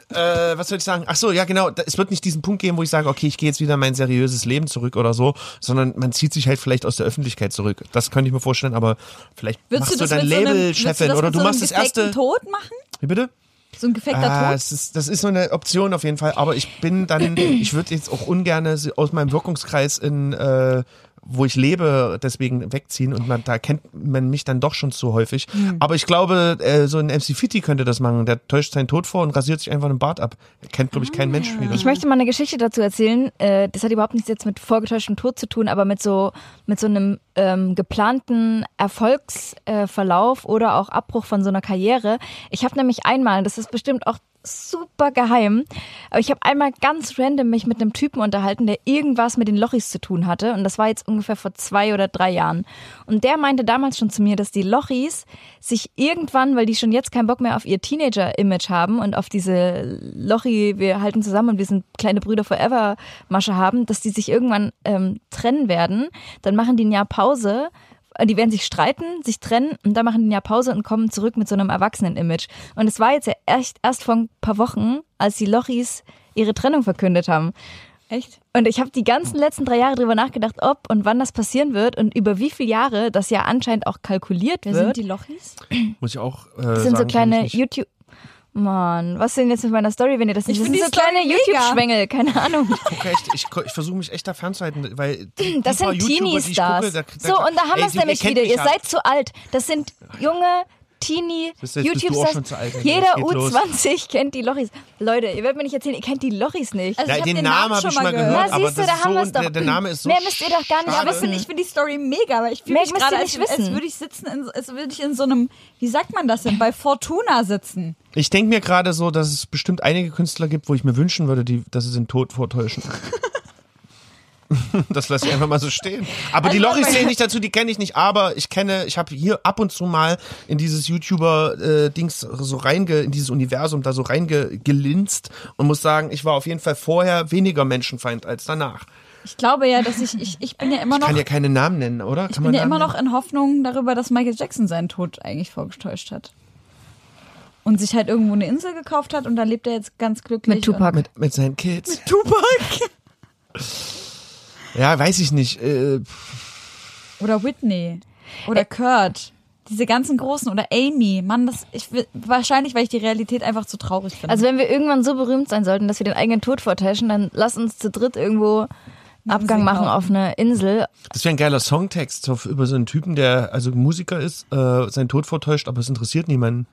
äh, was soll ich sagen? Ach so, ja genau. Da- Es wird nicht diesen Punkt geben, wo ich sage, okay, ich gehe jetzt wieder in mein seriöses Leben zurück oder so, sondern man zieht sich halt vielleicht aus der Öffentlichkeit zurück. Das könnte ich mir vorstellen, aber vielleicht Würdest machst du du das so einem- Labelchefin das oder du so machst einem das erste. Tod machen? Wie bitte? So ein gefakter Ah, Tod? ist, das ist so eine Option auf jeden Fall, aber ich bin dann, ich würde jetzt auch ungern aus meinem Wirkungskreis in, äh, wo ich lebe, deswegen wegziehen und man, da kennt man mich dann doch schon zu häufig. Hm. Aber ich glaube, äh, so ein MC Fitti könnte das machen. Der täuscht seinen Tod vor und rasiert sich einfach den Bart ab. Kennt, glaube ich, kein Mensch Ah. wieder. ich möchte mal eine Geschichte dazu erzählen. Äh, das hat überhaupt nichts jetzt mit vorgetäuschtem Tod zu tun, aber mit so mit so einem ähm, geplanten Erfolgsverlauf äh, oder auch Abbruch von so einer Karriere. Ich habe nämlich einmal, das ist bestimmt auch super geheim, aber ich habe einmal ganz random mich mit einem Typen unterhalten, der irgendwas mit den Lochis zu tun hatte und das war jetzt ungefähr vor zwei oder drei Jahren. Und der meinte damals schon zu mir, dass die Lochis sich irgendwann, weil die schon jetzt keinen Bock mehr auf ihr Teenager-Image haben und auf diese Lochi, wir halten zusammen und wir sind kleine Brüder forever Masche haben, dass die sich irgendwann ähm, trennen werden. Dann machen die ein Jahr Pause. Die werden sich streiten, sich trennen und dann machen die ein Jahr Pause und kommen zurück mit so einem Erwachsenen-Image. Und es war jetzt ja echt erst vor ein paar Wochen, als die Lochis ihre Trennung verkündet haben. Echt? Und ich habe die ganzen letzten drei Jahre drüber nachgedacht, ob und wann das passieren wird und über wie viele Jahre das ja anscheinend auch kalkuliert Wer wird. sind die Lochis? Muss ich auch. Äh, Das sind so sagen, kenn kleine. YouTube. Mann, was denn jetzt mit meiner Story, wenn ihr das nicht Ich Das sind so kleine Story. YouTube-Schwengel, keine Ahnung. gucke echt, ich, ich versuche mich echt da fernzuhalten, weil die, Das sind ich Teenie-Stars. gucke, da- So, und da haben wir es nämlich wieder. Ihr ja. seid zu alt. Das sind junge Teenie YouTube-Stars. schon zu alt, Alter. Jeder Es geht los. U20 kennt die Lochis. Leute, ihr werdet mir nicht erzählen, ihr kennt die Lochis nicht. Also Ja, ich hab den Namen habe ich schon mal gehört, Na, aber siehst du, da ist haben so, wir's doch. der, der Name ist so Mehr müsst ihr doch gar nicht aber ich wissen. finde ich find die Story mega, weil ich fühle Mehr mich müsst ihr gerade, nicht als, als wissen. würde ich sitzen, in, als würde ich in so einem, wie sagt man das denn, bei Fortuna sitzen. Ich denke mir gerade so, dass es bestimmt einige Künstler gibt, wo ich mir wünschen würde, die, dass sie den Tod vortäuschen. [LAUGHS] das lasse ich einfach mal so stehen. Aber die Also, Lochis aber- zählen nicht dazu, die kenne ich nicht. Aber ich kenne, ich habe hier ab und zu mal in dieses YouTuber-Dings so reinge, in dieses Universum da so reingelinst und muss sagen, ich war auf jeden Fall vorher weniger Menschenfeind als danach. Ich glaube ja, dass ich, ich, ich bin ja immer noch, Kann ja keine Namen nennen, oder? ich Kann bin ja Namen immer noch in Hoffnung darüber, dass Michael Jackson seinen Tod eigentlich vorgetäuscht hat. Und sich halt irgendwo eine Insel gekauft hat und da lebt er jetzt ganz glücklich. Mit Tupac. mit, mit seinen Kids. Und Tupac. [LAUGHS] Ja, weiß ich nicht. Äh, Oder Whitney. Oder Kurt. Diese ganzen großen oder Amy. Mann, das, ich wahrscheinlich, weil ich die Realität einfach zu traurig finde. Also wenn wir irgendwann so berühmt sein sollten, dass wir den eigenen Tod vortäuschen, dann lass uns zu dritt irgendwo Abgang machen auf eine Insel. Das wäre ein geiler Songtext so, über so einen Typen, der also Musiker ist, äh, seinen Tod vortäuscht, aber es interessiert niemanden.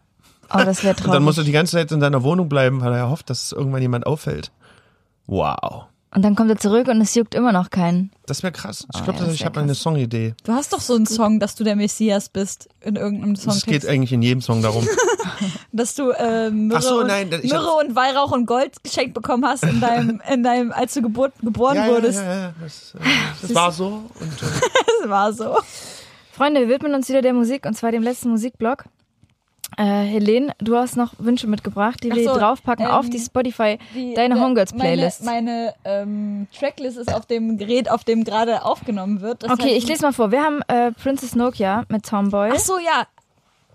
Oh, das wäre Und dann muss er traurig. die ganze Zeit in seiner Wohnung bleiben, weil er ja hofft, dass es irgendwann jemand auffällt. Wow. Und dann kommt er zurück und es juckt immer noch keinen. Das wäre krass. Ich Oh, glaube, ja, das ich habe eine. Songidee. Du hast doch so einen Song, dass du der Messias bist in irgendeinem Song. Es geht eigentlich in jedem Song darum. [LAUGHS] dass du äh, Myrrhe, so, und, nein, ich Myrrhe und Weihrauch und Gold geschenkt bekommen hast in deinem, [LAUGHS] in deinem, als du geburt, geboren ja, wurdest. Ja, ja, ja. Das, äh, [LAUGHS] das war so. Und, äh, Das war so. Freunde, wir widmen uns wieder der Musik und zwar dem letzten Musikblock. Äh, Helene, du hast noch Wünsche mitgebracht, die wir so, hier draufpacken auf ähm, die Spotify, Die- deine äh, Homegirls-Playlist. Meine, meine ähm, Tracklist ist auf dem Gerät, auf dem gerade aufgenommen wird. Das Okay, heißt- ich lese mal vor. Wir haben äh, Princess Nokia mit Tomboy. Ach so, ja.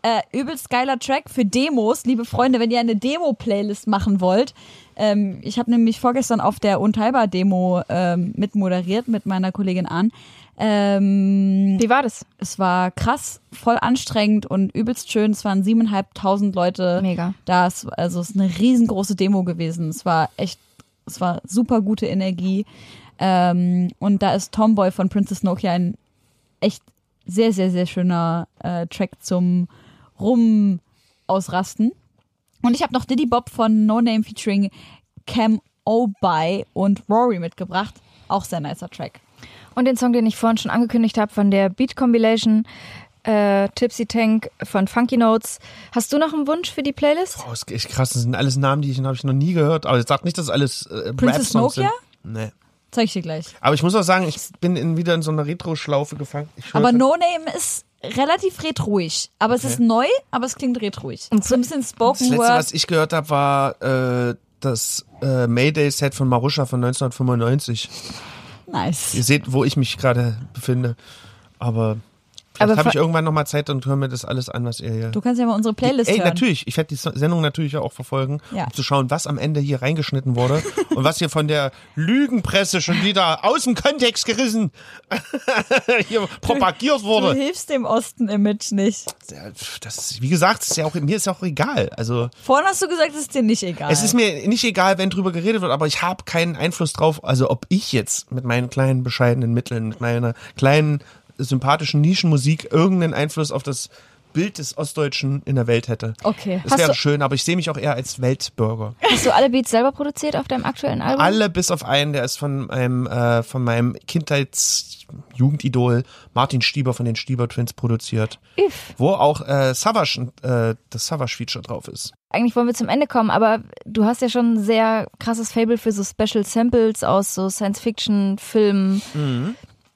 Äh, übelst geiler Track für Demos, liebe Freunde, wenn ihr eine Demo-Playlist machen wollt. Ähm, ich habe nämlich vorgestern auf der Unteilbar-Demo ähm, mitmoderiert mit meiner Kollegin Ahn. Ähm, Wie war das? es war krass, voll anstrengend und übelst schön. Es waren siebeneinhalbtausend Leute Mega. da. Es, also es ist eine riesengroße Demo gewesen. Es war echt, es war super gute Energie. Ähm, und da ist Tomboy von Princess Nokia ein echt sehr, sehr, sehr schöner äh, Track zum Rum ausrasten. Und ich habe noch Diddy Bob von No Name featuring Cam Obai und Rory mitgebracht. Auch sehr nicer Track. Und den Song, den ich vorhin schon angekündigt habe von der Beat Compilation äh, Tipsy Tank von Funky Notes. Hast du noch einen Wunsch für die Playlist? oh, ist echt krass. Das sind alles Namen, die ich, ich noch nie gehört. Aber jetzt sagt nicht, dass es alles äh, Princess Rap-Songs sind. Nokia? Nee. Zeig ich dir gleich. Aber ich muss auch sagen, ich bin in, wieder in so einer Retro-Schlaufe gefangen. Aber No Name ist relativ retroig. Aber es ist neu, aber es klingt retroig. Und so ein bisschen Das Spoken letzte, Word. was ich gehört habe, war äh, das äh, Mayday-Set von Marusha von 1995. Ihr Nice. seht, wo ich mich gerade befinde. Aber vielleicht habe ich irgendwann noch mal Zeit und höre mir das alles an, was ihr hier... Du kannst ja mal unsere Playlist Ey, hören. natürlich. Ich werde die Sendung natürlich auch verfolgen, Ja. um zu schauen, was am Ende hier reingeschnitten wurde [LAUGHS] und was hier von der Lügenpresse schon wieder aus dem Kontext gerissen [LAUGHS] hier propagiert Du wurde. hilfst dem Osten-Image nicht. Das, wie gesagt, ist ja auch, mir ist ja auch egal. Also Vorhin hast du gesagt, es ist dir nicht egal. es ist mir nicht egal, wenn drüber geredet wird, aber ich habe keinen Einfluss drauf. Also ob ich jetzt mit meinen kleinen bescheidenen Mitteln, mit meiner kleinen sympathischen Nischenmusik irgendeinen Einfluss auf das Bild des Ostdeutschen in der Welt hätte. Okay. Das Hast wäre du- schön, aber ich sehe mich auch eher als Weltbürger. Hast du alle Beats selber produziert auf deinem aktuellen Album? Alle bis auf einen, der ist von einem, äh, von meinem Kindheits-Jugendidol Martin Stieber von den Stieber Twins produziert, Üff. wo auch äh, Savage, äh, das Savage-Feature drauf ist. Eigentlich wollen wir zum Ende kommen, aber du hast ja schon ein sehr krasses Fable für so Special Samples aus so Science-Fiction-Filmen.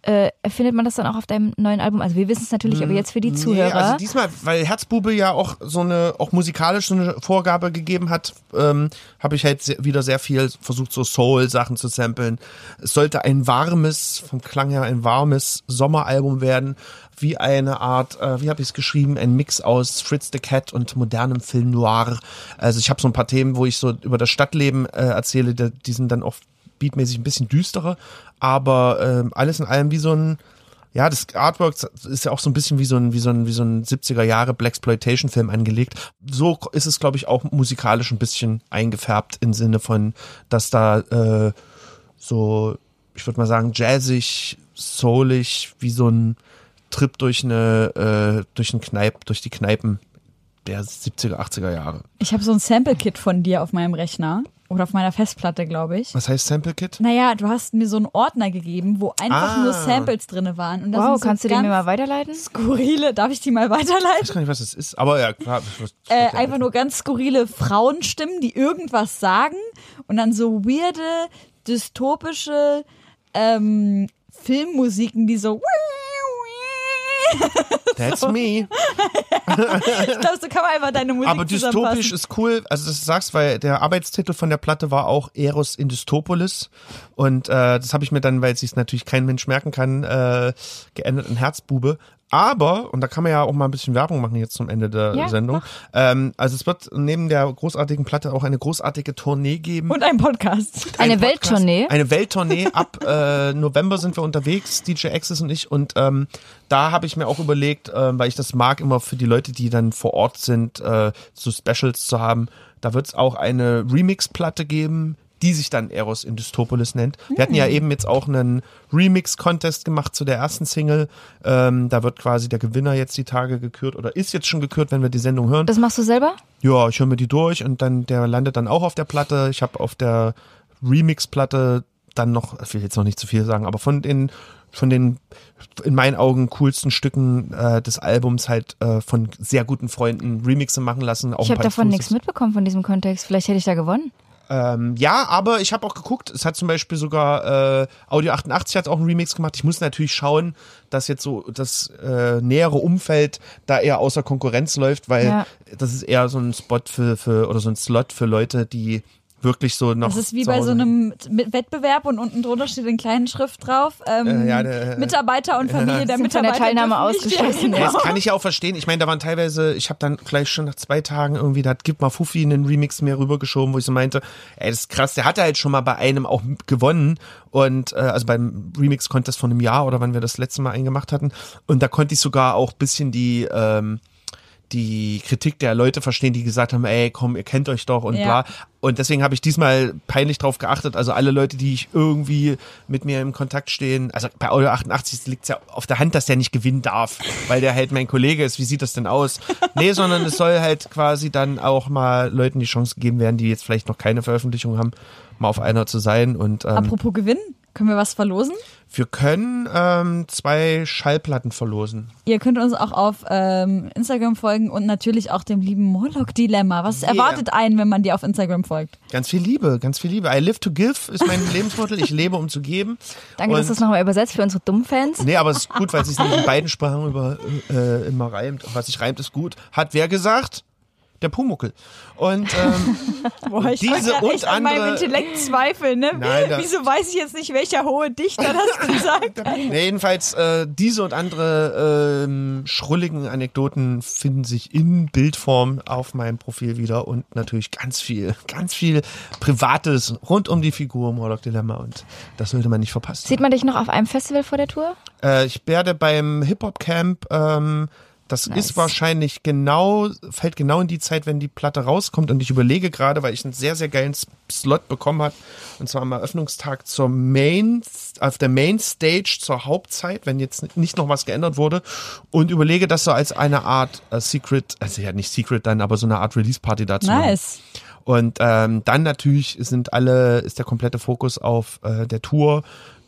Äh, findet man das dann auch auf deinem neuen Album? Also wir wissen es natürlich, aber jetzt für die Zuhörer. Nee, also diesmal, weil Herzbube ja auch so eine, auch musikalisch so eine Vorgabe gegeben hat, ähm, habe ich halt sehr, wieder sehr viel versucht, so Soul-Sachen zu samplen. Es sollte ein warmes, vom Klang her ein warmes Sommeralbum werden, wie eine Art, äh, wie habe ich es geschrieben, ein Mix aus Fritz the Cat und modernem Film Noir. Also ich habe so ein paar Themen, wo ich so über das Stadtleben äh, erzähle, die, die sind dann auch beatmäßig ein bisschen düsterer, aber ähm, alles in allem wie so ein ja, das Artwork ist ja auch so ein bisschen wie so ein, wie so ein, wie so ein 70er Jahre Blaxploitation-Film angelegt. So ist es, glaube ich, auch musikalisch ein bisschen eingefärbt im Sinne von, dass da äh, so, ich würde mal sagen, jazzig, soulig, wie so ein Trip durch eine, äh, durch ein Kneip, durch die Kneipen der 70er, 80er Jahre. Ich habe so ein Sample-Kit von dir auf meinem Rechner. Oder auf meiner Festplatte, glaube ich. Was heißt Sample Kit? Naja, du hast mir so einen Ordner gegeben, wo einfach Ah. nur Samples drinne waren. Und da wow, so kannst du den mir mal weiterleiten? Skurrile, darf ich die mal Ich weiterleiten? weiß gar nicht, was es ist, aber ja, klar. ich weiß- Äh, einfach nur ganz skurrile Frauenstimmen, die irgendwas sagen und dann so weirde, dystopische ähm, Filmmusiken, die so [LAUGHS] That's me. ich glaube, so kann man einfach deine Musik Aber dystopisch ist cool, also dass du sagst, weil der Arbeitstitel von der Platte war auch Eros in Dystopolis und äh, das habe ich mir dann, weil sich natürlich kein Mensch merken kann, äh, geändert in Herzbube. Aber, und da kann man ja auch mal ein bisschen Werbung machen jetzt zum Ende der Ja, Sendung, ähm, also es wird neben der großartigen Platte auch eine großartige Tournee geben. Und ein Podcast. Eine Ein Welttournee? Eine Welttournee. Ab [LAUGHS] äh, November sind wir unterwegs, DJ Access und ich. Und ähm, da habe ich mir auch überlegt, äh, weil ich das mag, immer für die Leute, die dann vor Ort sind, äh, so Specials zu haben. Da wird es auch eine Remix-Platte geben, die sich dann Eros in Dystopolis nennt. Wir hatten ja eben jetzt auch einen Remix-Contest gemacht zu der ersten Single. Ähm, da wird quasi der Gewinner jetzt die Tage gekürt oder ist jetzt schon gekürt, wenn wir die Sendung hören. Das machst du selber? Ja, ich höre mir die durch und dann der landet dann auch auf der Platte. Ich habe auf der Remix-Platte dann noch, ich will jetzt noch nicht zu viel sagen, aber von den von den in meinen Augen coolsten Stücken äh, des Albums halt äh, von sehr guten Freunden Remixe machen lassen. Auch Ich habe davon nichts mitbekommen von diesem Kontext. Vielleicht hätte ich da gewonnen. Ähm, ja, aber ich habe auch geguckt, es hat zum Beispiel sogar äh, Audio 88 hat auch einen Remix gemacht. Ich muss natürlich schauen, dass jetzt so das äh, nähere Umfeld da eher außer Konkurrenz läuft, weil Ja. das ist eher so ein Spot für, für oder so ein Slot für Leute, die wirklich so noch. Das ist wie bei so einem Wettbewerb und unten drunter steht in kleinen Schrift drauf. Ähm, Äh, ja, der- Mitarbeiter und Familie der Sind von der Mitarbeiter. Teilnahme ausgeschlossen, [LAUGHS] Ja, Ja, genau. das kann ich ja auch verstehen. Ich meine, da waren teilweise, ich habe dann gleich schon nach zwei Tagen irgendwie, da hat Gib mal Fuffi einen Remix mir rübergeschoben, wo ich so meinte, ey, das ist krass, der hatte halt schon mal bei einem auch gewonnen und äh, also beim Remix-Contest von einem Jahr oder wann wir das letzte Mal eingemacht hatten und da konnte ich sogar auch bisschen die ähm, die Kritik der Leute verstehen, die gesagt haben, ey, komm, ihr kennt euch doch und Ja. bla. Und deswegen habe ich diesmal peinlich drauf geachtet. Also alle Leute, die ich irgendwie mit mir im Kontakt stehen, also bei Audio 88 liegt es ja auf der Hand, dass der nicht gewinnen darf, weil der halt mein Kollege ist. Wie sieht das denn aus? Nee, sondern es soll halt quasi dann auch mal Leuten die Chance gegeben werden, die jetzt vielleicht noch keine Veröffentlichung haben, mal auf einer zu sein. Und ähm, Apropos Gewinn, können wir was verlosen? wir können ähm, zwei Schallplatten verlosen. Ihr könnt uns auch auf ähm, Instagram folgen und natürlich auch dem lieben Moloch-Dilemma. Was Yeah. erwartet einen, wenn man dir auf Instagram folgt? Ganz viel Liebe, ganz viel Liebe. I live to give ist mein [LAUGHS] Lebensmotto. Ich lebe, um zu geben. Danke, dass Und- du es nochmal übersetzt für unsere dummen Fans. Nee, aber es ist gut, weil es sich in beiden Sprachen über, äh, immer reimt. Was sich reimt, ist gut. Hat wer gesagt? Der Pumuckel. Und ähm, [LAUGHS] Boah, ich Diese und echt an meinem andere- Intellekt zweifeln, ne? Nein, da- Wieso weiß ich jetzt nicht, welcher hohe Dichter das gesagt [LAUGHS] hat? nee, jedenfalls, äh, diese und andere ähm, schrulligen Anekdoten finden sich in Bildform auf meinem Profil wieder und natürlich ganz viel, ganz viel Privates rund um die Figur Morlock Dilemma und das sollte man nicht verpassen. Sieht man dich noch auf einem Festival vor der Tour? Äh, ich werde beim Hip-Hop-Camp, ähm, das Nice. ist wahrscheinlich genau, fällt genau in die Zeit, wenn die Platte rauskommt. Und ich überlege gerade, weil ich einen sehr, sehr geilen Slot bekommen habe, und zwar am Eröffnungstag zur Main, auf der Main Stage zur Hauptzeit, wenn jetzt nicht noch was geändert wurde. Und überlege das so als eine Art äh, Secret, also ja nicht Secret dann, aber so eine Art Release-Party dazu. machen. Nice. Und ähm, dann natürlich sind alle, ist der komplette Fokus auf äh, der Tour,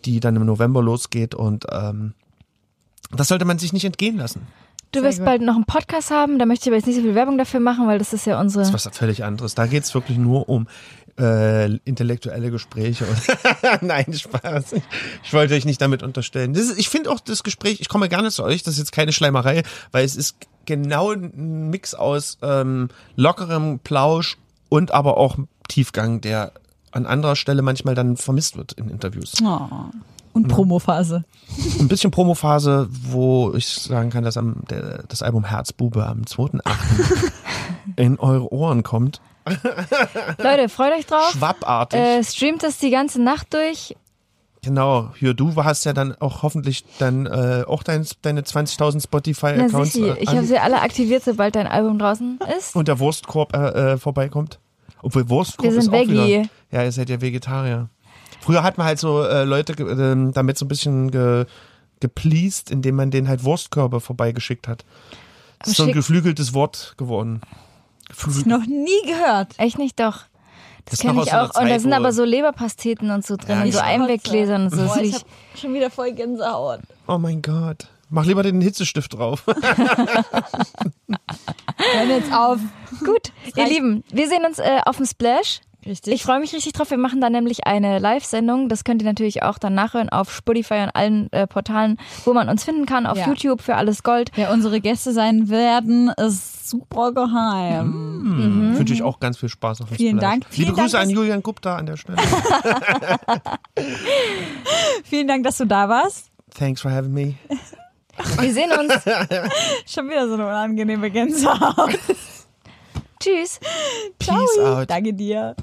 die dann im November losgeht und ähm, das sollte man sich nicht entgehen lassen. Du Sehr wirst gut. bald noch einen Podcast haben, da möchte ich aber jetzt nicht so viel Werbung dafür machen, weil das ist ja unsere. Das ist was völlig anderes. Da geht's wirklich nur um äh, intellektuelle Gespräche. Und [LAUGHS] Nein, Spaß. Ich wollte euch nicht damit unterstellen. Das ist, ich finde auch das Gespräch, ich komme gerne zu euch, das ist jetzt keine Schleimerei, weil es ist genau ein Mix aus ähm, lockerem Plausch und aber auch Tiefgang, der an anderer Stelle manchmal dann vermisst wird in Interviews. Oh. Und Promophase. Ein bisschen Promophase, wo ich sagen kann, dass am, der, das Album Herzbube am 2.8. [LAUGHS] in eure Ohren kommt. Leute, freut euch drauf. Schwappartig. Äh, streamt das die ganze Nacht durch. Genau, hier, du hast ja dann auch hoffentlich dann äh, auch dein, deine 20.000 Na Spotify-Accounts äh, ich habe sie alle aktiviert, sobald dein Album draußen ist. und der Wurstkorb äh, äh, vorbeikommt. Obwohl Wurstkorb Wir ist sind auch Veggie. wieder... Ja, ihr seid ja Vegetarier. Früher hat man halt so äh, Leute ähm, damit so ein bisschen ge, gepleased, indem man denen halt Wurstkörbe vorbeigeschickt hat. Das ist so ein geflügeltes Wort geworden. Geflügelt. Noch nie gehört. Echt nicht doch. Das, ist kenne ich so auch. Und da sind aber so Leberpasteten und so drin Ja, und so ich Einweggläsern und so. Das Boah, ich wie- hab schon wieder voll Gänsehaut. Oh mein Gott. Mach lieber den Hitzestift drauf. [LAUGHS] Hören jetzt auf. Gut, ihr. Lieben, wir sehen uns äh, auf dem Splash. Richtig. Ich freue mich richtig drauf. Wir machen da nämlich eine Live-Sendung. Das könnt ihr natürlich auch dann nachhören auf Spotify und allen äh, Portalen, wo man uns finden kann. Auf Ja. YouTube für alles Gold. Wer unsere Gäste sein werden, ist super geheim. Wünsche ich auch ganz viel Spaß auf dem Vielen Splash. Dank. Liebe Vielen Grüße Dank, an Julian Gupta an der Stelle. [LAUGHS] Vielen Dank, dass du da warst. Thanks for having me. [LAUGHS] Wir sehen uns. [LAUGHS] Schon wieder so eine unangenehme Gänsehaut. Tschüss. Peace out. Danke dir.